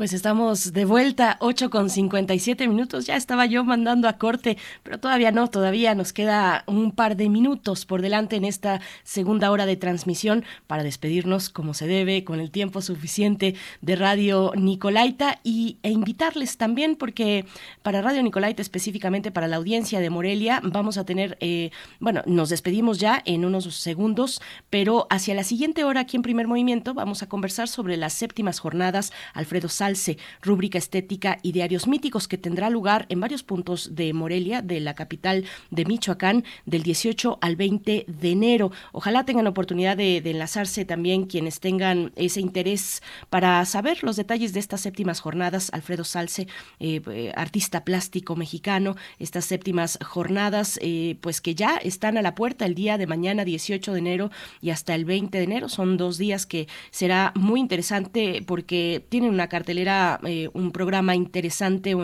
Pues estamos de vuelta, 8 con 57 minutos. Ya estaba yo mandando a corte, pero todavía no, todavía nos queda un par de minutos por delante en esta segunda hora de transmisión para despedirnos como se debe, con el tiempo suficiente de Radio Nicolaita y, e invitarles también, porque para Radio Nicolaita, específicamente para la audiencia de Morelia, vamos a tener, eh, bueno, nos despedimos ya en unos segundos, pero hacia la siguiente hora aquí en Primer Movimiento vamos a conversar sobre las séptimas jornadas Alfredo Sal rúbrica estética y diarios míticos, que tendrá lugar en varios puntos de Morelia, de la capital de Michoacán, del 18 al 20 de enero. Ojalá tengan oportunidad de, enlazarse también quienes tengan ese interés para saber los detalles de estas séptimas jornadas. Alfredo Salce, eh, eh, artista plástico mexicano, estas séptimas jornadas, eh, pues que ya están a la puerta el día de mañana, 18 de enero, y hasta el 20 de enero. Son dos días que será muy interesante porque tienen una cartelera cartelera un programa interesante,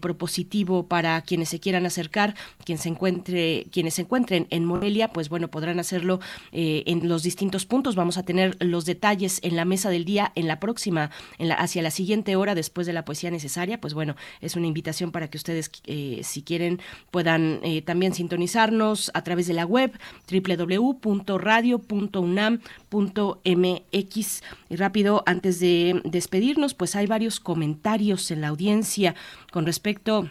propositivo para quienes se quieran acercar, quien se encuentre, quienes se encuentren en Morelia, pues bueno, podrán hacerlo en los distintos puntos. Vamos a tener los detalles en la mesa del día en la próxima, en la, hacia la siguiente hora después de la poesía necesaria. Pues bueno, es una invitación para que ustedes, si quieren, puedan también sintonizarnos a través de la web www.radio.unam.mx. Y rápido, antes de despedirnos, pues hay varios comentarios en la audiencia con respecto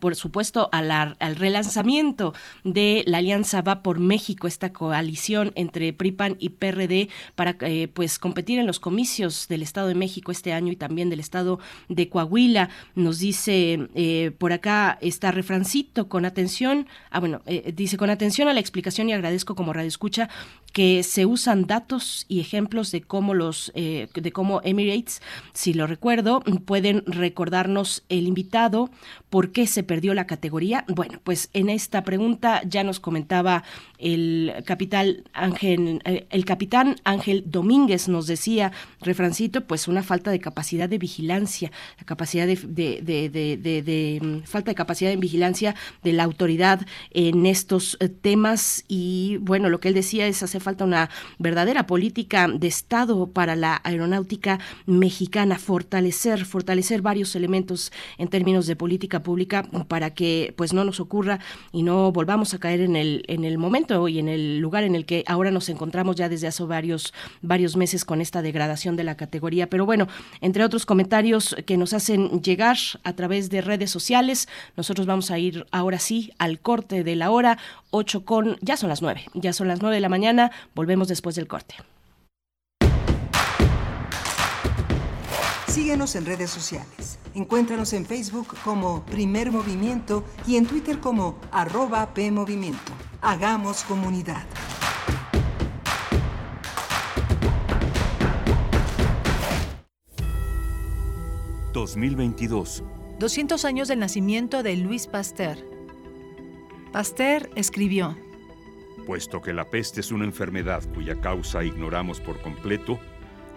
por supuesto, al relanzamiento de la Alianza Va por México, esta coalición entre PRIPAN y PRD para eh, pues competir en los comicios del Estado de México este año y también del Estado de Coahuila. Nos dice eh, por acá está refrancito con atención, ah bueno, eh, dice con atención a la explicación y agradezco como radio escucha que se usan datos y ejemplos de cómo los de cómo Emirates, si lo recuerdo, pueden recordarnos el invitado por qué se se perdió la categoría? Bueno, pues en esta pregunta ya nos comentaba el capitán Ángel, eh, el capitán Ángel Domínguez nos decía, refrancito, pues una falta de capacidad de vigilancia, la capacidad de, de, mm, falta de capacidad de vigilancia de la autoridad en estos eh, temas y bueno, lo que él decía es hace falta una verdadera política de Estado para la aeronáutica mexicana, fortalecer, fortalecer varios elementos en términos de política pública para que pues no nos ocurra y no volvamos a caer en el, en el momento y en el lugar en el que ahora nos encontramos ya desde hace varios, varios meses con esta degradación de la categoría. Pero bueno, entre otros comentarios que nos hacen llegar a través de redes sociales, nosotros vamos a ir ahora sí al corte de la hora 8 con, ya son las 9, ya son las 9 de la mañana, volvemos después del corte. Síguenos en redes sociales. Encuéntranos en Facebook como Primer Movimiento y en Twitter como arroba PMovimiento. Hagamos comunidad. ...2022... 200 años del nacimiento de Luis Pasteur. Pasteur escribió... Puesto que la peste es una enfermedad cuya causa ignoramos por completo,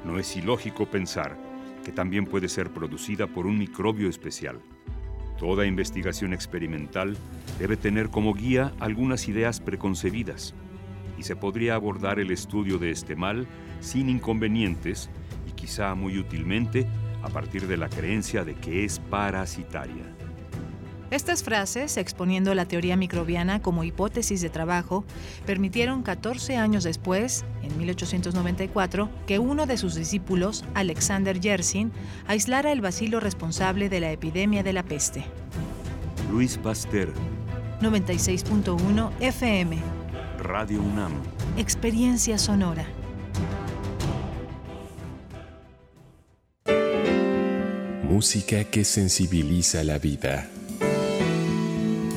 no es ilógico pensar que también puede ser producida por un microbio especial. Toda investigación experimental debe tener como guía algunas ideas preconcebidas y se podría abordar el estudio de este mal sin inconvenientes y quizá muy útilmente a partir de la creencia de que es parasitaria. Estas frases, exponiendo la teoría microbiana como hipótesis de trabajo, permitieron 14 años después, en 1894, que uno de sus discípulos, Alexander Yersin, aislara el bacilo responsable de la epidemia de la peste. Luis Pasteur. 96.1 FM. Radio UNAM. Experiencia sonora. Música que sensibiliza la vida.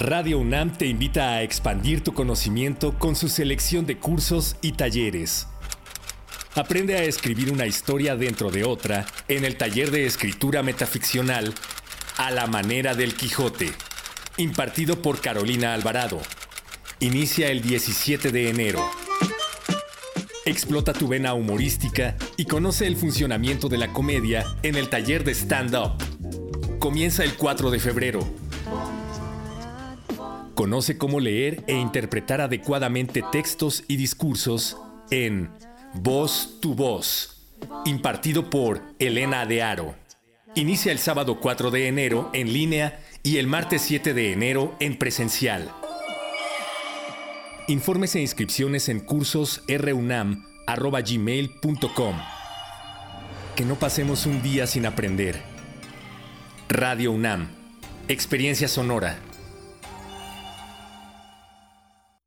Radio UNAM te invita a expandir tu conocimiento con su selección de cursos y talleres. Aprende a escribir una historia dentro de otra en el taller de escritura metaficcional A la manera del Quijote. impartido por Carolina Alvarado. Inicia el 17 de enero. Explota tu vena humorística y conoce el funcionamiento de la comedia en el taller de stand-up. Comienza el 4 de febrero. Conoce cómo leer e interpretar adecuadamente textos y discursos en Voz tu Voz, impartido por Elena de Aro. Inicia el sábado 4 de enero en línea y el martes 7 de enero en presencial. Informes e inscripciones en cursos runam.gmail.com. Que no pasemos un día sin aprender. Radio UNAM. Experiencia sonora.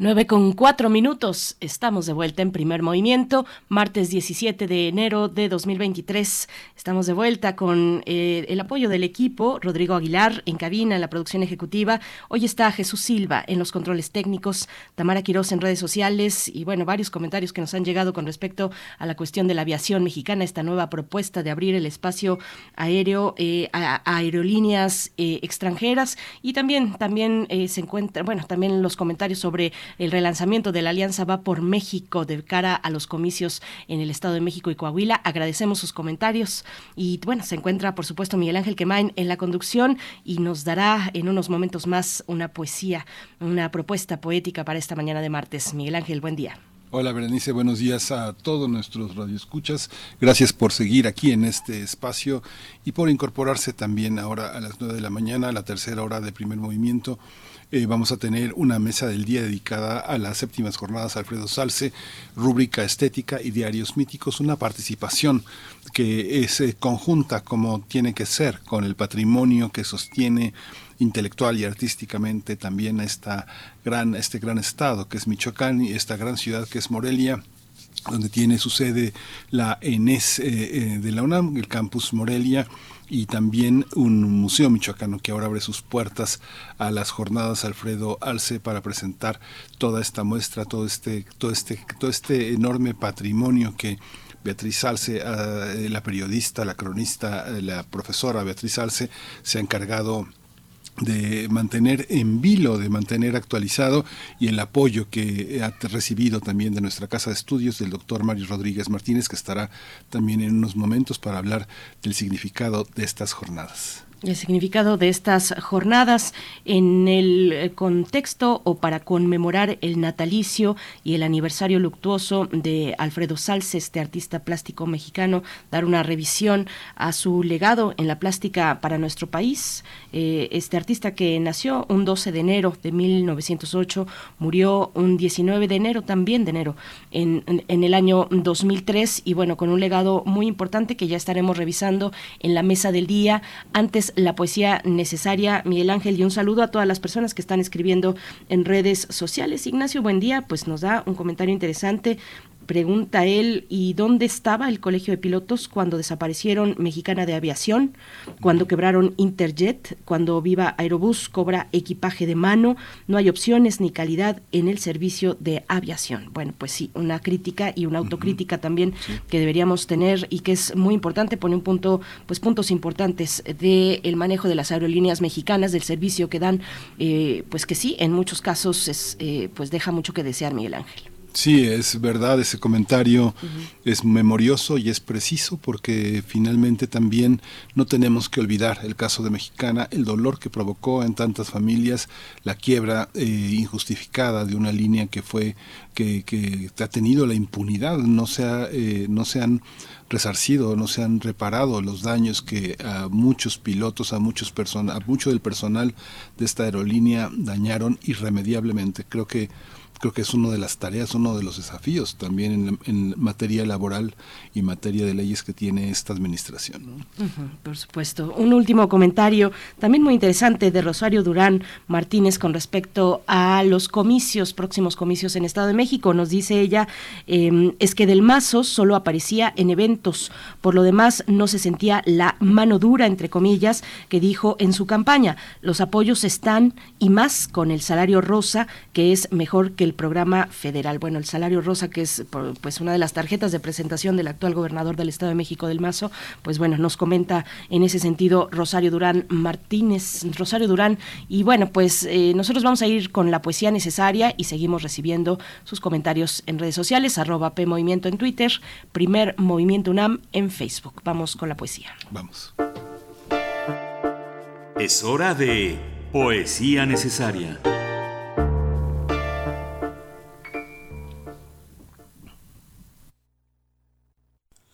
9 con 4 minutos. Estamos de vuelta en primer movimiento, martes 17 de enero de 2023. Estamos de vuelta con eh, el apoyo del equipo, Rodrigo Aguilar en cabina, en la producción ejecutiva. Hoy está Jesús Silva en los controles técnicos, Tamara Quiroz en redes sociales y bueno, varios comentarios que nos han llegado con respecto a la cuestión de la aviación mexicana, esta nueva propuesta de abrir el espacio aéreo eh, a, aerolíneas eh, extranjeras y también, también se encuentra, bueno, también los comentarios sobre el relanzamiento de la Alianza Va por México de cara a los comicios en el Estado de México y Coahuila. Agradecemos sus comentarios y bueno, se encuentra por supuesto Miguel Ángel Quemain en la conducción y nos dará en unos momentos más una poesía, una propuesta poética para esta mañana de martes. Miguel Ángel, buen día. Hola Berenice, buenos días a todos nuestros radioescuchas. Gracias por seguir aquí en este espacio y por incorporarse también ahora a las 9 de la mañana, a la tercera hora de primer movimiento eh, vamos a tener una mesa del día dedicada a las séptimas jornadas Alfredo Salce, rúbrica estética y diarios míticos, una participación que es eh, conjunta como tiene que ser con el patrimonio que sostiene intelectual y artísticamente también esta gran, este gran estado que es Michoacán y esta gran ciudad que es Morelia donde tiene su sede la ENES eh, de la UNAM, el campus Morelia, y también un museo michoacano que ahora abre sus puertas a las jornadas Alfredo Alce para presentar toda esta muestra, todo este, todo este, todo este enorme patrimonio que Beatriz Alce, ah, la periodista, la cronista, la profesora Beatriz Alce, se ha encargado de mantener en vilo, de mantener actualizado y el apoyo que ha recibido también de nuestra casa de estudios del doctor Mario Rodríguez Martínez, que estará también en unos momentos para hablar del significado de estas jornadas el significado de estas jornadas en el eh, contexto o para conmemorar el natalicio y el aniversario luctuoso de Alfredo Salce, este artista plástico mexicano, dar una revisión a su legado en la plástica para nuestro país. Eh, este artista que nació un 12 de enero de 1908, murió un 19 de enero también de enero en, en el año 2003 y bueno, con un legado muy importante que ya estaremos revisando en la mesa del día. Antes la poesía necesaria, Miguel Ángel, y un saludo a todas las personas que están escribiendo en redes sociales. Ignacio, buen día, pues nos da un comentario interesante Pregunta él, ¿y dónde estaba el colegio de pilotos cuando desaparecieron Mexicana de Aviación, cuando quebraron Interjet, cuando Viva Aerobús cobra equipaje de mano? No hay opciones ni calidad en el servicio de aviación. Bueno, pues sí, una crítica y una autocrítica también que deberíamos tener y que es muy importante, pone un punto, pues puntos importantes del el manejo de las aerolíneas mexicanas, del servicio que dan, eh, pues que sí, en muchos casos es, eh, pues deja mucho que desear, Miguel Ángel. Sí, es verdad, ese comentario es memorioso y es preciso porque finalmente también no tenemos que olvidar el caso de Mexicana, el dolor que provocó en tantas familias, la quiebra eh, injustificada de una línea que fue, que, que ha tenido la impunidad, no se, eh, no se han resarcido, no se han reparado los daños que a muchos pilotos, a muchos a mucho del personal de esta aerolínea dañaron irremediablemente. Creo que creo que es una de las tareas, uno de los desafíos también en, materia laboral y materia de leyes que tiene esta administración. por supuesto. Un último comentario, también muy interesante, de Rosario Durán Martínez con respecto a los comicios, próximos comicios en Estado de México. Nos dice ella, em, es que Del Mazo solo aparecía en eventos, por lo demás no se sentía la mano dura, entre comillas, que dijo en su campaña. Los apoyos están y más con el salario rosa, que es mejor que el programa federal. Bueno, el salario rosa, que es pues una de las tarjetas de presentación del actual gobernador del Estado de México del Mazo, pues bueno, nos comenta en ese sentido Rosario Durán Martínez, Rosario Durán, y bueno, pues eh, nosotros vamos a ir con la poesía necesaria y seguimos recibiendo sus comentarios en redes sociales, arroba P Movimiento en Twitter, primer Movimiento UNAM en Facebook. Vamos con la poesía. Vamos. Es hora de poesía necesaria.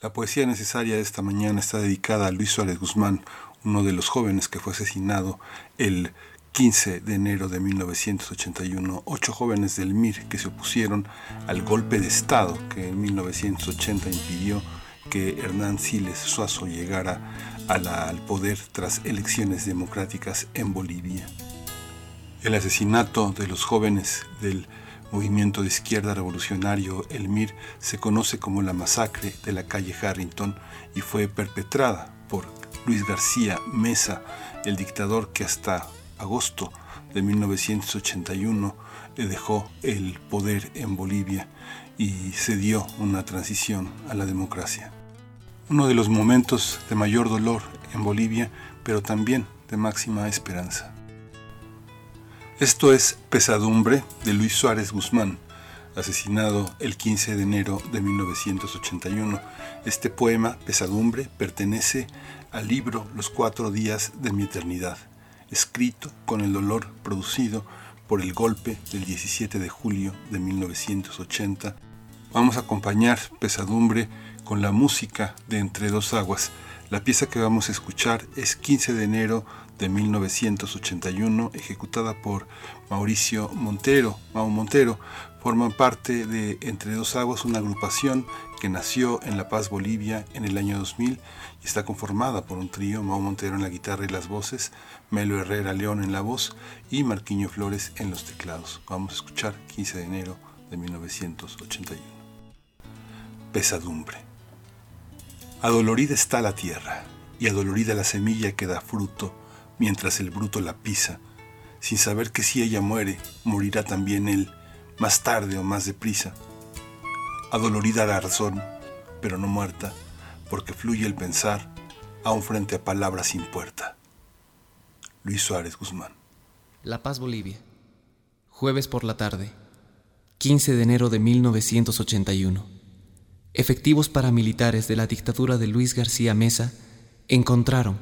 La poesía necesaria de esta mañana está dedicada a Luis Suárez Guzmán, uno de los jóvenes que fue asesinado el 15 de enero de 1981. Ocho jóvenes del MIR que se opusieron al golpe de Estado que en 1980 impidió que Hernán Siles Suazo llegara al poder tras elecciones democráticas en Bolivia. El asesinato de los jóvenes del movimiento de izquierda revolucionario, el MIR, se conoce como la masacre de la calle Harrington y fue perpetrada por Luis García Mesa, el dictador que hasta agosto de 1981 dejó el poder en Bolivia y se dio una transición a la democracia. Uno de los momentos de mayor dolor en Bolivia, pero también de máxima esperanza. Esto es Pesadumbre de Luis Suárez Guzmán, asesinado el 15 de enero de 1981. Este poema, Pesadumbre, pertenece al libro Los cuatro días de mi eternidad, escrito con el dolor producido por el golpe del 17 de julio de 1980. Vamos a acompañar Pesadumbre con la música de Entre dos aguas. La pieza que vamos a escuchar es 15 de enero de 1981, ejecutada por Mauricio Montero. Mau Montero forman parte de Entre Dos Aguas, una agrupación que nació en La Paz, Bolivia, en el año 2000 y está conformada por un trío, Mau Montero en la guitarra y las voces, Melo Herrera León en la voz y Marquiño Flores en los teclados. Vamos a escuchar 15 de enero de 1981. Pesadumbre. Adolorida está la tierra y adolorida la semilla que da fruto mientras el bruto la pisa, sin saber que si ella muere, morirá también él, más tarde o más deprisa. Adolorida la razón, pero no muerta, porque fluye el pensar, aún frente a palabras sin puerta. Luis Suárez Guzmán. La Paz, Bolivia. Jueves por la tarde, 15 de enero de 1981. Efectivos paramilitares de la dictadura de Luis García Mesa encontraron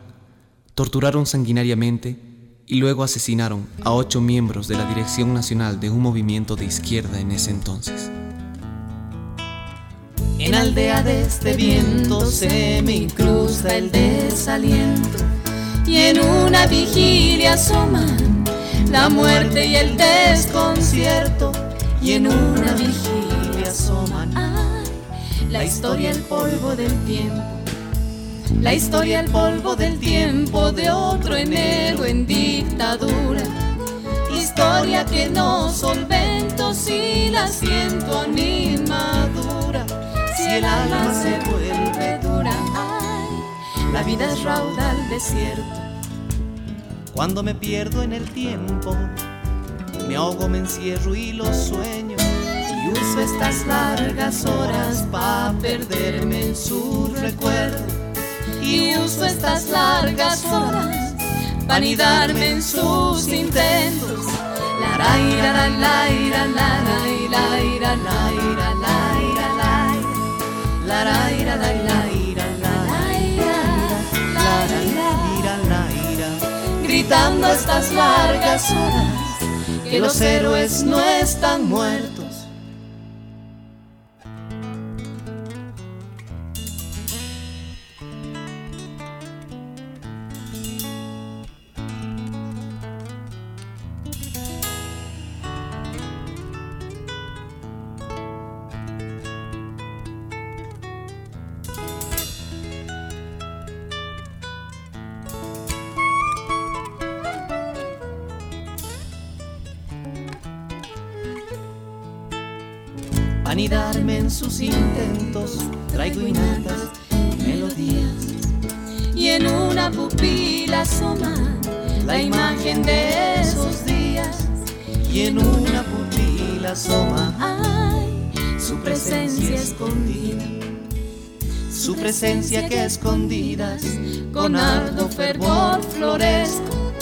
torturaron sanguinariamente y luego asesinaron a ocho miembros de la Dirección Nacional de un movimiento de izquierda en ese entonces. En aldea de este viento se me incrusta el desaliento y en una vigilia asoman la muerte y el desconcierto y en una vigilia asoman la historia, el polvo del tiempo la historia, el polvo del tiempo de otro enero en dictadura. Historia que no solvento si la siento animadura. Si el alma se vuelve dura, la vida es raudal desierto. Cuando me pierdo en el tiempo, me ahogo, me encierro y los sueño. Y uso estas largas horas para perderme en su recuerdo y uso estas largas horas vanidarme en sus intentos. La la la la la la la la la la Gritando estas largas horas que los héroes no están muertos sus intentos, traigo innatas melodías. Y en una pupila asoma la imagen de esos días. Y en una pupila asoma ay, su presencia escondida. Su presencia que escondidas con ardo fervor floresco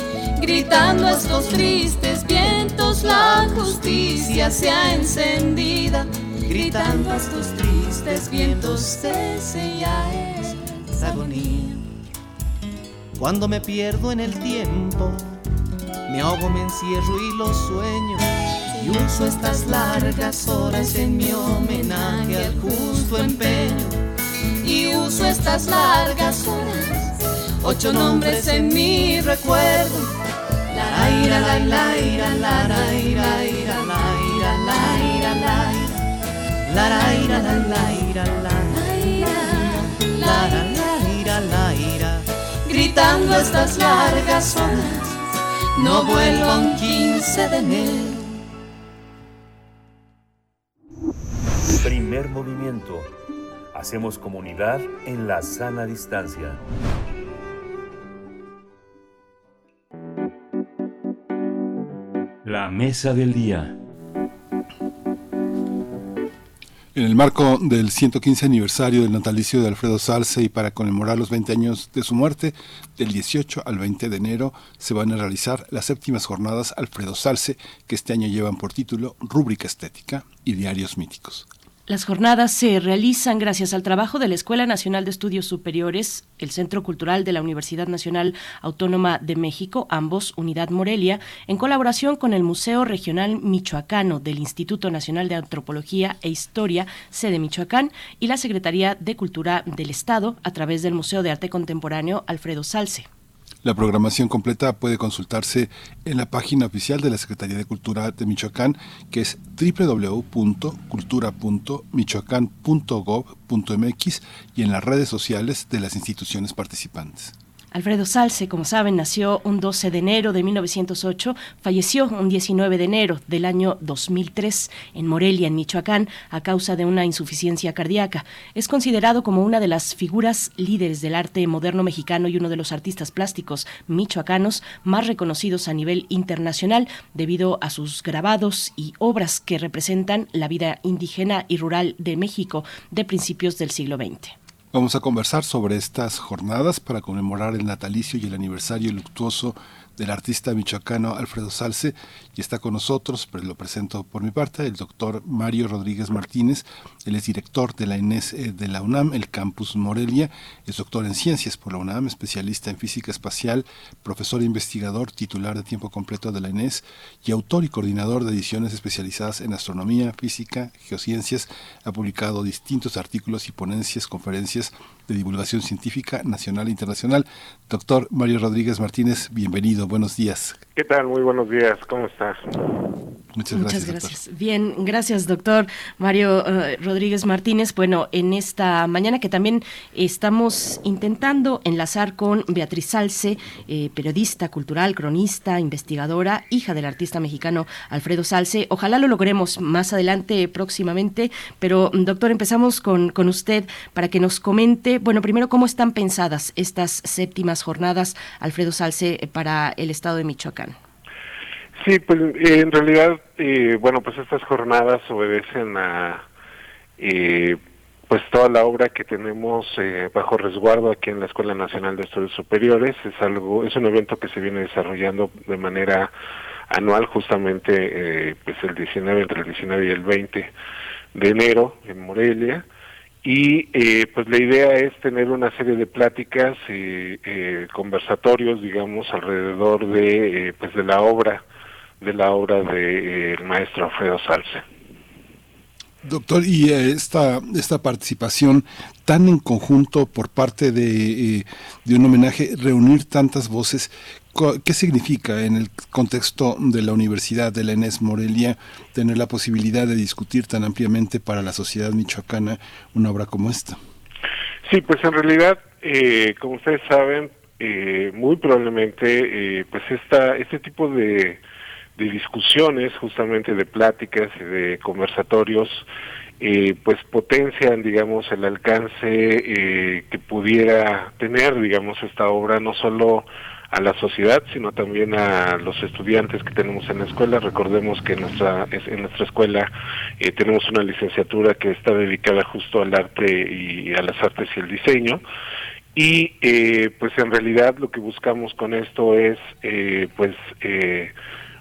gritando estos tristes vientos la justicia se ha encendida gritando a estos tristes vientos, ya es agonía. Cuando me pierdo en el tiempo, me ahogo, me encierro y los sueño. Y uso estas largas horas en mi homenaje al justo empeño. Y uso estas largas horas, ocho nombres en mi recuerdo. La ira, la ira, la ira, la ira, la la ira la la ira la la. La ira la ira gritando estas largas horas no vuelvo un 15 de enero. Primer movimiento. Hacemos comunidad en la sana distancia. La mesa del día En el marco del 115 aniversario del natalicio de Alfredo Salce y para conmemorar los 20 años de su muerte, del 18 al 20 de enero se van a realizar las séptimas jornadas Alfredo Salce, que este año llevan por título Rúbrica Estética y Diarios Míticos. Las jornadas se realizan gracias al trabajo de la Escuela Nacional de Estudios Superiores, el Centro Cultural de la Universidad Nacional Autónoma de México, ambos Unidad Morelia, en colaboración con el Museo Regional Michoacano del Instituto Nacional de Antropología e Historia, sede Michoacán, y la Secretaría de Cultura del Estado, a través del Museo de Arte Contemporáneo Alfredo Salce. La programación completa puede consultarse en la página oficial de la Secretaría de Cultura de Michoacán, que es www.cultura.michoacán.gov.mx y en las redes sociales de las instituciones participantes. Alfredo Salce, como saben, nació un 12 de enero de 1908, falleció un 19 de enero del año 2003 en Morelia, en Michoacán, a causa de una insuficiencia cardíaca. Es considerado como una de las figuras líderes del arte moderno mexicano y uno de los artistas plásticos michoacanos más reconocidos a nivel internacional debido a sus grabados y obras que representan la vida indígena y rural de México de principios del siglo XX. Vamos a conversar sobre estas jornadas para conmemorar el natalicio y el aniversario luctuoso del artista michoacano Alfredo Salce y está con nosotros, pero lo presento por mi parte, el doctor Mario Rodríguez Martínez. Él es director de la INES eh, de la UNAM, el campus Morelia, es doctor en ciencias por la UNAM, especialista en física espacial, profesor e investigador, titular de tiempo completo de la INES y autor y coordinador de ediciones especializadas en astronomía, física, geociencias. Ha publicado distintos artículos y ponencias, conferencias de divulgación científica nacional e internacional. Doctor Mario Rodríguez Martínez, bienvenido, buenos días. ¿Qué tal? Muy buenos días, ¿cómo estás? Muchas gracias. Muchas gracias. Bien, gracias, doctor Mario eh, Rodríguez Martínez. Bueno, en esta mañana que también estamos intentando enlazar con Beatriz Salce, eh, periodista cultural, cronista, investigadora, hija del artista mexicano Alfredo Salce. Ojalá lo logremos más adelante, próximamente. Pero, doctor, empezamos con, con usted para que nos comente, bueno, primero, cómo están pensadas estas séptimas jornadas, Alfredo Salce, para el estado de Michoacán. Sí, pues eh, en realidad, eh, bueno, pues estas jornadas obedecen a eh, pues toda la obra que tenemos bajo resguardo aquí en la Escuela Nacional de Estudios Superiores. Es algo, es un evento que se viene desarrollando de manera anual, justamente pues el 19 entre el 19 y el 20 de enero en Morelia y eh, pues la idea es tener una serie de pláticas y eh, conversatorios digamos alrededor de eh, pues de la obra de la obra del de, maestro Alfredo Salce. Doctor, y esta, esta participación tan en conjunto por parte de, de un homenaje, reunir tantas voces, ¿Qué significa en el contexto de la Universidad de la ENES Morelia tener la posibilidad de discutir tan ampliamente para la sociedad michoacana una obra como esta? Sí, pues en realidad, eh, como ustedes saben, eh, muy probablemente, eh, pues esta, este tipo de, de discusiones, justamente de pláticas y de conversatorios, eh, pues potencian, digamos, el alcance eh, que pudiera tener, digamos, esta obra, no solo a la sociedad, sino también a los estudiantes que tenemos en la escuela. Recordemos que en nuestra, en nuestra escuela eh, tenemos una licenciatura que está dedicada justo al arte y a las artes y el diseño. Y eh, pues en realidad lo que buscamos con esto es eh, pues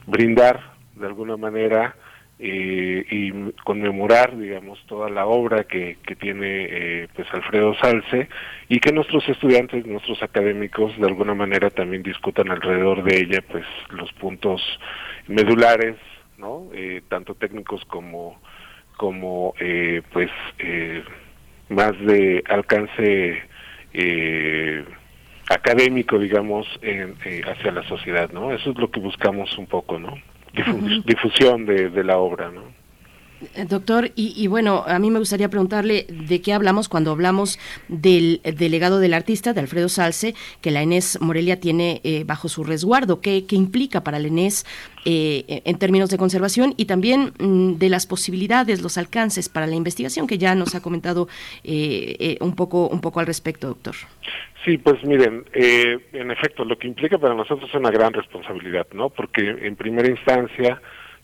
brindar de alguna manera eh, y conmemorar, digamos, toda la obra que, que tiene eh, pues Alfredo Salce y que nuestros estudiantes, nuestros académicos, de alguna manera también discutan alrededor de ella, pues los puntos medulares, ¿no? Eh, tanto técnicos como como eh, pues eh, más de alcance académico, digamos, en, hacia la sociedad, ¿no? Eso es lo que buscamos un poco, ¿no? Difusión de, de, la obra, ¿no? Eh, doctor, y, y, bueno, a mí me gustaría preguntarle de qué hablamos cuando hablamos del, del legado del artista, de Alfredo Salce, que la ENES Morelia tiene eh, bajo su resguardo. ¿Qué, ¿Qué, implica para la ENES eh, en términos de conservación y también mm, de las posibilidades, los alcances para la investigación, que ya nos ha comentado eh, un, poco, un poco al respecto, doctor? Sí, pues miren, eh, en efecto, lo que implica para nosotros es una gran responsabilidad, ¿no? Porque en primera instancia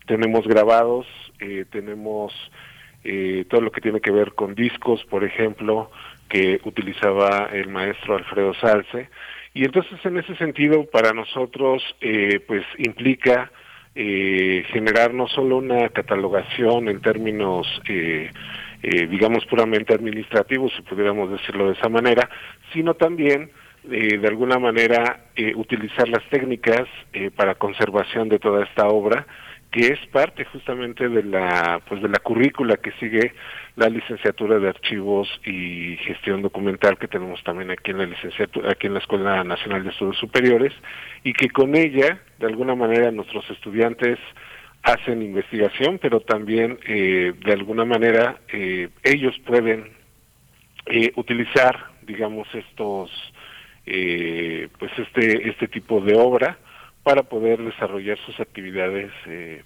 tenemos grabados, eh, tenemos eh, todo lo que tiene que ver con discos, por ejemplo, que utilizaba el maestro Alfredo Salce, y entonces en ese sentido para nosotros eh, pues implica eh, generar no solo una catalogación en términos eh, digamos puramente administrativos, si pudiéramos decirlo de esa manera, sino también eh, de alguna manera eh, utilizar las técnicas eh, para conservación de toda esta obra, que es parte justamente de la pues de la currícula que sigue la licenciatura de archivos y gestión documental que tenemos también aquí en la licenciatura aquí en la Escuela Nacional de Estudios Superiores y que con ella de alguna manera nuestros estudiantes hacen investigación pero también eh, de alguna manera eh, ellos pueden eh, utilizar digamos estos eh, pues este este tipo de obra para poder desarrollar sus actividades eh,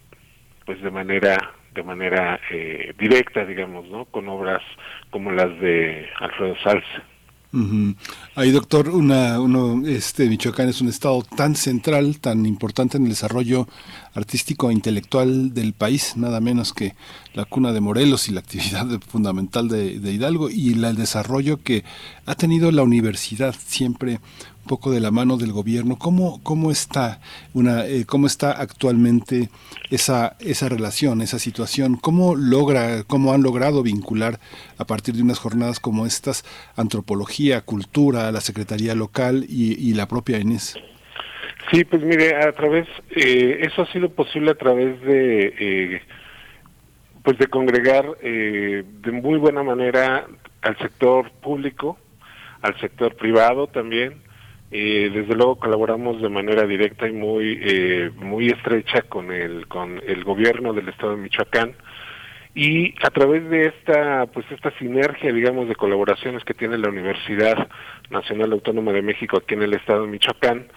pues de manera de manera eh, directa digamos no con obras como las de Alfredo Salce Uh. Ahí, doctor, una, uno, este, Michoacán es un estado tan central, tan importante en el desarrollo artístico e intelectual del país, nada menos que la cuna de Morelos y la actividad fundamental de, de Hidalgo y la, el desarrollo que ha tenido la universidad siempre poco de la mano del gobierno. ¿Cómo, cómo está una, eh, cómo está actualmente esa, esa relación, esa situación? ¿Cómo logra, cómo han logrado vincular a partir de unas jornadas como estas antropología, cultura, la secretaría local y, y la propia ENES? Sí, pues mire, a través, eh, eso ha sido posible a través de, eh, pues de congregar eh, de muy buena manera al sector público, al sector privado también, eh, desde luego colaboramos de manera directa y muy eh, muy estrecha con el con el gobierno del estado de Michoacán. Y a través de esta pues esta sinergia digamos de colaboraciones que tiene la Universidad Nacional Autónoma de México aquí en el estado de Michoacán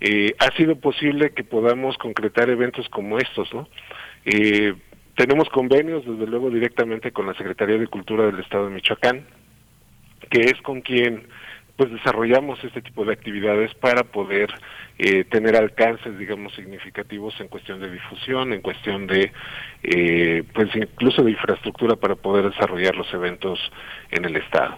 eh, ha sido posible que podamos concretar eventos como estos no eh, tenemos convenios desde luego directamente con la Secretaría de Cultura del estado de Michoacán que es con quien pues desarrollamos este tipo de actividades para poder eh, tener alcances, digamos, significativos en cuestión de difusión, en cuestión de, eh, pues incluso de infraestructura para poder desarrollar los eventos en el Estado.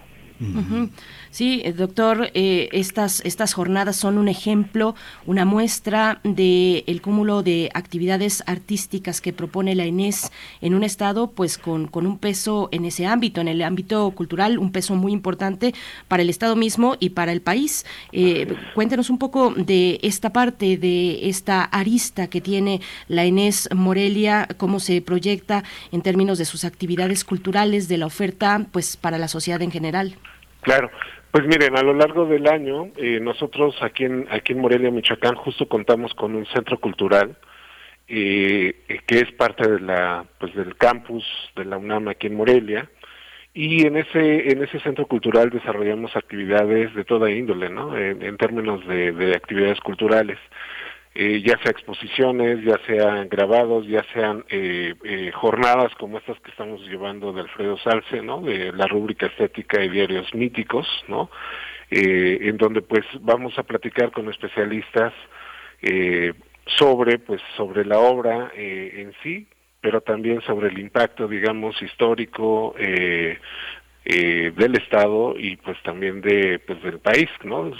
Sí, eh, doctor, eh, estas, estas jornadas son un ejemplo, una muestra del el cúmulo de actividades artísticas que propone la ENES en un estado pues con, con un peso en ese ámbito, en el ámbito cultural, un peso muy importante para el estado mismo y para el país. Eh, cuéntenos un poco de esta parte, de esta arista que tiene la ENES Morelia, cómo se proyecta en términos de sus actividades culturales, de la oferta pues para la sociedad en general. Claro, pues miren, a lo largo del año, eh, nosotros aquí en, aquí en Morelia, Michoacán, justo contamos con un centro cultural eh, que es parte de la, pues del campus de la UNAM aquí en Morelia, y en ese en ese centro cultural desarrollamos actividades de toda índole, ¿no? En, términos de, de actividades culturales. Eh, ya sea exposiciones, ya sean grabados, ya sean eh, eh, jornadas como estas que estamos llevando de Alfredo Salce, ¿no? De la rúbrica estética y diarios míticos, ¿no? en donde pues vamos a platicar con especialistas sobre pues sobre la obra en sí, pero también sobre el impacto, digamos, histórico, eh, eh, del Estado y pues también de pues del país, ¿no?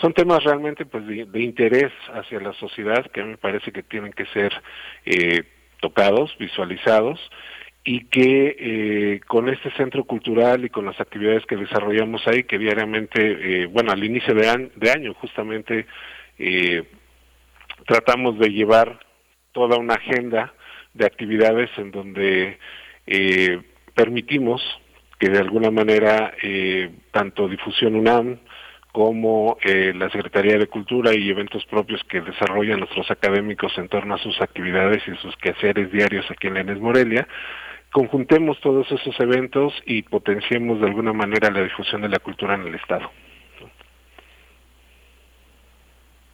Son temas realmente pues de, interés hacia la sociedad que a mí me parece que tienen que ser eh, tocados, visualizados y que eh, con este centro cultural y con las actividades que desarrollamos ahí, que diariamente, bueno, al inicio de, de año justamente tratamos de llevar toda una agenda de actividades en donde permitimos que de alguna manera eh, tanto Difusión UNAM como eh, la Secretaría de Cultura y eventos propios que desarrollan nuestros académicos en torno a sus actividades y sus quehaceres diarios aquí en Lenes Morelia, conjuntemos todos esos eventos y potenciemos de alguna manera la difusión de la cultura en el Estado.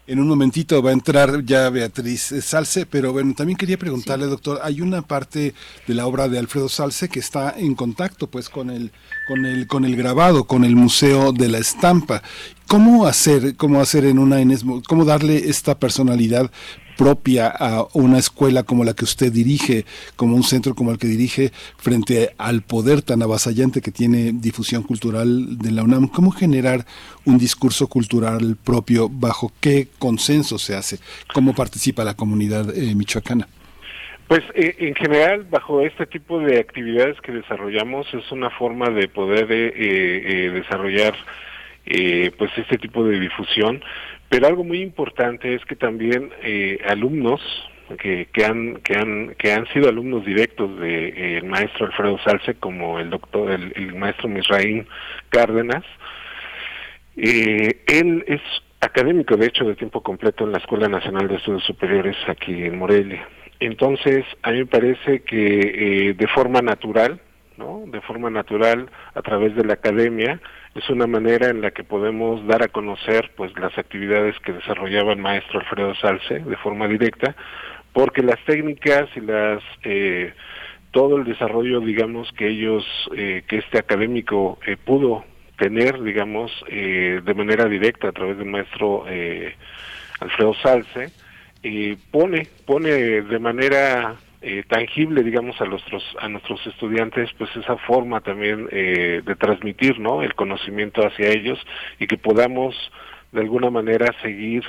En un momentito va a entrar ya Beatriz Salce, pero bueno, también quería preguntarle, doctor, hay una parte de la obra de Alfredo Salce que está en contacto pues con el con el con el grabado, con el Museo de la Estampa. ¿Cómo hacer, cómo hacer en una cómo darle esta personalidad propia a una escuela como la que usted dirige, como un centro como el que dirige, frente al poder tan avasallante que tiene difusión cultural de la UNAM? ¿Cómo generar un discurso cultural propio? ¿Bajo qué consenso se hace? ¿Cómo participa la comunidad eh, michoacana? Pues eh, en general, bajo este tipo de actividades que desarrollamos, es una forma de poder eh, desarrollar pues este tipo de difusión, pero algo muy importante es que también eh, alumnos que, que, han, que, han, que han sido alumnos directos del de, eh, maestro Alfredo Salce, como el doctor, el, maestro Misraín Cárdenas, eh, él es académico, de hecho, de tiempo completo en la Escuela Nacional de Estudios Superiores aquí en Morelia. Entonces, a mí me parece que de forma natural, ¿no? De forma natural, a través de la academia, es una manera en la que podemos dar a conocer pues las actividades que desarrollaba el maestro Alfredo Salce de forma directa, porque las técnicas y las eh, todo el desarrollo digamos que ellos eh, que este académico eh, pudo tener digamos de manera directa a través del maestro Alfredo Salce pone pone de manera eh, tangible, digamos, a nuestros a nuestros estudiantes, pues esa forma también eh, de transmitir, ¿no? El conocimiento hacia ellos y que podamos de alguna manera seguir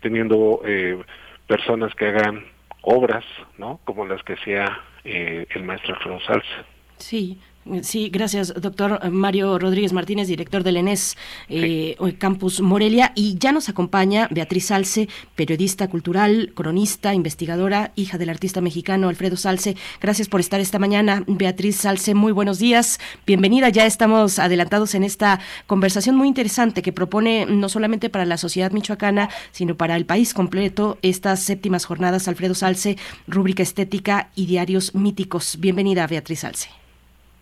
teniendo eh, personas que hagan obras, ¿no? Como las que hacía el maestro Alfredo Salsa. Sí, Sí, gracias, doctor Mario Rodríguez Martínez, director del ENES eh, Campus Morelia. Y ya nos acompaña Beatriz Salce, periodista cultural, cronista, investigadora, hija del artista mexicano Alfredo Salce. Gracias por estar esta mañana. Beatriz Salce, muy buenos días. Bienvenida. Ya estamos adelantados en esta conversación muy interesante que propone no solamente para la sociedad michoacana, sino para el país completo estas séptimas jornadas Alfredo Salce, rúbrica estética y diarios míticos. Bienvenida, Beatriz Salce.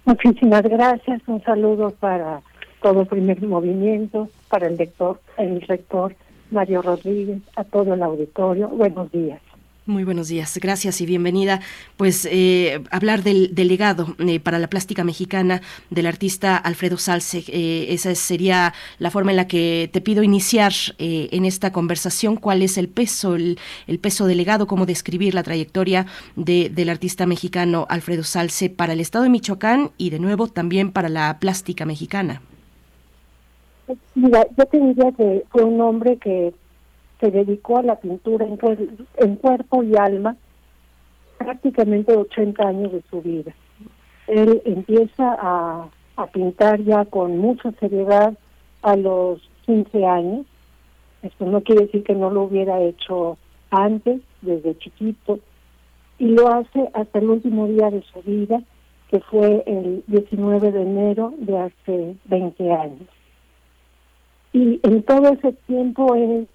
Muchísimas gracias. Un saludo para todo primer movimiento, para el lector, el rector Mario Rodríguez, a todo el auditorio. Buenos días. Muy buenos días, gracias y bienvenida. Pues eh, hablar del, legado eh, para la plástica mexicana del artista Alfredo Salce, eh, esa sería la forma en la que te pido iniciar en esta conversación. ¿Cuál es el peso, el, peso del legado, cómo describir la trayectoria del artista mexicano Alfredo Salce para el estado de Michoacán y de nuevo también para la plástica mexicana? Mira, yo te diría que fue un hombre que se dedicó a la pintura en, cuerpo y alma prácticamente 80 años de su vida. Él empieza a, a pintar ya con mucha seriedad a los 15 años. Esto no quiere decir que no lo hubiera hecho antes, desde chiquito, y lo hace hasta el último día de su vida, que fue el 19 de enero de hace 20 años. Y en todo ese tiempo es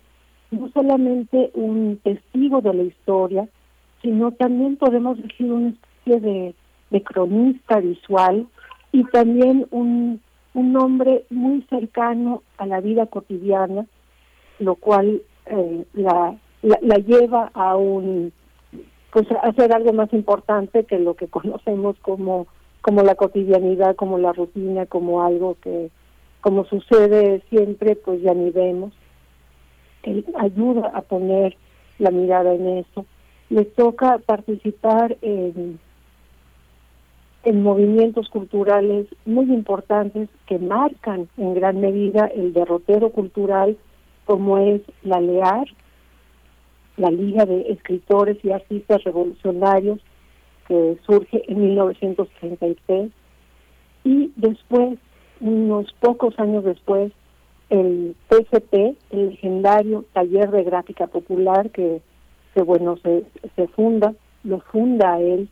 no solamente un testigo de la historia, sino también podemos decir una especie de, cronista visual y también un, un hombre muy cercano a la vida cotidiana, lo cual eh, la, la, lleva a un pues a hacer algo más importante que lo que conocemos como como la cotidianidad, como la rutina, como algo que como sucede siempre, pues ya ni vemos. Él ayuda a poner la mirada en eso. Le toca participar en, en movimientos culturales muy importantes que marcan en gran medida el derrotero cultural, como es la LEAR, la Liga de Escritores y Artistas Revolucionarios, que surge en 1933, y después unos pocos años después, el TCP, el legendario Taller de Gráfica Popular, que, que bueno, se, se funda, lo funda él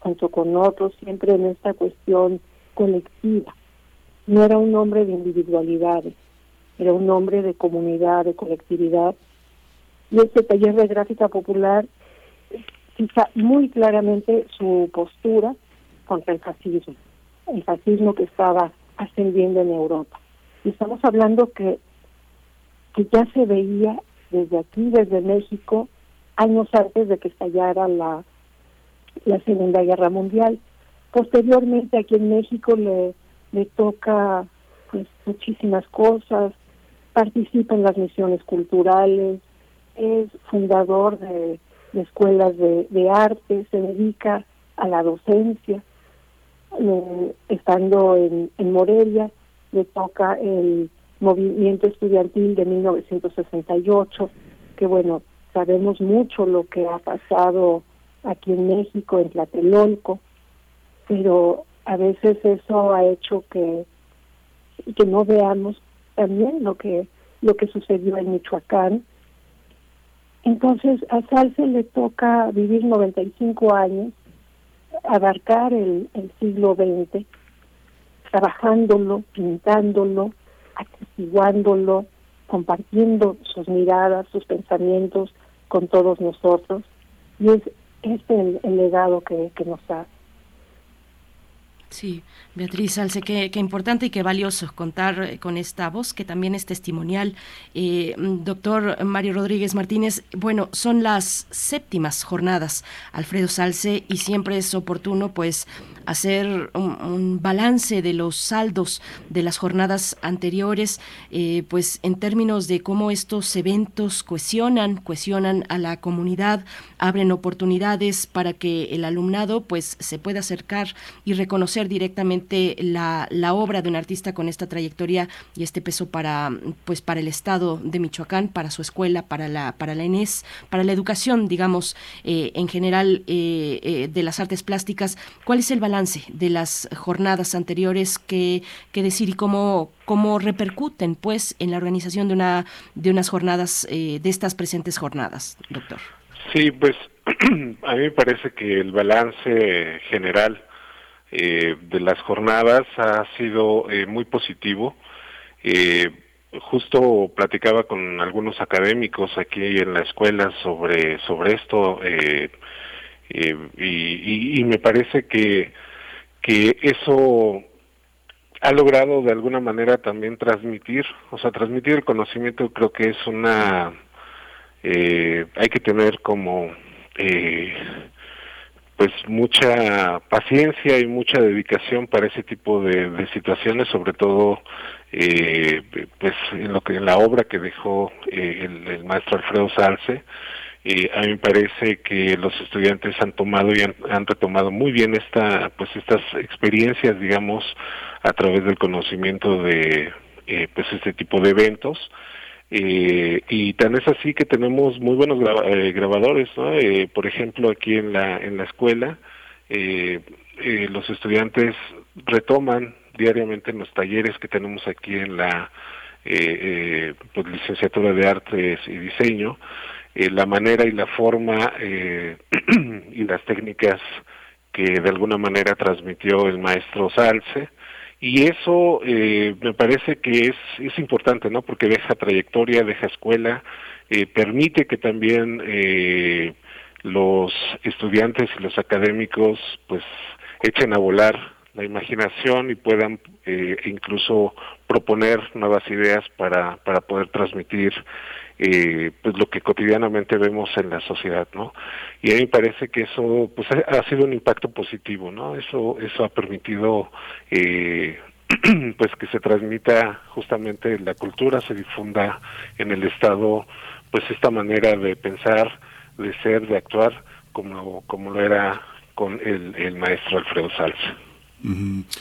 junto con otros, siempre en esta cuestión colectiva. No era un hombre de individualidades, era un hombre de comunidad, de colectividad. Y este taller de gráfica popular fija muy claramente su postura contra el fascismo, el fascismo que estaba ascendiendo en Europa. Estamos hablando que, que ya se veía desde aquí, desde México, años antes de que estallara la, la Segunda Guerra Mundial. Posteriormente aquí en México le, le toca pues muchísimas cosas, participa en las misiones culturales, es fundador de, escuelas de, de arte, se dedica a la docencia eh, estando en, en Morelia, le toca el movimiento estudiantil de 1968, que bueno, sabemos mucho lo que ha pasado aquí en México, en Tlatelolco, pero a veces eso ha hecho que, que no veamos también lo que lo que sucedió en Michoacán. Entonces a Salce le toca vivir 95 años abarcar el, siglo XX, trabajándolo, pintándolo, atestiguándolo, compartiendo sus miradas, sus pensamientos con todos nosotros. Y es este el, legado que, que nos da. Sí, Beatriz Salce, qué, importante y qué valioso contar eh, con esta voz que también es testimonial. Eh, doctor Mario Rodríguez Martínez, bueno, son las séptimas jornadas, Alfredo Salce, y siempre es oportuno pues hacer un, balance de los saldos de las jornadas anteriores, eh, pues en términos de cómo estos eventos cohesionan, cohesionan a la comunidad, abren oportunidades para que el alumnado pues se pueda acercar y reconocer directamente la, la obra de un artista con esta trayectoria y este peso para pues para el estado de Michoacán, para su escuela, para la para la ENES, para la educación, digamos, eh, en general eh, de las artes plásticas. ¿Cuál es el balance de las jornadas anteriores, qué, decir y cómo, cómo repercuten pues en la organización de una de unas jornadas eh, de estas presentes jornadas, doctor. Sí, pues a mí me parece que el balance general eh, de las jornadas ha sido eh, muy positivo. justo platicaba con algunos académicos aquí en la escuela sobre sobre esto y, y, me parece que que eso ha logrado de alguna manera también transmitir, o sea, transmitir el conocimiento creo que es una, eh, hay que tener como, eh, pues mucha paciencia y mucha dedicación para ese tipo de, situaciones, sobre todo, eh, pues en lo que en la obra que dejó el, el maestro Alfredo Salce, eh, a mí me parece que los estudiantes han tomado y han, retomado muy bien esta, pues estas experiencias, digamos, a través del conocimiento de, eh, pues este tipo de eventos. Eh, y tan es así que tenemos muy buenos grabadores, ¿no? por ejemplo, aquí en la, en la escuela, los estudiantes retoman diariamente en los talleres que tenemos aquí en la pues, licenciatura de artes y diseño, la manera y la forma y las técnicas que de alguna manera transmitió el maestro Salce y eso eh, me parece que es, importante, ¿no? Porque deja trayectoria, deja escuela, eh, permite que también eh, los estudiantes y los académicos pues echen a volar la imaginación y puedan incluso proponer nuevas ideas para, para poder transmitir eh, pues lo que cotidianamente vemos en la sociedad, ¿no? Y a mí me parece que eso pues ha, sido un impacto positivo, ¿no? Eso eso ha permitido eh, pues que se transmita justamente la cultura, se difunda en el estado pues esta manera de pensar, de ser, de actuar como como lo era con el, el maestro Alfredo Salsa.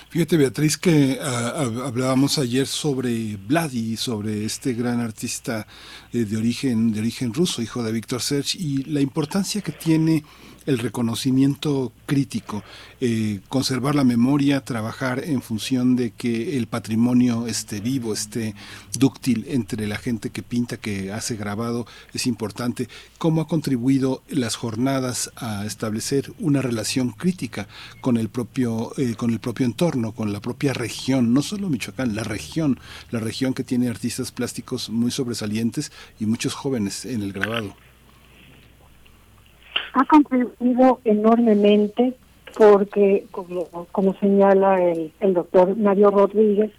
Fíjate Beatriz que ah, hablábamos ayer sobre Vladi, sobre este gran artista eh, de origen de origen ruso, hijo de Víctor Serge, y la importancia que tiene el reconocimiento crítico, eh, conservar la memoria, trabajar en función de que el patrimonio esté vivo, esté dúctil entre la gente que pinta, que hace grabado, es importante. ¿Cómo ha contribuido las jornadas a establecer una relación crítica con el propio, eh, con el propio entorno, con la propia región, no solo Michoacán, la región, la región que tiene artistas plásticos muy sobresalientes y muchos jóvenes en el grabado? Ha contribuido enormemente porque, como, señala el, el doctor Mario Rodríguez,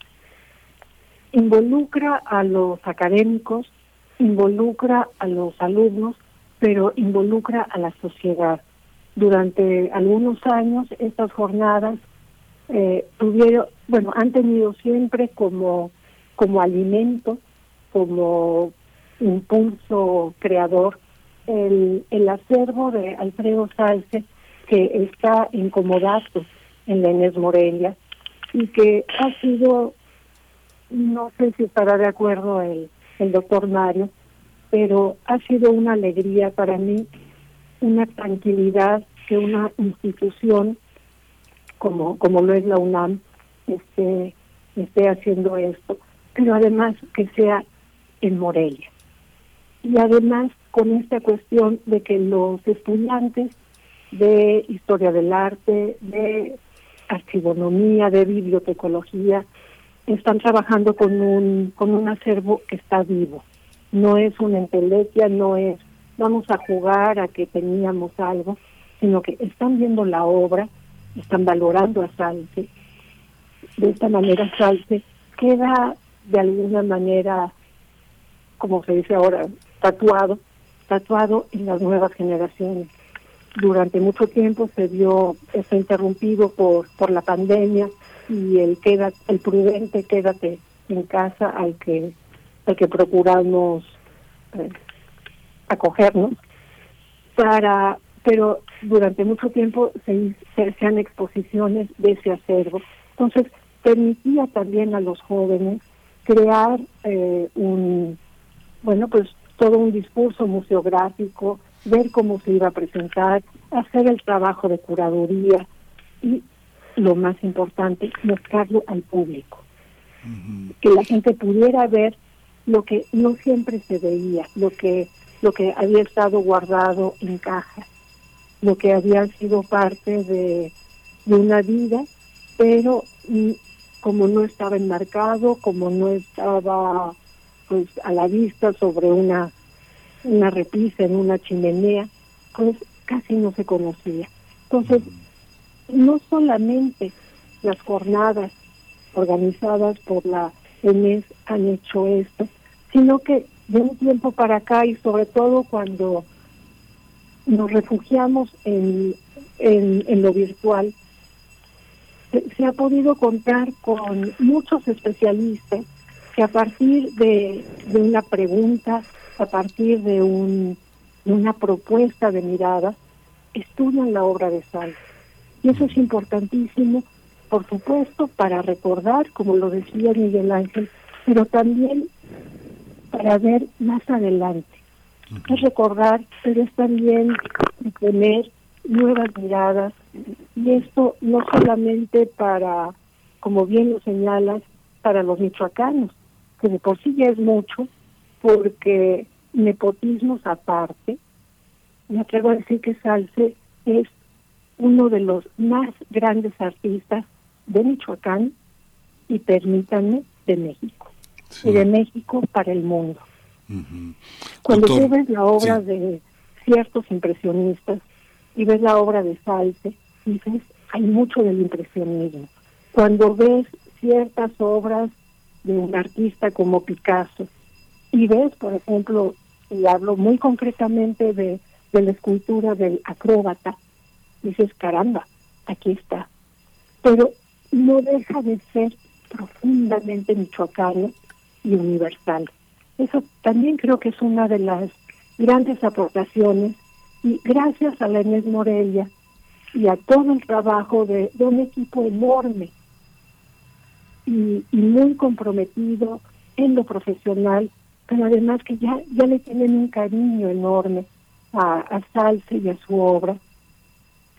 involucra a los académicos, involucra a los alumnos, pero involucra a la sociedad. Durante algunos años estas jornadas eh, tuvieron, bueno, han tenido siempre como, como alimento, como impulso creador el, el acervo de Alfredo Salce, que está incomodado en la Inés Morelia y que ha sido, no sé si estará de acuerdo el, el doctor Mario, pero ha sido una alegría para mí, una tranquilidad que una institución como, como lo es la UNAM esté, esté haciendo esto, pero además que sea en Morelia. Y además con esta cuestión de que los estudiantes de historia del arte, de archivonomía, de bibliotecología, están trabajando con un, con un acervo que está vivo. No es una entelequia, no es vamos a jugar a que teníamos algo, sino que están viendo la obra, están valorando a Salce. De esta manera Salce queda de alguna manera, como se dice ahora, tatuado tatuado en las nuevas generaciones. Durante mucho tiempo se vio, está interrumpido por, por la pandemia y el queda, el prudente quédate en casa al que, al que procuramos eh, acogernos para pero durante mucho tiempo se, se hacían exposiciones de ese acervo. Entonces, permitía también a los jóvenes crear eh, un, bueno, pues todo un discurso museográfico, ver cómo se iba a presentar, hacer el trabajo de curaduría y, lo más importante, mostrarlo al público. Que la gente pudiera ver lo que no siempre se veía, lo que, lo que había estado guardado en caja, lo que había sido parte de, de una vida, pero mm, como no estaba enmarcado, como no estaba pues a la vista sobre una una repisa en una chimenea, pues casi no se conocía. Entonces, no solamente las jornadas organizadas por la ENES han hecho esto, sino que de un tiempo para acá y sobre todo cuando nos refugiamos en, en, en lo virtual, se ha podido contar con muchos especialistas que a partir de, una pregunta, a partir de, un, una propuesta de mirada, estudian la obra de Sal. Y eso es importantísimo, por supuesto, para recordar, como lo decía Miguel Ángel, pero también para ver más adelante. Es recordar, pero es también tener nuevas miradas, y esto no solamente para, como bien lo señalas, para los michoacanos, que de por sí ya es mucho, porque nepotismos aparte, me atrevo a decir que Salce es uno de los más grandes artistas de Michoacán y permítanme, de México. Y de México para el mundo. Cuando tú ves la obra de ciertos impresionistas y ves la obra de Salce, dices, hay mucho del impresionismo. Cuando ves ciertas obras de un artista como Picasso y ves, por ejemplo, y hablo muy concretamente de, de la escultura del acróbata, dices, caramba, aquí está. Pero no deja de ser profundamente michoacano y universal. Eso también creo que es una de las grandes aportaciones y gracias a la Inés Morelia y a todo el trabajo de, un equipo enorme y, muy comprometido en lo profesional, pero además que ya, ya le tienen un cariño enorme a, a Salce y a su obra.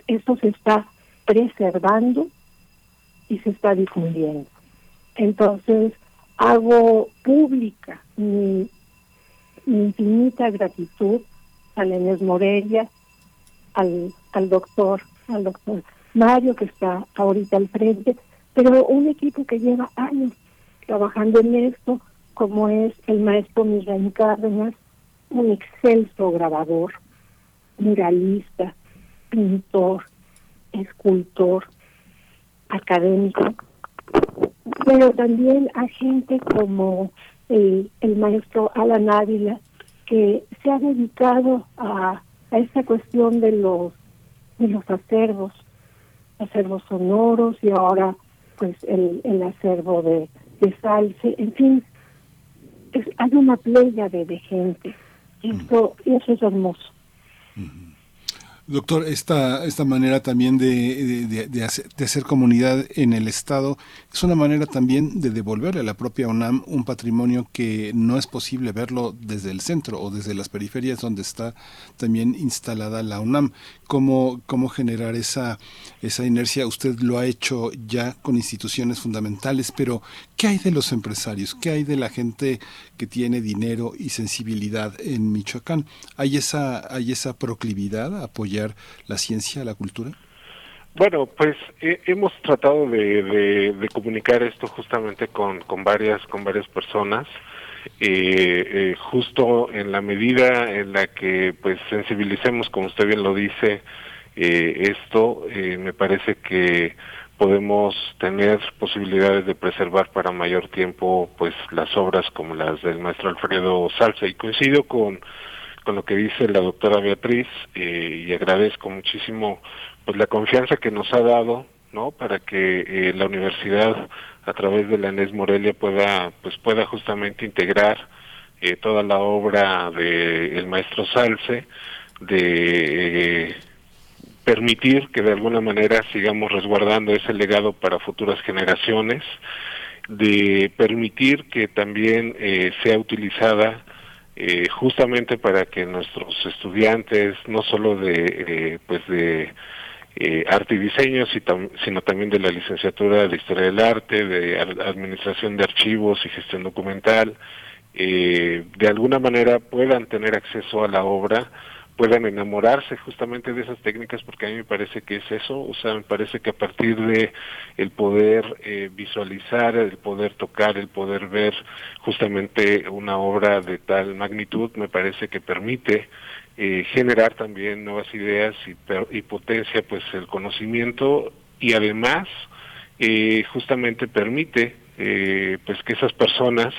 Esto se está preservando y se está difundiendo. Entonces, hago pública mi, infinita gratitud a Lenés Morelia, al, al doctor, al doctor Mario que está ahorita al frente, pero un equipo que lleva años trabajando en esto, como es el maestro Miguel Cárdenas, un excelso grabador, muralista, pintor, escultor, académico, pero también a gente como el, maestro Alan Ávila, que se ha dedicado a, a esta cuestión de los de los acervos, acervos sonoros y ahora pues el, el acervo de, de salse, en fin, hay una playa de, de gente. Y eso, eso es hermoso. Doctor, esta, esta manera también de, de, hacer, comunidad en el Estado es una manera también de devolverle a la propia UNAM un patrimonio que no es posible verlo desde el centro o desde las periferias donde está también instalada la UNAM. ¿Cómo, cómo generar esa, esa inercia? Usted lo ha hecho ya con instituciones fundamentales, pero ¿qué hay de los empresarios? ¿Qué hay de la gente que tiene dinero y sensibilidad en Michoacán? ¿Hay esa, hay esa proclividad a apoyar la ciencia, la cultura? Bueno, pues hemos tratado de, comunicar esto justamente con, con varias con varias personas. Eh, eh, justo en la medida en la que pues sensibilicemos, como usted bien lo dice, eh, esto, me parece que podemos tener posibilidades de preservar para mayor tiempo pues las obras como las del maestro Alfredo Salsa y coincido con con lo que dice la doctora Beatriz eh, y agradezco muchísimo pues la confianza que nos ha dado no para que eh, la universidad a través de la Enes Morelia pueda pues pueda justamente integrar eh, toda la obra del el maestro Salce de permitir que de alguna manera sigamos resguardando ese legado para futuras generaciones de permitir que también sea utilizada eh, justamente para que nuestros estudiantes, no solo de, eh, pues de eh, arte y diseño, sino también de la licenciatura de Historia del Arte, de Administración de Archivos y Gestión Documental, de alguna manera puedan tener acceso a la obra puedan enamorarse justamente de esas técnicas porque a mí me parece que es eso, o sea, me parece que a partir de el poder eh, visualizar, el poder tocar, el poder ver justamente una obra de tal magnitud, me parece que permite eh, generar también nuevas ideas y, y, potencia pues el conocimiento y además eh, justamente permite pues que esas personas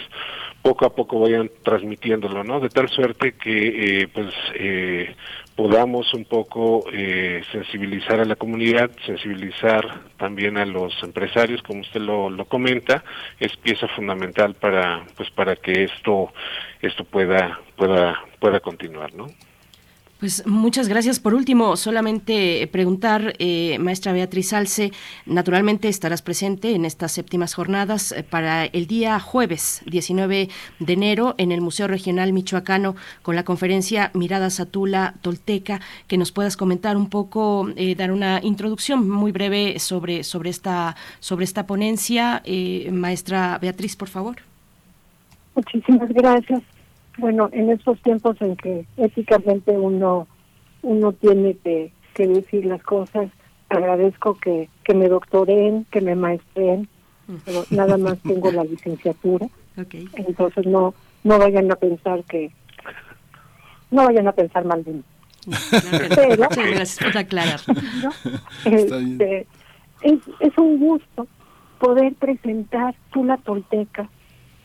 poco a poco vayan transmitiéndolo, ¿no? De tal suerte que eh, pues eh, podamos un poco eh, sensibilizar a la comunidad, sensibilizar también a los empresarios, como usted lo, lo comenta, es pieza fundamental para pues para que esto esto pueda pueda pueda continuar, ¿no? Pues muchas gracias. Por último, solamente preguntar, eh, maestra Beatriz Alce, naturalmente estarás presente en estas séptimas jornadas eh, para el día jueves 19 de enero en el Museo Regional Michoacano con la conferencia Mirada Tula Tolteca, que nos puedas comentar un poco, eh, dar una introducción muy breve sobre, sobre, esta, sobre esta ponencia. maestra Beatriz, por favor. Muchísimas gracias bueno, en estos tiempos en que éticamente uno uno tiene que, decir las cosas, agradezco que, que me doctoren, que me maestren, pero nada más tengo la licenciatura. Entonces no no vayan a pensar que no vayan a pensar mal de mí. Pero, gracias por aclarar. Este, es, es un gusto poder presentar Tula Tolteca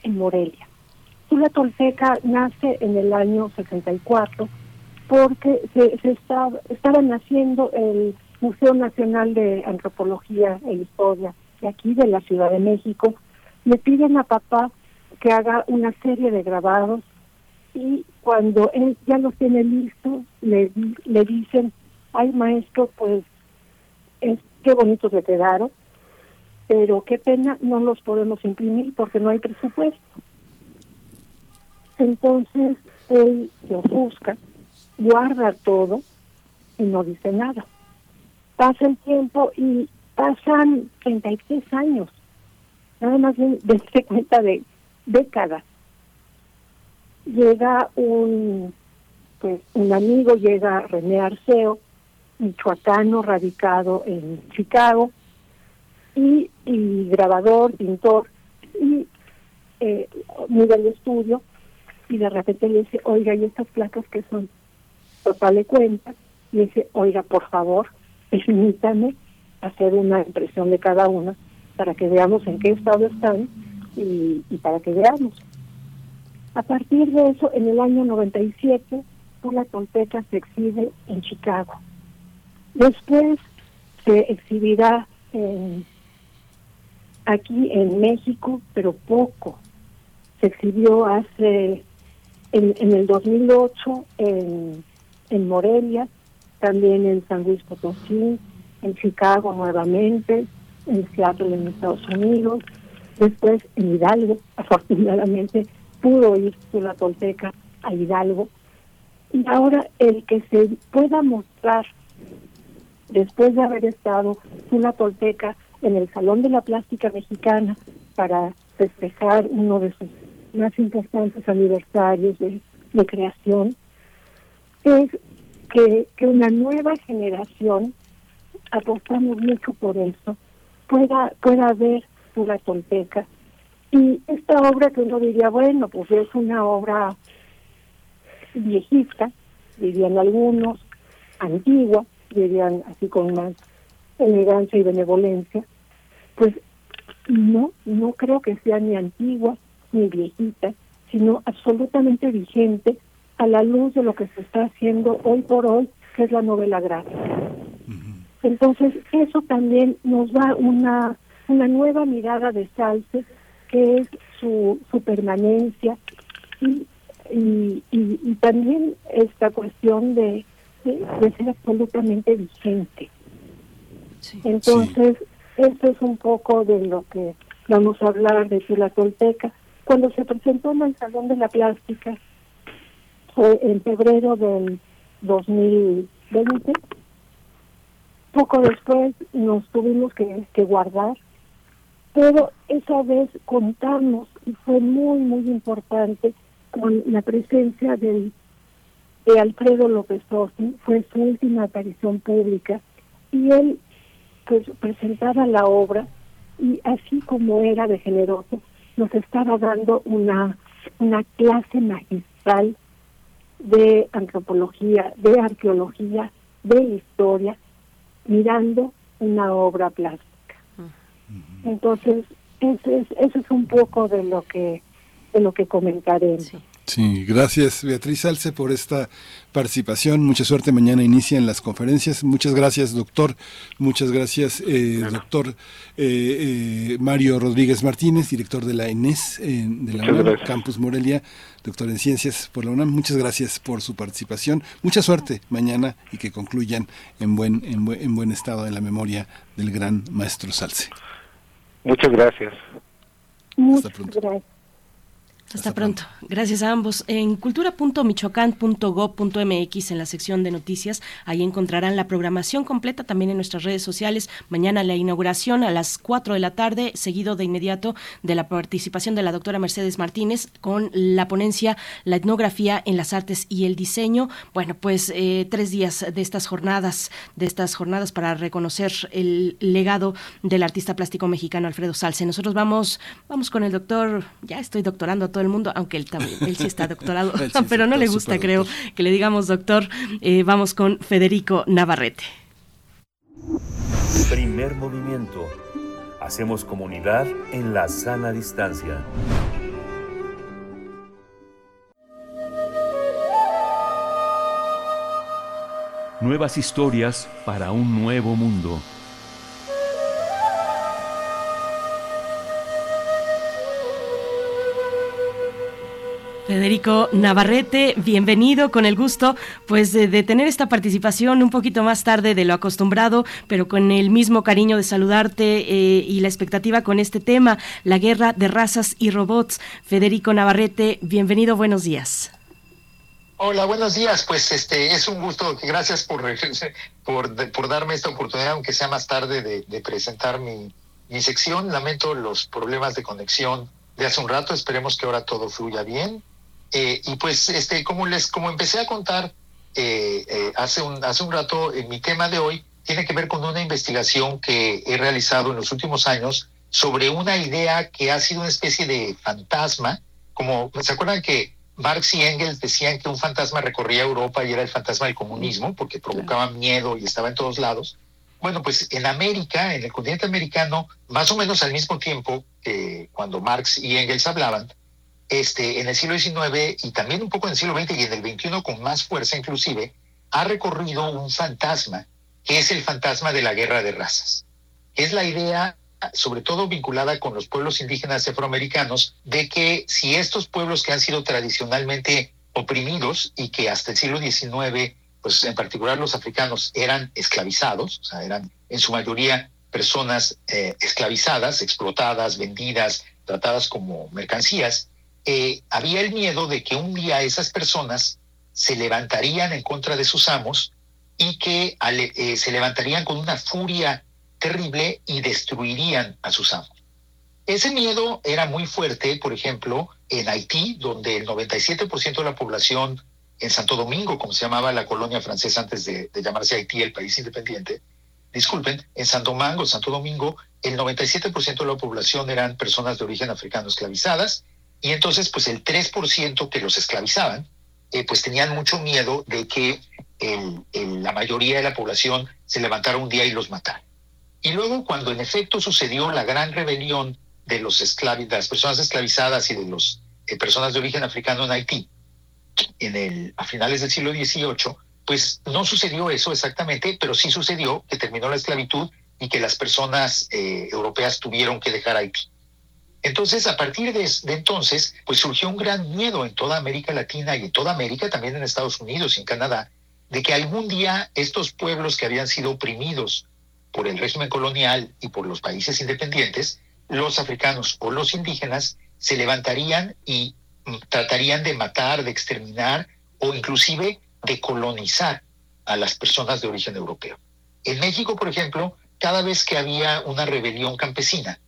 en Morelia. La Tolteca nace en el año 64 porque se, se estaba, estaban haciendo el Museo Nacional de Antropología e Historia de aquí de la Ciudad de México. Le piden a papá que haga una serie de grabados y cuando él ya los tiene listos, le, le dicen, ay maestro, pues es, qué bonitos le quedaron, pero qué pena, no los podemos imprimir porque no hay presupuesto. Entonces él se ofusca, guarda todo y no dice nada. Pasa el tiempo y pasan 33 años, nada más de darse cuenta de décadas. Llega un pues un amigo, llega René Arceo, michoacano radicado en Chicago, y, y grabador, pintor, y eh, mira el estudio y de repente le dice, oiga, ¿y estas placas que son? Papá le cuenta, y dice, oiga, por favor, permítame hacer una impresión de cada una para que veamos en qué estado están y, para que veamos. A partir de eso, en el año 97, la Tolteca se exhibe en Chicago. Después se exhibirá aquí en México, pero poco. Se exhibió hace en, el 2008 en, en Morelia, también en San Luis Potosí, en Chicago nuevamente, en Seattle en Estados Unidos, después en Hidalgo, afortunadamente pudo ir la Tolteca a Hidalgo, y ahora el que se pueda mostrar, después de haber estado la Tolteca en el Salón de la Plástica Mexicana para festejar uno de sus más importantes aniversarios de, creación, es que, una nueva generación, apostamos mucho por eso, pueda, pueda ver la Tolteca. Y esta obra que uno diría, bueno, pues es una obra viejita, dirían algunos, antigua, dirían así con más elegancia y benevolencia, pues no, no creo que sea ni antigua ni viejita, sino absolutamente vigente a la luz de lo que se está haciendo hoy por hoy, que es la novela gráfica. Entonces, eso también nos da una, una nueva mirada de Salce, que es su, su permanencia y, y, también esta cuestión de, de, ser absolutamente vigente. Entonces, eso es un poco de lo que vamos a hablar de la Tolteca cuando se presentó en el Salón de la Plástica, fue en febrero del 2020, poco después nos tuvimos que, guardar, pero esa vez contamos y fue muy, muy importante con la presencia de Alfredo López Orsi, fue su última aparición pública, y él pues presentaba la obra y así como era de generoso, nos estaba dando una, una clase magistral de antropología, de arqueología, de historia, mirando una obra plástica. Entonces, eso es, eso es un poco de lo que de lo que comentaré. Sí, gracias Beatriz Salce por esta participación. Mucha suerte. Mañana inician las conferencias. Muchas gracias, doctor. Muchas gracias, eh, doctor eh, eh, Mario Rodríguez Martínez, director de la ENES, de la UNAM, Campus Morelia, doctor en ciencias por la UNAM. Muchas gracias por su participación. Mucha suerte mañana y que concluyan en buen, en buen, en buen estado en la memoria del gran maestro Salce. Muchas gracias. Muchas gracias. Hasta, pronto. Gracias a ambos. En cultura.michoacán.gov.mx, en la sección de noticias, ahí encontrarán la programación completa también en nuestras redes sociales. Mañana la inauguración a las 4 de la tarde, seguido de inmediato de la participación de la doctora Mercedes Martínez con la ponencia La etnografía en las artes y el diseño. Bueno, pues eh, tres días de estas jornadas, de estas jornadas para reconocer el legado del artista plástico mexicano Alfredo Salce. Nosotros vamos, vamos con el doctor, ya estoy doctorando a todo el mundo, aunque él también, él sí está doctorado, pero no le gusta, creo, que le digamos doctor. Eh, vamos con Federico Navarrete. Primer movimiento. Hacemos comunidad en la sana distancia. Nuevas historias para un nuevo mundo. Federico Navarrete, bienvenido, con el gusto pues de, tener esta participación un poquito más tarde de lo acostumbrado, pero con el mismo cariño de saludarte eh, y la expectativa con este tema, la guerra de razas y robots. Federico Navarrete, bienvenido, buenos días. Hola, buenos días. Pues este es un gusto. Gracias por, por, por darme esta oportunidad, aunque sea más tarde, de, presentar mi, mi sección. Lamento los problemas de conexión de hace un rato. Esperemos que ahora todo fluya bien. Eh, y pues, este, como les, como empecé a contar eh, eh, hace un hace un rato, mi tema de hoy tiene que ver con una investigación que he realizado en los últimos años sobre una idea que ha sido una especie de fantasma. Como se acuerdan que Marx y Engels decían que un fantasma recorría Europa y era el fantasma del comunismo porque provocaba miedo y estaba en todos lados. Bueno, pues en América, en el continente americano, más o menos al mismo tiempo que cuando Marx y Engels hablaban, este, en el siglo XIX y también un poco en el siglo XX y en el XXI con más fuerza inclusive, ha recorrido un fantasma, que es el fantasma de la guerra de razas. Es la idea, sobre todo vinculada con los pueblos indígenas afroamericanos, de que si estos pueblos que han sido tradicionalmente oprimidos y que hasta el siglo XIX, pues en particular los africanos, eran esclavizados, o sea, eran en su mayoría personas eh, esclavizadas, explotadas, vendidas, tratadas como mercancías, eh, había el miedo de que un día esas personas se levantarían en contra de sus amos y que eh, se levantarían con una furia terrible y destruirían a sus amos. Ese miedo era muy fuerte, por ejemplo, en Haití, donde el 97% de la población, en Santo Domingo, como se llamaba la colonia francesa antes de, de llamarse Haití, el país independiente, disculpen, en Santo Domingo, Santo Domingo, el 97% de la población eran personas de origen africano esclavizadas y entonces, pues el 3% que los esclavizaban, eh, pues tenían mucho miedo de que la mayoría de la población se levantara un día y los matara. Y luego, cuando en efecto sucedió la gran rebelión de, los de las personas esclavizadas y de las eh, personas de origen africano en Haití, en el, a finales del siglo XVIII, pues no sucedió eso exactamente, pero sí sucedió que terminó la esclavitud y que las personas eh, europeas tuvieron que dejar Haití. Entonces, a partir de, entonces, pues surgió un gran miedo en toda América Latina y en toda América, también en Estados Unidos y en Canadá, de que algún día estos pueblos que habían sido oprimidos por el régimen colonial y por los países independientes, los africanos o los indígenas, se levantarían y mm, tratarían de matar, de exterminar o inclusive de colonizar a las personas de origen europeo. En México, por ejemplo, cada vez que había una rebelión campesina,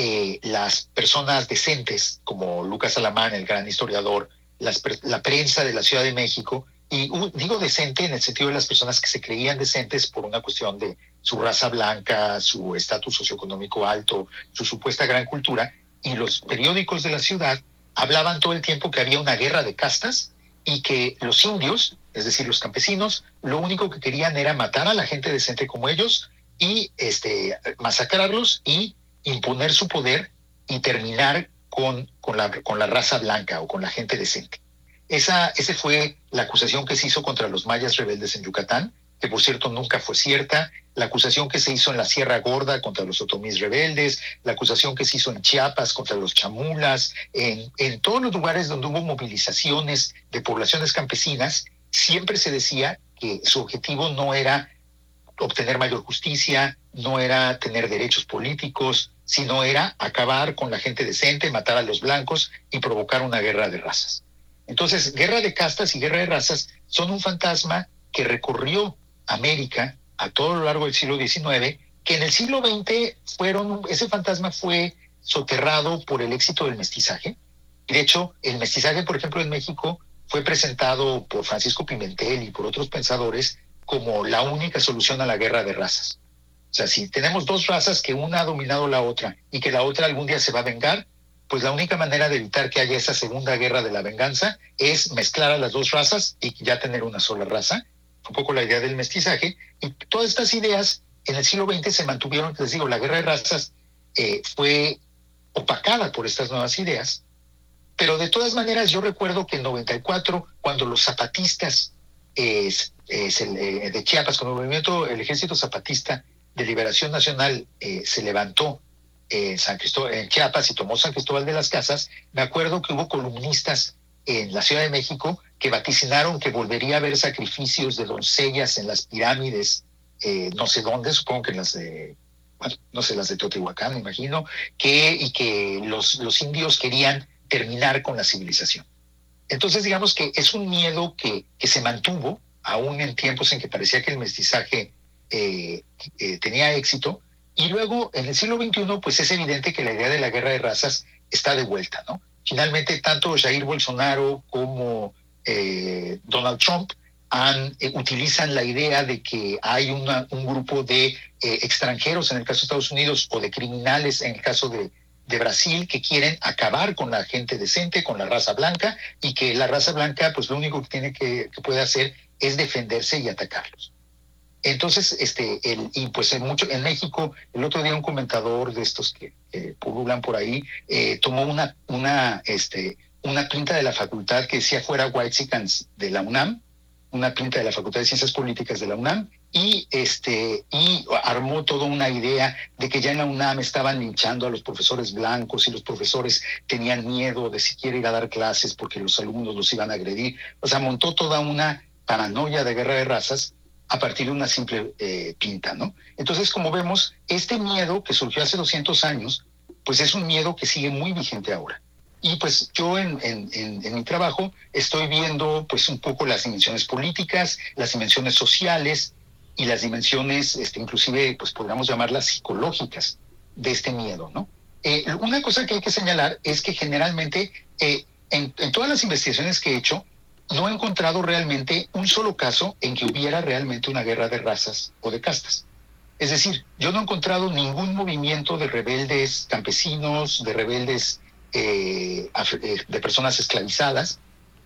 eh, las personas decentes, como Lucas Alamán, el gran historiador, la prensa de la Ciudad de México, y digo decente en el sentido de las personas que se creían decentes por una cuestión de su raza blanca, su estatus socioeconómico alto, su supuesta gran cultura, y los periódicos de la ciudad hablaban todo el tiempo que había una guerra de castas y que los indios, es decir, los campesinos, lo único que querían era matar a la gente decente como ellos y este, masacrarlos y imponer su poder y terminar con, con, la, con la raza blanca o con la gente decente. Esa ese fue la acusación que se hizo contra los mayas rebeldes en Yucatán, que por cierto nunca fue cierta, la acusación que se hizo en la Sierra Gorda contra los otomís rebeldes, la acusación que se hizo en Chiapas contra los chamulas, en, en todos los lugares donde hubo movilizaciones de poblaciones campesinas, siempre se decía que su objetivo no era obtener mayor justicia, no era tener derechos políticos, sino era acabar con la gente decente, matar a los blancos y provocar una guerra de razas. Entonces, guerra de castas y guerra de razas son un fantasma que recorrió América a todo lo largo del siglo XIX, que en el siglo XX fueron, ese fantasma fue soterrado por el éxito del mestizaje. De hecho, el mestizaje, por ejemplo, en México fue presentado por Francisco Pimentel y por otros pensadores como la única solución a la guerra de razas. O sea, si tenemos dos razas que una ha dominado la otra y que la otra algún día se va a vengar, pues la única manera de evitar que haya esa segunda guerra de la venganza es mezclar a las dos razas y ya tener una sola raza. Un poco la idea del mestizaje. Y todas estas ideas en el siglo XX se mantuvieron, les digo, la guerra de razas eh, fue opacada por estas nuevas ideas. Pero de todas maneras, yo recuerdo que en 94, cuando los zapatistas eh, eh, de Chiapas, cuando el movimiento, el ejército zapatista de liberación nacional se levantó en, San Cristóbal, en Chiapas y tomó San Cristóbal de las Casas, me acuerdo que hubo columnistas en la Ciudad de México que vaticinaron que volvería a haber sacrificios de doncellas en las pirámides, eh, no sé dónde, supongo que en las de, bueno, no sé, las de Teotihuacán, me imagino, que, y que los, los indios querían terminar con la civilización. Entonces, digamos que es un miedo que, que se mantuvo, aún en tiempos en que parecía que el mestizaje eh, eh, tenía éxito, y luego, en el siglo XXI, pues es evidente que la idea de la guerra de razas está de vuelta, ¿no? Finalmente, tanto Jair Bolsonaro como eh, Donald Trump han, eh, utilizan la idea de que hay una, un grupo de eh, extranjeros, en el caso de Estados Unidos, o de criminales, en el caso de, de Brasil, que quieren acabar con la gente decente, con la raza blanca, y que la raza blanca, pues lo único que tiene que, que puede hacer es defenderse y atacarlos. Entonces, este, el, y pues en mucho, en México, el otro día un comentador de estos que pululan por ahí, eh, tomó una, una, este, una pinta de la facultad que decía fuera White de la UNAM, una pinta de la Facultad de Ciencias Políticas de la UNAM, y este, y armó toda una idea de que ya en la UNAM estaban linchando a los profesores blancos y los profesores tenían miedo de siquiera ir a dar clases porque los alumnos los iban a agredir. O sea, montó toda una paranoia de guerra de razas a partir de una simple eh, pinta, ¿no? Entonces, como vemos, este miedo que surgió hace 200 años, pues es un miedo que sigue muy vigente ahora. Y pues yo en, mi trabajo estoy viendo pues un poco las dimensiones políticas, las dimensiones sociales y las dimensiones, este, inclusive, pues podríamos llamarlas psicológicas de este miedo, ¿no? Eh, una cosa que hay que señalar es que generalmente eh, en todas las investigaciones que he hecho, no he encontrado realmente un solo caso en que hubiera realmente una guerra de razas o de castas. Es decir, yo no he encontrado ningún movimiento de rebeldes campesinos, de rebeldes eh, eh, de personas esclavizadas,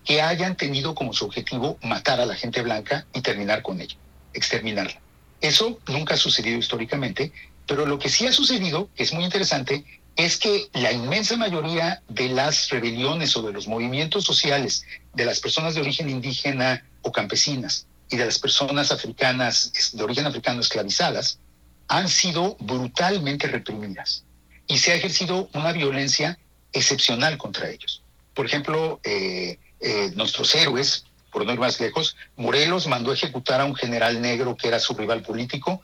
que hayan tenido como su objetivo matar a la gente blanca y terminar con ella, exterminarla. Eso nunca ha sucedido históricamente, pero lo que sí ha sucedido, que es muy interesante, es que la inmensa mayoría de las rebeliones o de los movimientos sociales de las personas de origen indígena o campesinas y de las personas africanas de origen africano esclavizadas han sido brutalmente reprimidas y se ha ejercido una violencia excepcional contra ellos. Por ejemplo, eh, eh, nuestros héroes, por no ir más lejos, Morelos mandó ejecutar a un general negro que era su rival político,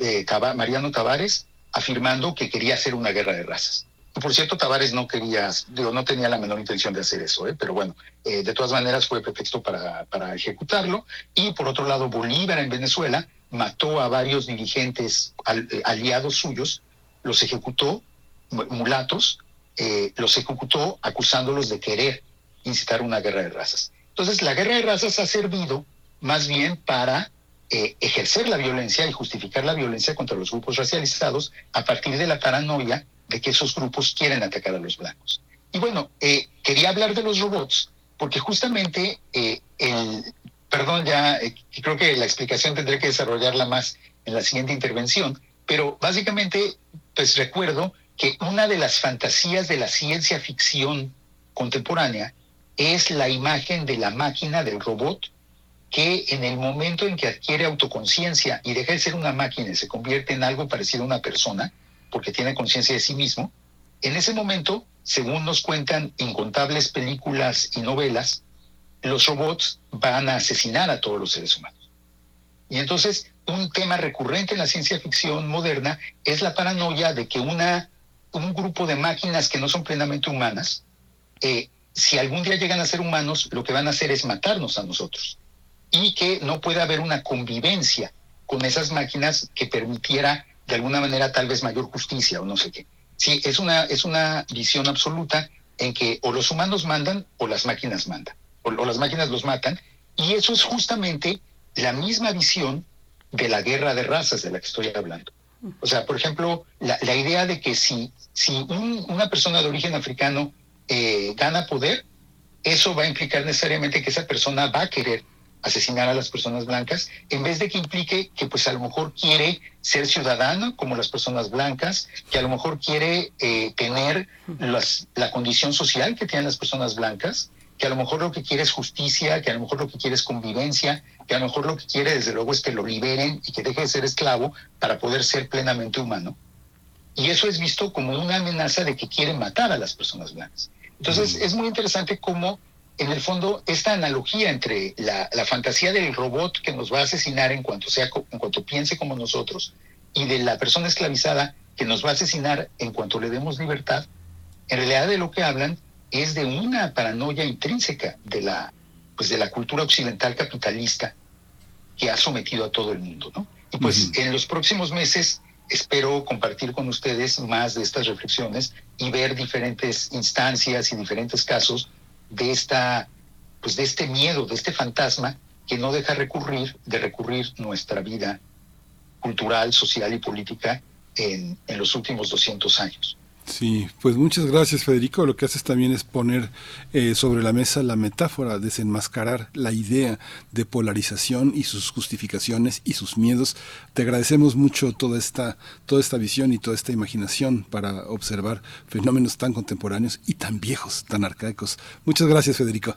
eh, Mariano Tavares, afirmando que quería hacer una guerra de razas. Por cierto, Tavares no quería, digo, no tenía la menor intención de hacer eso, ¿eh? pero bueno, eh, de todas maneras fue pretexto para, para ejecutarlo. Y por otro lado, Bolívar en Venezuela mató a varios dirigentes eh, aliados suyos, los ejecutó, mulatos, eh, los ejecutó acusándolos de querer incitar una guerra de razas. Entonces, la guerra de razas ha servido más bien para eh, ejercer la violencia y justificar la violencia contra los grupos racializados a partir de la paranoia de que esos grupos quieren atacar a los blancos. Y bueno, eh, quería hablar de los robots porque justamente eh, el, perdón, ya creo que la explicación tendré que desarrollarla más en la siguiente intervención, pero básicamente, pues recuerdo que una de las fantasías de la ciencia ficción contemporánea es la imagen de la máquina, del robot, que en el momento en que adquiere autoconciencia y deja de ser una máquina y se convierte en algo parecido a una persona, porque tiene conciencia de sí mismo, en ese momento, según nos cuentan incontables películas y novelas, los robots van a asesinar a todos los seres humanos. Y entonces, un tema recurrente en la ciencia ficción moderna es la paranoia de que una, un grupo de máquinas que no son plenamente humanas, eh, si algún día llegan a ser humanos, lo que van a hacer es matarnos a nosotros. Y que no puede haber una convivencia con esas máquinas que permitiera de alguna manera tal vez mayor justicia o no sé qué. Sí, es una, es una visión absoluta en que o los humanos mandan o las máquinas mandan, o, o las máquinas los matan. Y eso es justamente la misma visión de la guerra de razas de la que estoy hablando. O sea, por ejemplo, la, la idea de que si, si un, una persona de origen africano eh, gana poder, eso va a implicar necesariamente que esa persona va a querer asesinar a las personas blancas, en vez de que implique que pues a lo mejor quiere ser ciudadano como las personas blancas, que a lo mejor quiere eh, tener las, la condición social que tienen las personas blancas, que a lo mejor lo que quiere es justicia, que a lo mejor lo que quiere es convivencia, que a lo mejor lo que quiere desde luego es que lo liberen y que deje de ser esclavo para poder ser plenamente humano. Y eso es visto como una amenaza de que quieren matar a las personas blancas. Entonces es muy interesante cómo en el fondo esta analogía entre la, la, fantasía del robot que nos va a asesinar en cuanto sea en cuanto piense como nosotros y de la persona esclavizada que nos va a asesinar en cuanto le demos libertad, en realidad de lo que hablan es de una paranoia intrínseca de la pues de la cultura occidental capitalista que ha sometido a todo el mundo, ¿no? Y pues uh -huh. en los próximos meses espero compartir con ustedes más de estas reflexiones y ver diferentes instancias y diferentes casos de esta pues de este miedo, de este fantasma que no deja recurrir de recurrir nuestra vida cultural, social y política en, en los últimos 200 años. Sí, pues muchas gracias Federico. Lo que haces también es poner eh, sobre la mesa la metáfora, desenmascarar la idea de polarización y sus justificaciones y sus miedos. Te agradecemos mucho toda esta, toda esta visión y toda esta imaginación para observar fenómenos tan contemporáneos y tan viejos, tan arcaicos. Muchas gracias Federico.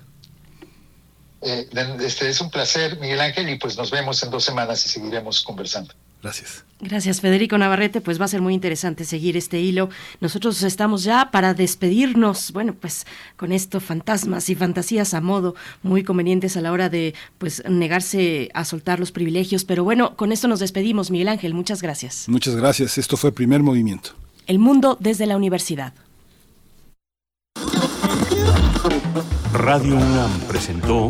Eh, este es un placer, Miguel Ángel, y pues nos vemos en dos semanas y seguiremos conversando. Gracias. Gracias, Federico Navarrete. Pues va a ser muy interesante seguir este hilo. Nosotros estamos ya para despedirnos. Bueno, pues con esto, fantasmas y fantasías a modo, muy convenientes a la hora de pues negarse a soltar los privilegios. Pero bueno, con esto nos despedimos, Miguel Ángel. Muchas gracias. Muchas gracias. Esto fue Primer Movimiento. El mundo desde la universidad. Radio UNAM presentó